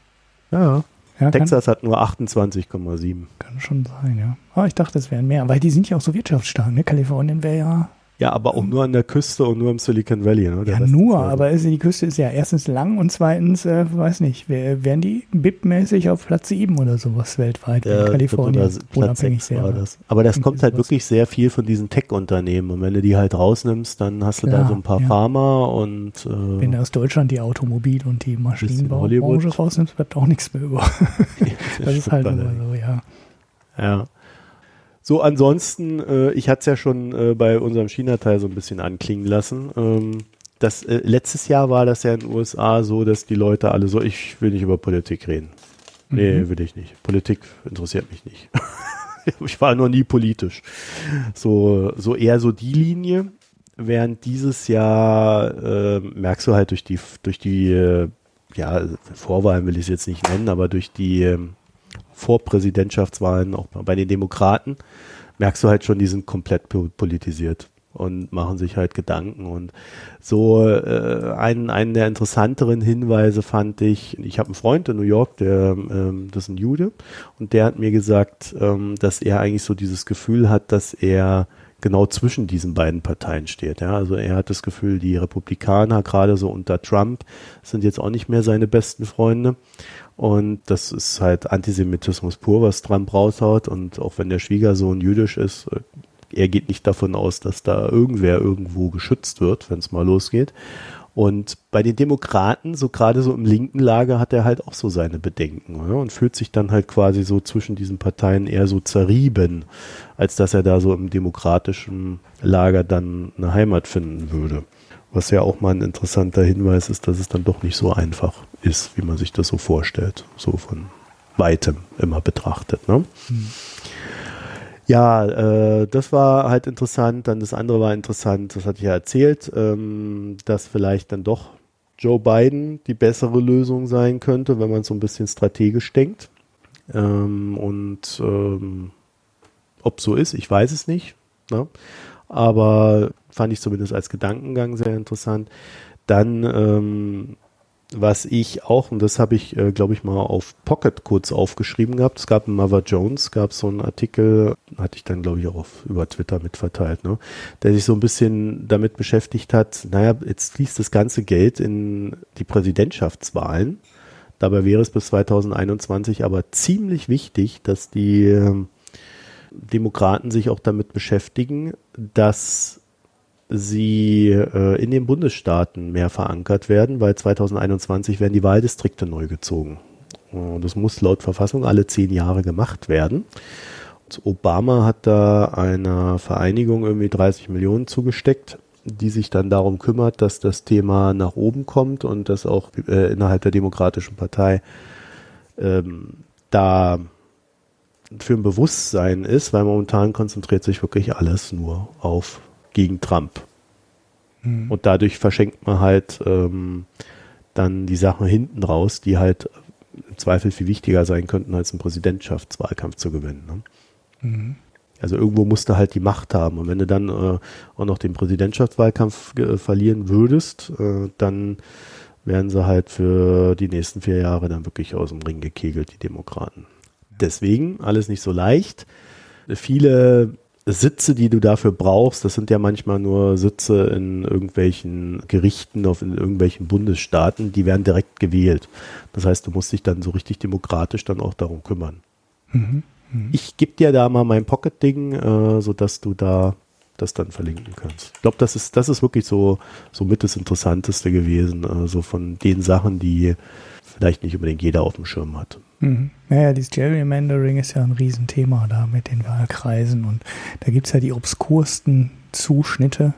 Ja, ja, Texas kann, hat nur 28,7. Kann schon sein, ja. Aber ich dachte, es wären mehr, weil die sind ja auch so wirtschaftsstark. Ne? Kalifornien wäre ja ja, aber auch nur an der Küste und nur im Silicon Valley. Ne? ja, nur, aber ist, die Küste ist ja erstens lang und zweitens, äh, weiß nicht, wären die BIP-mäßig auf Platz 7 oder sowas weltweit, ja, in Kalifornien unabhängig wäre. Das. Aber das kommt halt wirklich sehr viel von diesen Tech-Unternehmen und wenn du die halt rausnimmst, dann hast du ja, da so ein paar ja. Pharma und äh, Wenn du aus Deutschland die Automobil- und die Maschinenbaubranche rausnimmst, bleibt auch nichts mehr über. das, das ist halt immer so, ja. Ja. So, ansonsten, äh, ich hatte es ja schon äh, bei unserem China-Teil so ein bisschen anklingen lassen. Ähm, das, äh, letztes Jahr war das ja in den USA so, dass die Leute alle so, ich will nicht über Politik reden. Mhm. Nee, will ich nicht. Politik interessiert mich nicht. ich war noch nie politisch. So, so eher so die Linie. Während dieses Jahr äh, merkst du halt durch die, durch die, äh, ja, Vorwahlen will ich es jetzt nicht nennen, aber durch die ähm, Vorpräsidentschaftswahlen, auch bei den Demokraten, merkst du halt schon, die sind komplett politisiert und machen sich halt Gedanken. Und so äh, einen, einen der interessanteren Hinweise fand ich, ich habe einen Freund in New York, der ähm, das ist ein Jude, und der hat mir gesagt, ähm, dass er eigentlich so dieses Gefühl hat, dass er genau zwischen diesen beiden Parteien steht. Ja, also er hat das Gefühl, die Republikaner, gerade so unter Trump, sind jetzt auch nicht mehr seine besten Freunde. Und das ist halt Antisemitismus pur, was Trump raushaut. Und auch wenn der Schwiegersohn jüdisch ist, äh, er geht nicht davon aus, dass da irgendwer irgendwo geschützt wird, wenn es mal losgeht. Und bei den Demokraten, so gerade so im linken Lager, hat er halt auch so seine Bedenken oder? und fühlt sich dann halt quasi so zwischen diesen Parteien eher so zerrieben, als dass er da so im demokratischen Lager dann eine Heimat finden würde. Was ja auch mal ein interessanter Hinweis ist, dass es dann doch nicht so einfach ist, wie man sich das so vorstellt, so von weitem immer betrachtet. Ne? Mhm. Ja, äh, das war halt interessant. Dann das andere war interessant, das hatte ich ja erzählt, ähm, dass vielleicht dann doch Joe Biden die bessere Lösung sein könnte, wenn man so ein bisschen strategisch denkt. Ähm, und ähm, ob so ist, ich weiß es nicht. Ne? Aber fand ich zumindest als Gedankengang sehr interessant. Dann, ähm, was ich auch, und das habe ich, äh, glaube ich, mal auf Pocket kurz aufgeschrieben gehabt, es gab in Mother Jones, gab so einen Artikel, hatte ich dann, glaube ich, auch auf, über Twitter mitverteilt, ne, der sich so ein bisschen damit beschäftigt hat, naja, jetzt fließt das ganze Geld in die Präsidentschaftswahlen. Dabei wäre es bis 2021 aber ziemlich wichtig, dass die äh, Demokraten sich auch damit beschäftigen, dass sie äh, in den Bundesstaaten mehr verankert werden, weil 2021 werden die Wahldistrikte neu gezogen. Das muss laut Verfassung alle zehn Jahre gemacht werden. Und Obama hat da einer Vereinigung irgendwie 30 Millionen zugesteckt, die sich dann darum kümmert, dass das Thema nach oben kommt und dass auch äh, innerhalb der Demokratischen Partei ähm, da für ein Bewusstsein ist, weil momentan konzentriert sich wirklich alles nur auf gegen Trump. Mhm. Und dadurch verschenkt man halt ähm, dann die Sachen hinten raus, die halt im Zweifel viel wichtiger sein könnten, als einen Präsidentschaftswahlkampf zu gewinnen. Ne? Mhm. Also irgendwo musst du halt die Macht haben. Und wenn du dann äh, auch noch den Präsidentschaftswahlkampf äh, verlieren würdest, äh, dann werden sie halt für die nächsten vier Jahre dann wirklich aus dem Ring gekegelt, die Demokraten deswegen alles nicht so leicht. Viele Sitze, die du dafür brauchst, das sind ja manchmal nur Sitze in irgendwelchen Gerichten, auf in irgendwelchen Bundesstaaten, die werden direkt gewählt. Das heißt, du musst dich dann so richtig demokratisch dann auch darum kümmern. Mhm, mh. Ich gebe dir da mal mein Pocket-Ding, äh, sodass du da das dann verlinken kannst. Ich glaube, das ist, das ist wirklich so, so mit das Interessanteste gewesen, also von den Sachen, die vielleicht nicht unbedingt jeder auf dem Schirm hat. Mhm. Naja, dieses Gerrymandering ist ja ein Riesenthema da mit den Wahlkreisen und da gibt es ja die obskursten Zuschnitte,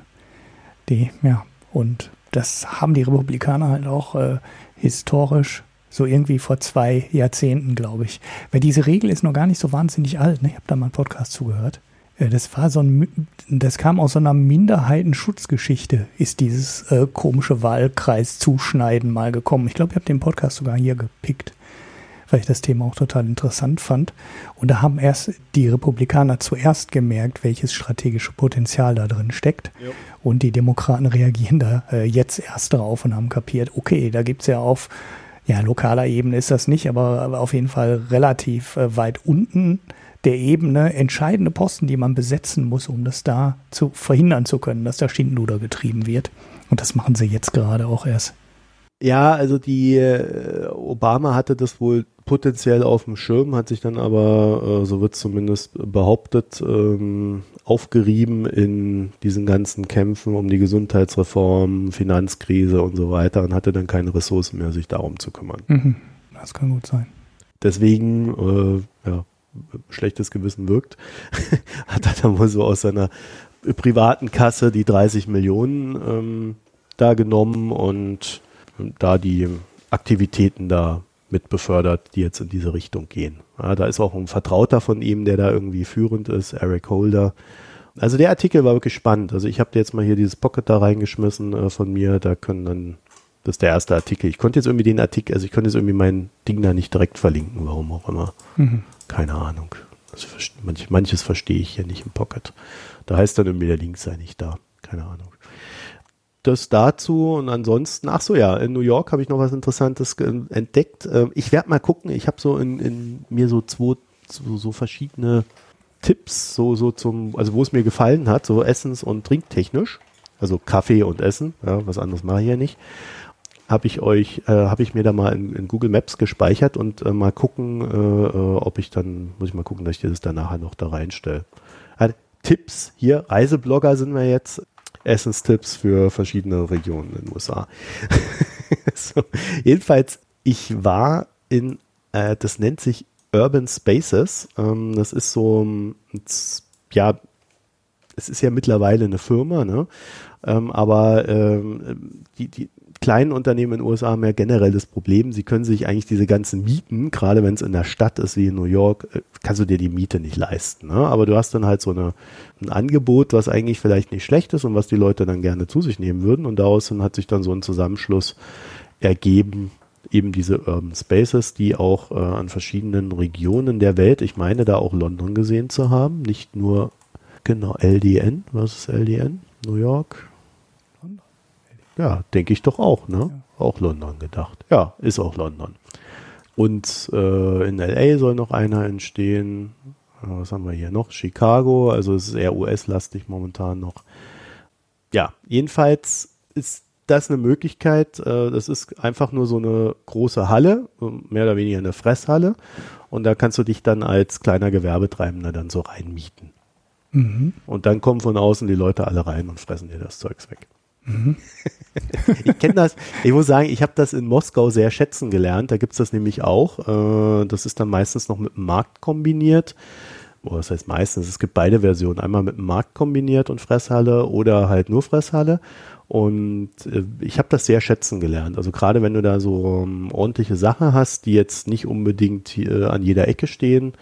die, ja, und das haben die Republikaner halt auch äh, historisch so irgendwie vor zwei Jahrzehnten, glaube ich. Weil diese Regel ist noch gar nicht so wahnsinnig alt. Ne? Ich habe da mal einen Podcast zugehört. Äh, das war so ein, das kam aus so einer Minderheitenschutzgeschichte, ist dieses äh, komische Wahlkreis-Zuschneiden mal gekommen. Ich glaube, ich habe den Podcast sogar hier gepickt, weil ich das Thema auch total interessant fand. Und da haben erst die Republikaner zuerst gemerkt, welches strategische Potenzial da drin steckt. Ja. Und die Demokraten reagieren da äh, jetzt erst drauf und haben kapiert, okay, da gibt es ja auf ja, lokaler Ebene ist das nicht, aber, aber auf jeden Fall relativ äh, weit unten der Ebene entscheidende Posten, die man besetzen muss, um das da zu verhindern zu können, dass da Schindluder getrieben wird. Und das machen sie jetzt gerade auch erst. Ja, also die äh, Obama hatte das wohl potenziell auf dem Schirm, hat sich dann aber, äh, so wird zumindest behauptet, ähm, aufgerieben in diesen ganzen Kämpfen um die Gesundheitsreform, Finanzkrise und so weiter und hatte dann keine Ressourcen mehr, sich darum zu kümmern. Mhm. Das kann gut sein. Deswegen, äh, ja, schlechtes Gewissen wirkt, hat er dann wohl so aus seiner privaten Kasse die 30 Millionen ähm, da genommen und da die Aktivitäten da mit befördert, die jetzt in diese Richtung gehen. Ja, da ist auch ein Vertrauter von ihm, der da irgendwie führend ist, Eric Holder. Also der Artikel war wirklich spannend. Also ich habe dir jetzt mal hier dieses Pocket da reingeschmissen äh, von mir. Da können dann, das ist der erste Artikel. Ich konnte jetzt irgendwie den Artikel, also ich konnte jetzt irgendwie mein Ding da nicht direkt verlinken, warum auch immer. Mhm. Keine Ahnung. Also manch, manches verstehe ich hier nicht im Pocket. Da heißt dann irgendwie der Link sei nicht da. Keine Ahnung. Das dazu und ansonsten, ach so ja, in New York habe ich noch was Interessantes entdeckt. Ähm, ich werde mal gucken, ich habe so in, in, mir so zwei, so, so verschiedene Tipps, so, so zum, also wo es mir gefallen hat, so essens- und trinktechnisch. Also Kaffee und Essen, ja, was anderes mache ich ja nicht habe ich euch, äh, habe ich mir da mal in, in, Google Maps gespeichert und äh, mal gucken, äh, äh ob ich dann, muss ich mal gucken, dass ich das dann nachher noch da reinstelle. Also, Tipps hier, Reiseblogger sind wir jetzt, Essenstipps für verschiedene Regionen in den USA. so, jedenfalls, ich war in, äh, das nennt sich Urban Spaces. Ähm, das ist so, ja, es ist ja mittlerweile eine Firma, ne? Ähm, aber ähm, die, die, kleinen Unternehmen in den USA haben ja generell das Problem, sie können sich eigentlich diese ganzen Mieten, gerade wenn es in der Stadt ist wie in New York, äh, kannst du dir die Miete nicht leisten. Ne? Aber du hast dann halt so eine, ein Angebot, was eigentlich vielleicht nicht schlecht ist und was die Leute dann gerne zu sich nehmen würden. Und daraus hat sich dann so ein Zusammenschluss ergeben, eben diese Urban Spaces, die auch äh, an verschiedenen Regionen der Welt, ich meine da auch London gesehen zu haben, nicht nur genau LDN, was ist LDN? New York, ja, denke ich doch auch, ne? Ja. Auch London gedacht. Ja, ist auch London. Und äh, in LA soll noch einer entstehen. Äh, was haben wir hier noch? Chicago, also es ist eher US-lastig momentan noch. Ja, jedenfalls ist das eine Möglichkeit. Äh, das ist einfach nur so eine große Halle, mehr oder weniger eine Fresshalle. Und da kannst du dich dann als kleiner Gewerbetreibender dann so reinmieten. Mhm. Und dann kommen von außen die Leute alle rein und fressen dir das Zeugs weg. Mhm. ich kenne das, ich muss sagen, ich habe das in Moskau sehr schätzen gelernt. Da gibt es das nämlich auch. Äh, das ist dann meistens noch mit dem Markt kombiniert. Oder das heißt meistens, es gibt beide Versionen. Einmal mit dem Markt kombiniert und Fresshalle oder halt nur Fresshalle. Und äh, ich habe das sehr schätzen gelernt. Also gerade wenn du da so ähm, ordentliche Sachen hast, die jetzt nicht unbedingt äh, an jeder Ecke stehen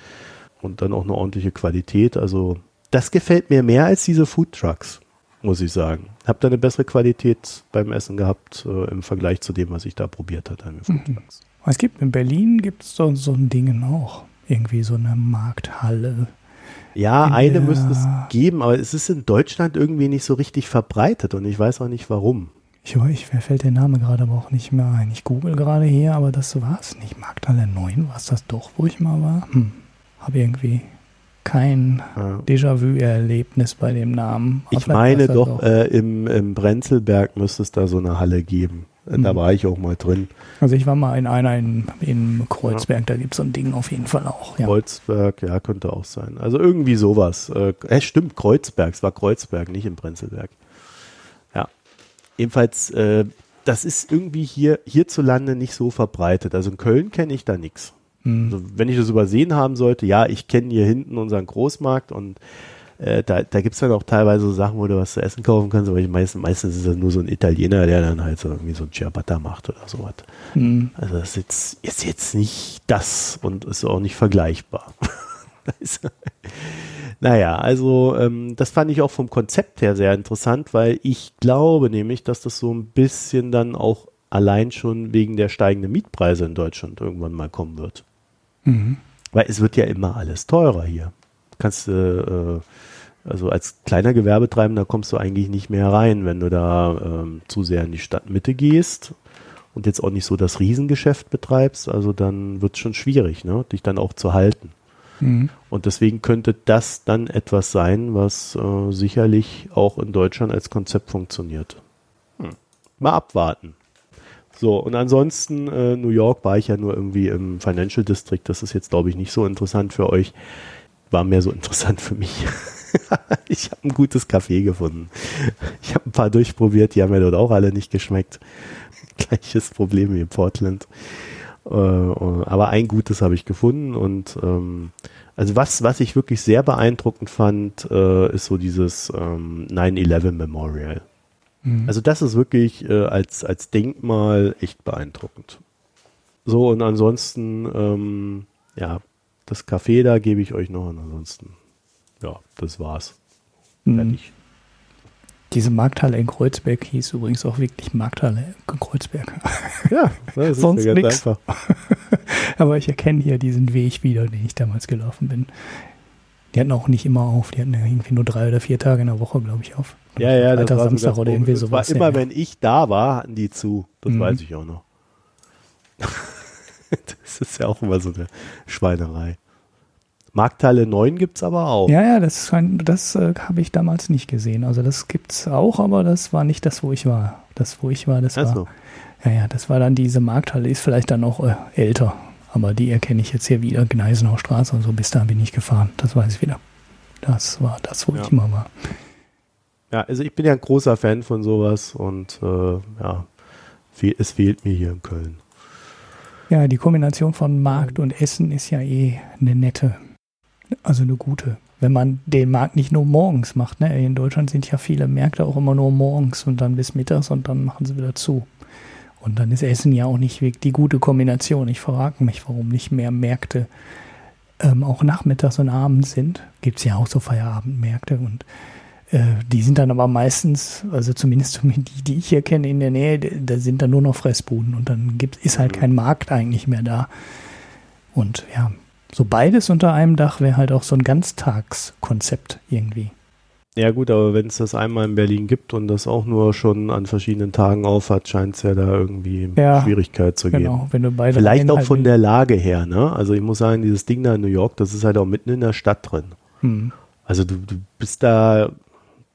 und dann auch eine ordentliche Qualität. Also das gefällt mir mehr als diese Food Trucks muss ich sagen. Hab da eine bessere Qualität beim Essen gehabt äh, im Vergleich zu dem, was ich da probiert habe. Mhm. Es gibt in Berlin gibt es so, so ein Ding auch. Irgendwie so eine Markthalle. Ja, eine müsste es geben, aber es ist in Deutschland irgendwie nicht so richtig verbreitet und ich weiß auch nicht warum. Ich weiß, mir fällt der Name gerade aber auch nicht mehr ein. Ich google gerade hier, aber das war es nicht. Markthalle 9 war es das doch, wo ich mal war? Hm. Habe irgendwie kein. Déjà-vu-Erlebnis bei dem Namen. ich meine doch, äh, im, im Brenzelberg müsste es da so eine Halle geben. Da mhm. war ich auch mal drin. Also ich war mal in einer in, in Kreuzberg, ja. da gibt es so ein Ding auf jeden Fall auch. Ja. Kreuzberg, ja, könnte auch sein. Also irgendwie sowas. Äh, äh, stimmt, Kreuzberg, es war Kreuzberg, nicht in Prenzlberg. Ja. Jedenfalls, äh, das ist irgendwie hier hierzulande nicht so verbreitet. Also in Köln kenne ich da nichts. Mhm. Also wenn ich das übersehen haben sollte, ja, ich kenne hier hinten unseren Großmarkt und äh, da, da gibt es dann auch teilweise so Sachen, wo du was zu essen kaufen kannst, aber ich meistens, meistens ist das nur so ein Italiener, der dann halt so irgendwie so ein Ciabatta macht oder sowas. Mhm. Also das ist jetzt, ist jetzt nicht das und ist auch nicht vergleichbar. naja, also ähm, das fand ich auch vom Konzept her sehr interessant, weil ich glaube nämlich, dass das so ein bisschen dann auch allein schon wegen der steigenden Mietpreise in Deutschland irgendwann mal kommen wird. Mhm. Weil es wird ja immer alles teurer hier. Kannst du äh, also als kleiner Gewerbetreibender kommst du eigentlich nicht mehr rein, wenn du da ähm, zu sehr in die Stadtmitte gehst und jetzt auch nicht so das Riesengeschäft betreibst. Also dann wird es schon schwierig, ne? dich dann auch zu halten. Mhm. Und deswegen könnte das dann etwas sein, was äh, sicherlich auch in Deutschland als Konzept funktioniert. Hm. Mal abwarten. So, und ansonsten, äh, New York war ich ja nur irgendwie im Financial District. Das ist jetzt, glaube ich, nicht so interessant für euch. War mehr so interessant für mich. ich habe ein gutes Kaffee gefunden. Ich habe ein paar durchprobiert, die haben mir dort auch alle nicht geschmeckt. Gleiches Problem wie in Portland. Äh, aber ein gutes habe ich gefunden und ähm, also was, was ich wirklich sehr beeindruckend fand, äh, ist so dieses ähm, 9-11 Memorial. Mhm. Also das ist wirklich äh, als, als Denkmal echt beeindruckend. So und ansonsten, ähm, ja, das Café da gebe ich euch noch und ansonsten ja, das war's. Mhm. Fertig. Diese Markthalle in Kreuzberg hieß übrigens auch wirklich Markthalle in Kreuzberg. Ja, das ist sonst nichts. Aber ich erkenne hier diesen Weg wieder, den ich damals gelaufen bin. Die hatten auch nicht immer auf. Die hatten irgendwie nur drei oder vier Tage in der Woche, glaube ich, auf. Ja, ja, das war Samstag oder irgendwie sowas. War immer, ja. wenn ich da war, hatten die zu. Das mhm. weiß ich auch noch. das ist ja auch immer so eine Schweinerei. Markthalle 9 gibt es aber auch. Ja, ja, das, das äh, habe ich damals nicht gesehen. Also das gibt es auch, aber das war nicht das, wo ich war. Das, wo ich war, das Ach war. So. Ja, ja, das war dann diese Markthalle, ist vielleicht dann auch äh, älter. Aber die erkenne ich jetzt hier wieder, Gneisenau Straße und so, bis da bin ich gefahren. Das weiß ich wieder. Das war das, wo ja. ich immer war. Ja, also ich bin ja ein großer Fan von sowas und äh, ja, es fehlt mir hier in Köln. Ja, die Kombination von Markt und Essen ist ja eh eine nette. Also eine gute. Wenn man den Markt nicht nur morgens macht. Ne? In Deutschland sind ja viele Märkte auch immer nur morgens und dann bis mittags und dann machen sie wieder zu. Und dann ist Essen ja auch nicht die gute Kombination. Ich frage mich, warum nicht mehr Märkte ähm, auch nachmittags und abends sind. Gibt es ja auch so Feierabendmärkte und äh, die sind dann aber meistens, also zumindest die, die ich hier kenne in der Nähe, da sind dann nur noch Fressbuden und dann gibt, ist halt kein Markt eigentlich mehr da. Und ja, so beides unter einem Dach wäre halt auch so ein Ganztagskonzept irgendwie. Ja gut, aber wenn es das einmal in Berlin gibt und das auch nur schon an verschiedenen Tagen aufhat, scheint es ja da irgendwie ja, Schwierigkeit zu geben. Genau, wenn du beide Vielleicht auch von der Lage her, ne? Also ich muss sagen, dieses Ding da in New York, das ist halt auch mitten in der Stadt drin. Hm. Also du, du bist da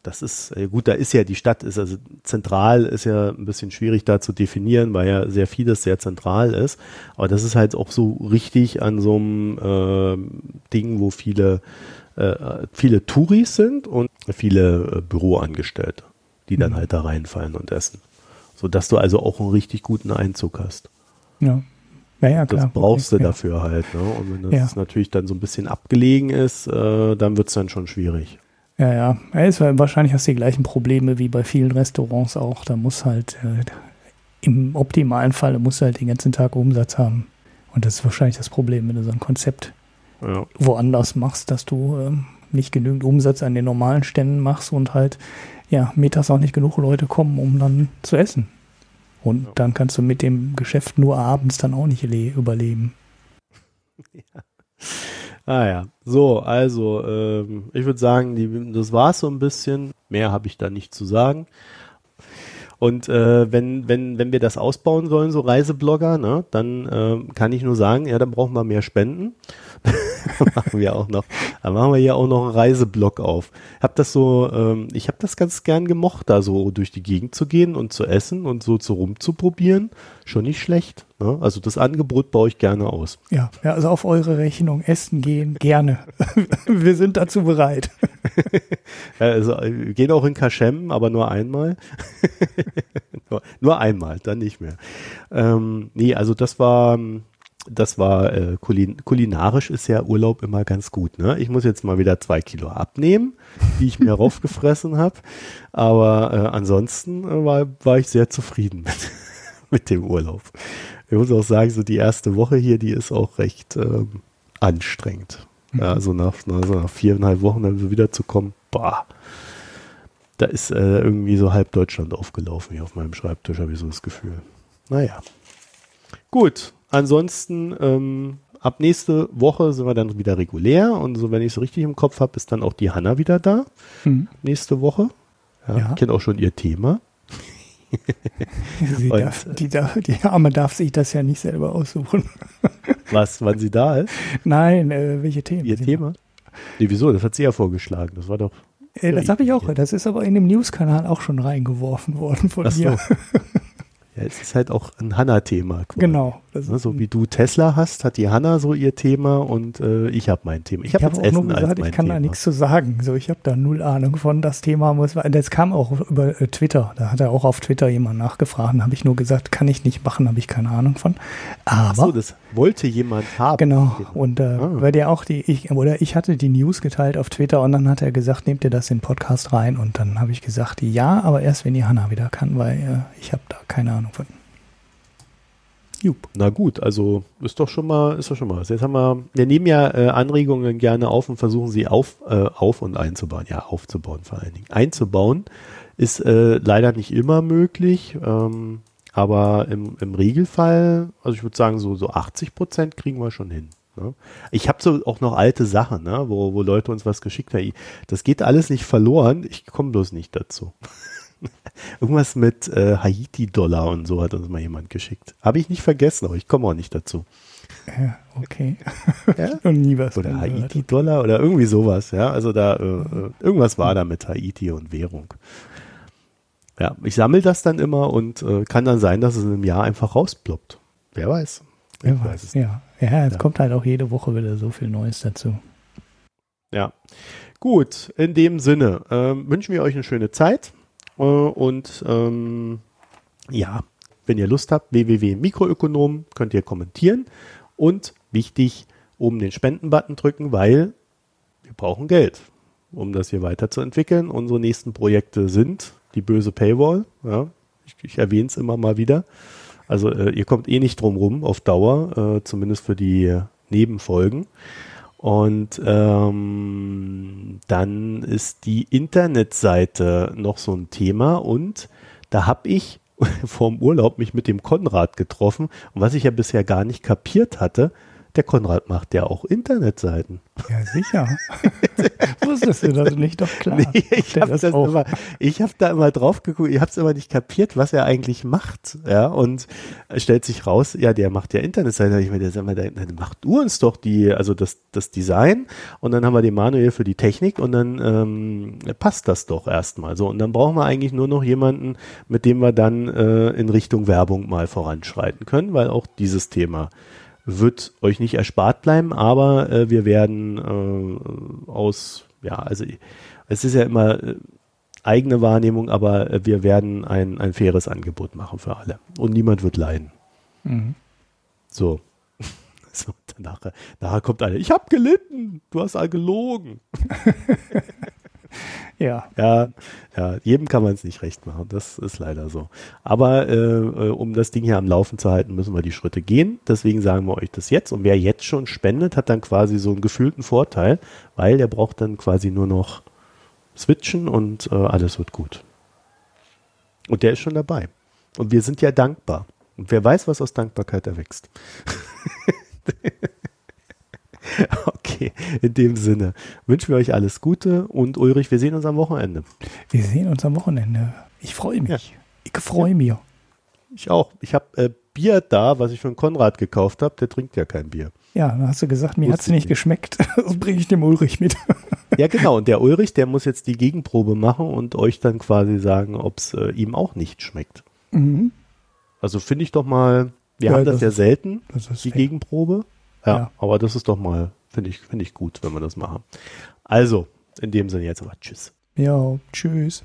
das ist, äh, gut, da ist ja die Stadt, ist also zentral, ist ja ein bisschen schwierig da zu definieren, weil ja sehr vieles sehr zentral ist. Aber das ist halt auch so richtig an so einem äh, Ding, wo viele, äh, viele Touris sind und viele äh, Büroangestellte, die dann mhm. halt da reinfallen und essen. Sodass du also auch einen richtig guten Einzug hast. Ja. Ja, ja, klar. Das brauchst du ja. dafür halt. Ne? Und wenn das ja. natürlich dann so ein bisschen abgelegen ist, äh, dann wird es dann schon schwierig. Ja, ja. Es wahrscheinlich hast du die gleichen Probleme wie bei vielen Restaurants auch. Da muss halt äh, im optimalen Fall musst du halt den ganzen Tag Umsatz haben. Und das ist wahrscheinlich das Problem, wenn du so ein Konzept ja. woanders machst, dass du äh, nicht genügend Umsatz an den normalen Ständen machst und halt ja mittags auch nicht genug Leute kommen, um dann zu essen. Und ja. dann kannst du mit dem Geschäft nur abends dann auch nicht überleben. Ja. Ah ja, so, also ähm, ich würde sagen, die, das war es so ein bisschen. Mehr habe ich da nicht zu sagen. Und äh, wenn, wenn, wenn wir das ausbauen sollen, so Reiseblogger, ne, dann äh, kann ich nur sagen, ja, dann brauchen wir mehr Spenden. machen wir auch noch. Da machen wir hier auch noch einen Reiseblock auf. Hab das so, ähm, ich habe das ganz gern gemocht, da so durch die Gegend zu gehen und zu essen und so zu rumzuprobieren. Schon nicht schlecht. Ne? Also das Angebot baue ich gerne aus. Ja, ja, also auf eure Rechnung essen gehen, gerne. wir sind dazu bereit. ja, also wir gehen auch in Kaschem, aber nur einmal. nur, nur, einmal, dann nicht mehr. Ähm, nee, also das war das war äh, kulin kulinarisch ist ja Urlaub immer ganz gut. Ne? Ich muss jetzt mal wieder zwei Kilo abnehmen, die ich mir raufgefressen habe. Aber äh, ansonsten äh, war, war ich sehr zufrieden mit, mit dem Urlaub. Ich muss auch sagen, so die erste Woche hier, die ist auch recht ähm, anstrengend. Mhm. Ja, also nach, also nach viereinhalb Wochen dann so wiederzukommen, boah, da ist äh, irgendwie so halb Deutschland aufgelaufen hier auf meinem Schreibtisch, habe ich so das Gefühl. Naja. Gut, ansonsten ähm, ab nächste Woche sind wir dann wieder regulär und so, wenn ich es richtig im Kopf habe, ist dann auch die Hanna wieder da. Mhm. Nächste Woche. Ja, ja. Ich kenne auch schon ihr Thema. und, darf, die, darf, die, Arme darf sich das ja nicht selber aussuchen. Was, wann sie da ist? Nein, äh, welche Themen? Ihr Thema? Nee, wieso? Das hat sie ja vorgeschlagen. Das war doch. Äh, das habe ich auch. Das ist aber in dem News-Kanal auch schon reingeworfen worden von Ach so. mir. Ja, es ist halt auch ein Hanna-Thema. Genau. Ne, so wie du Tesla hast, hat die Hanna so ihr Thema und äh, ich habe mein Thema. Ich habe hab auch Essen nur gesagt, ich kann Thema. da nichts zu sagen. So, ich habe da null Ahnung von. Das Thema muss, das kam auch über äh, Twitter. Da hat er auch auf Twitter jemand nachgefragt. Habe ich nur gesagt, kann ich nicht machen, habe ich keine Ahnung von. Aber Ach so, das wollte jemand haben. Genau. Und äh, ah. weil der auch die, ich, oder ich hatte die News geteilt auf Twitter und dann hat er gesagt, nehmt ihr das in den Podcast rein? Und dann habe ich gesagt, ja, aber erst wenn die Hanna wieder kann, weil äh, ich habe da keine Ahnung von. Jupp. Na gut, also ist doch schon mal, ist doch schon mal. Jetzt haben wir, wir nehmen ja äh, Anregungen gerne auf und versuchen sie auf, äh, auf und einzubauen. Ja, aufzubauen vor allen Dingen. Einzubauen ist äh, leider nicht immer möglich, ähm, aber im, im Regelfall, also ich würde sagen, so, so 80 Prozent kriegen wir schon hin. Ne? Ich habe so auch noch alte Sachen, ne, wo, wo Leute uns was geschickt haben. Das geht alles nicht verloren, ich komme bloß nicht dazu. Irgendwas mit äh, Haiti-Dollar und so hat uns mal jemand geschickt. Habe ich nicht vergessen, aber ich komme auch nicht dazu. Ja, okay. Ja? Und nie was. Oder Haiti-Dollar oder irgendwie sowas, ja. Also da, äh, äh, irgendwas war da mit Haiti und Währung. Ja, ich sammle das dann immer und äh, kann dann sein, dass es in einem Jahr einfach rausploppt. Wer weiß. Wer weiß, weiß ja. Ja, es ja. kommt halt auch jede Woche wieder so viel Neues dazu. Ja. Gut, in dem Sinne äh, wünschen wir euch eine schöne Zeit. Äh, und ähm, ja, wenn ihr Lust habt, www.mikroökonom könnt ihr kommentieren. Und wichtig, oben den Spenden-Button drücken, weil wir brauchen Geld, um das hier weiterzuentwickeln. Unsere nächsten Projekte sind die böse Paywall. Ja, ich, ich erwähne es immer mal wieder. Also äh, ihr kommt eh nicht drum rum auf Dauer, äh, zumindest für die Nebenfolgen. Und ähm, dann ist die Internetseite noch so ein Thema und da habe ich vorm Urlaub mich mit dem Konrad getroffen und was ich ja bisher gar nicht kapiert hatte, der Konrad macht ja auch Internetseiten. Ja, sicher. Wusstest du das nicht? Doch klar. Nee, ich habe hab da immer drauf geguckt, ich habe es immer nicht kapiert, was er eigentlich macht. Ja, und stellt sich raus, ja, der macht ja Internetseiten. Ich meine, der, der, der macht du uns doch die, also das, das Design und dann haben wir den Manuel für die Technik und dann ähm, passt das doch erstmal so. Und dann brauchen wir eigentlich nur noch jemanden, mit dem wir dann äh, in Richtung Werbung mal voranschreiten können, weil auch dieses Thema wird euch nicht erspart bleiben, aber äh, wir werden äh, aus, ja, also es ist ja immer äh, eigene Wahrnehmung, aber äh, wir werden ein, ein faires Angebot machen für alle. Und niemand wird leiden. Mhm. So. so nachher, nachher kommt einer, ich habe gelitten, du hast all gelogen. Ja. Ja, ja, jedem kann man es nicht recht machen. Das ist leider so. Aber äh, um das Ding hier am Laufen zu halten, müssen wir die Schritte gehen. Deswegen sagen wir euch das jetzt. Und wer jetzt schon spendet, hat dann quasi so einen gefühlten Vorteil, weil der braucht dann quasi nur noch switchen und äh, alles wird gut. Und der ist schon dabei. Und wir sind ja dankbar. Und wer weiß, was aus Dankbarkeit erwächst. Okay, in dem Sinne wünschen wir euch alles Gute und Ulrich, wir sehen uns am Wochenende. Wir sehen uns am Wochenende. Ich freue mich. Ja. Ich freue ja. mich. Ich auch. Ich habe äh, Bier da, was ich einen Konrad gekauft habe, der trinkt ja kein Bier. Ja, dann hast du gesagt, mir hat es nicht, nicht geschmeckt. Das bringe ich dem Ulrich mit. Ja, genau. Und der Ulrich, der muss jetzt die Gegenprobe machen und euch dann quasi sagen, ob es äh, ihm auch nicht schmeckt. Mhm. Also finde ich doch mal, wir ja, haben das, das ja selten, das die fair. Gegenprobe. Ja, ja, aber das ist doch mal, finde ich, finde ich gut, wenn wir das machen. Also, in dem Sinne jetzt aber Tschüss. Ja, tschüss.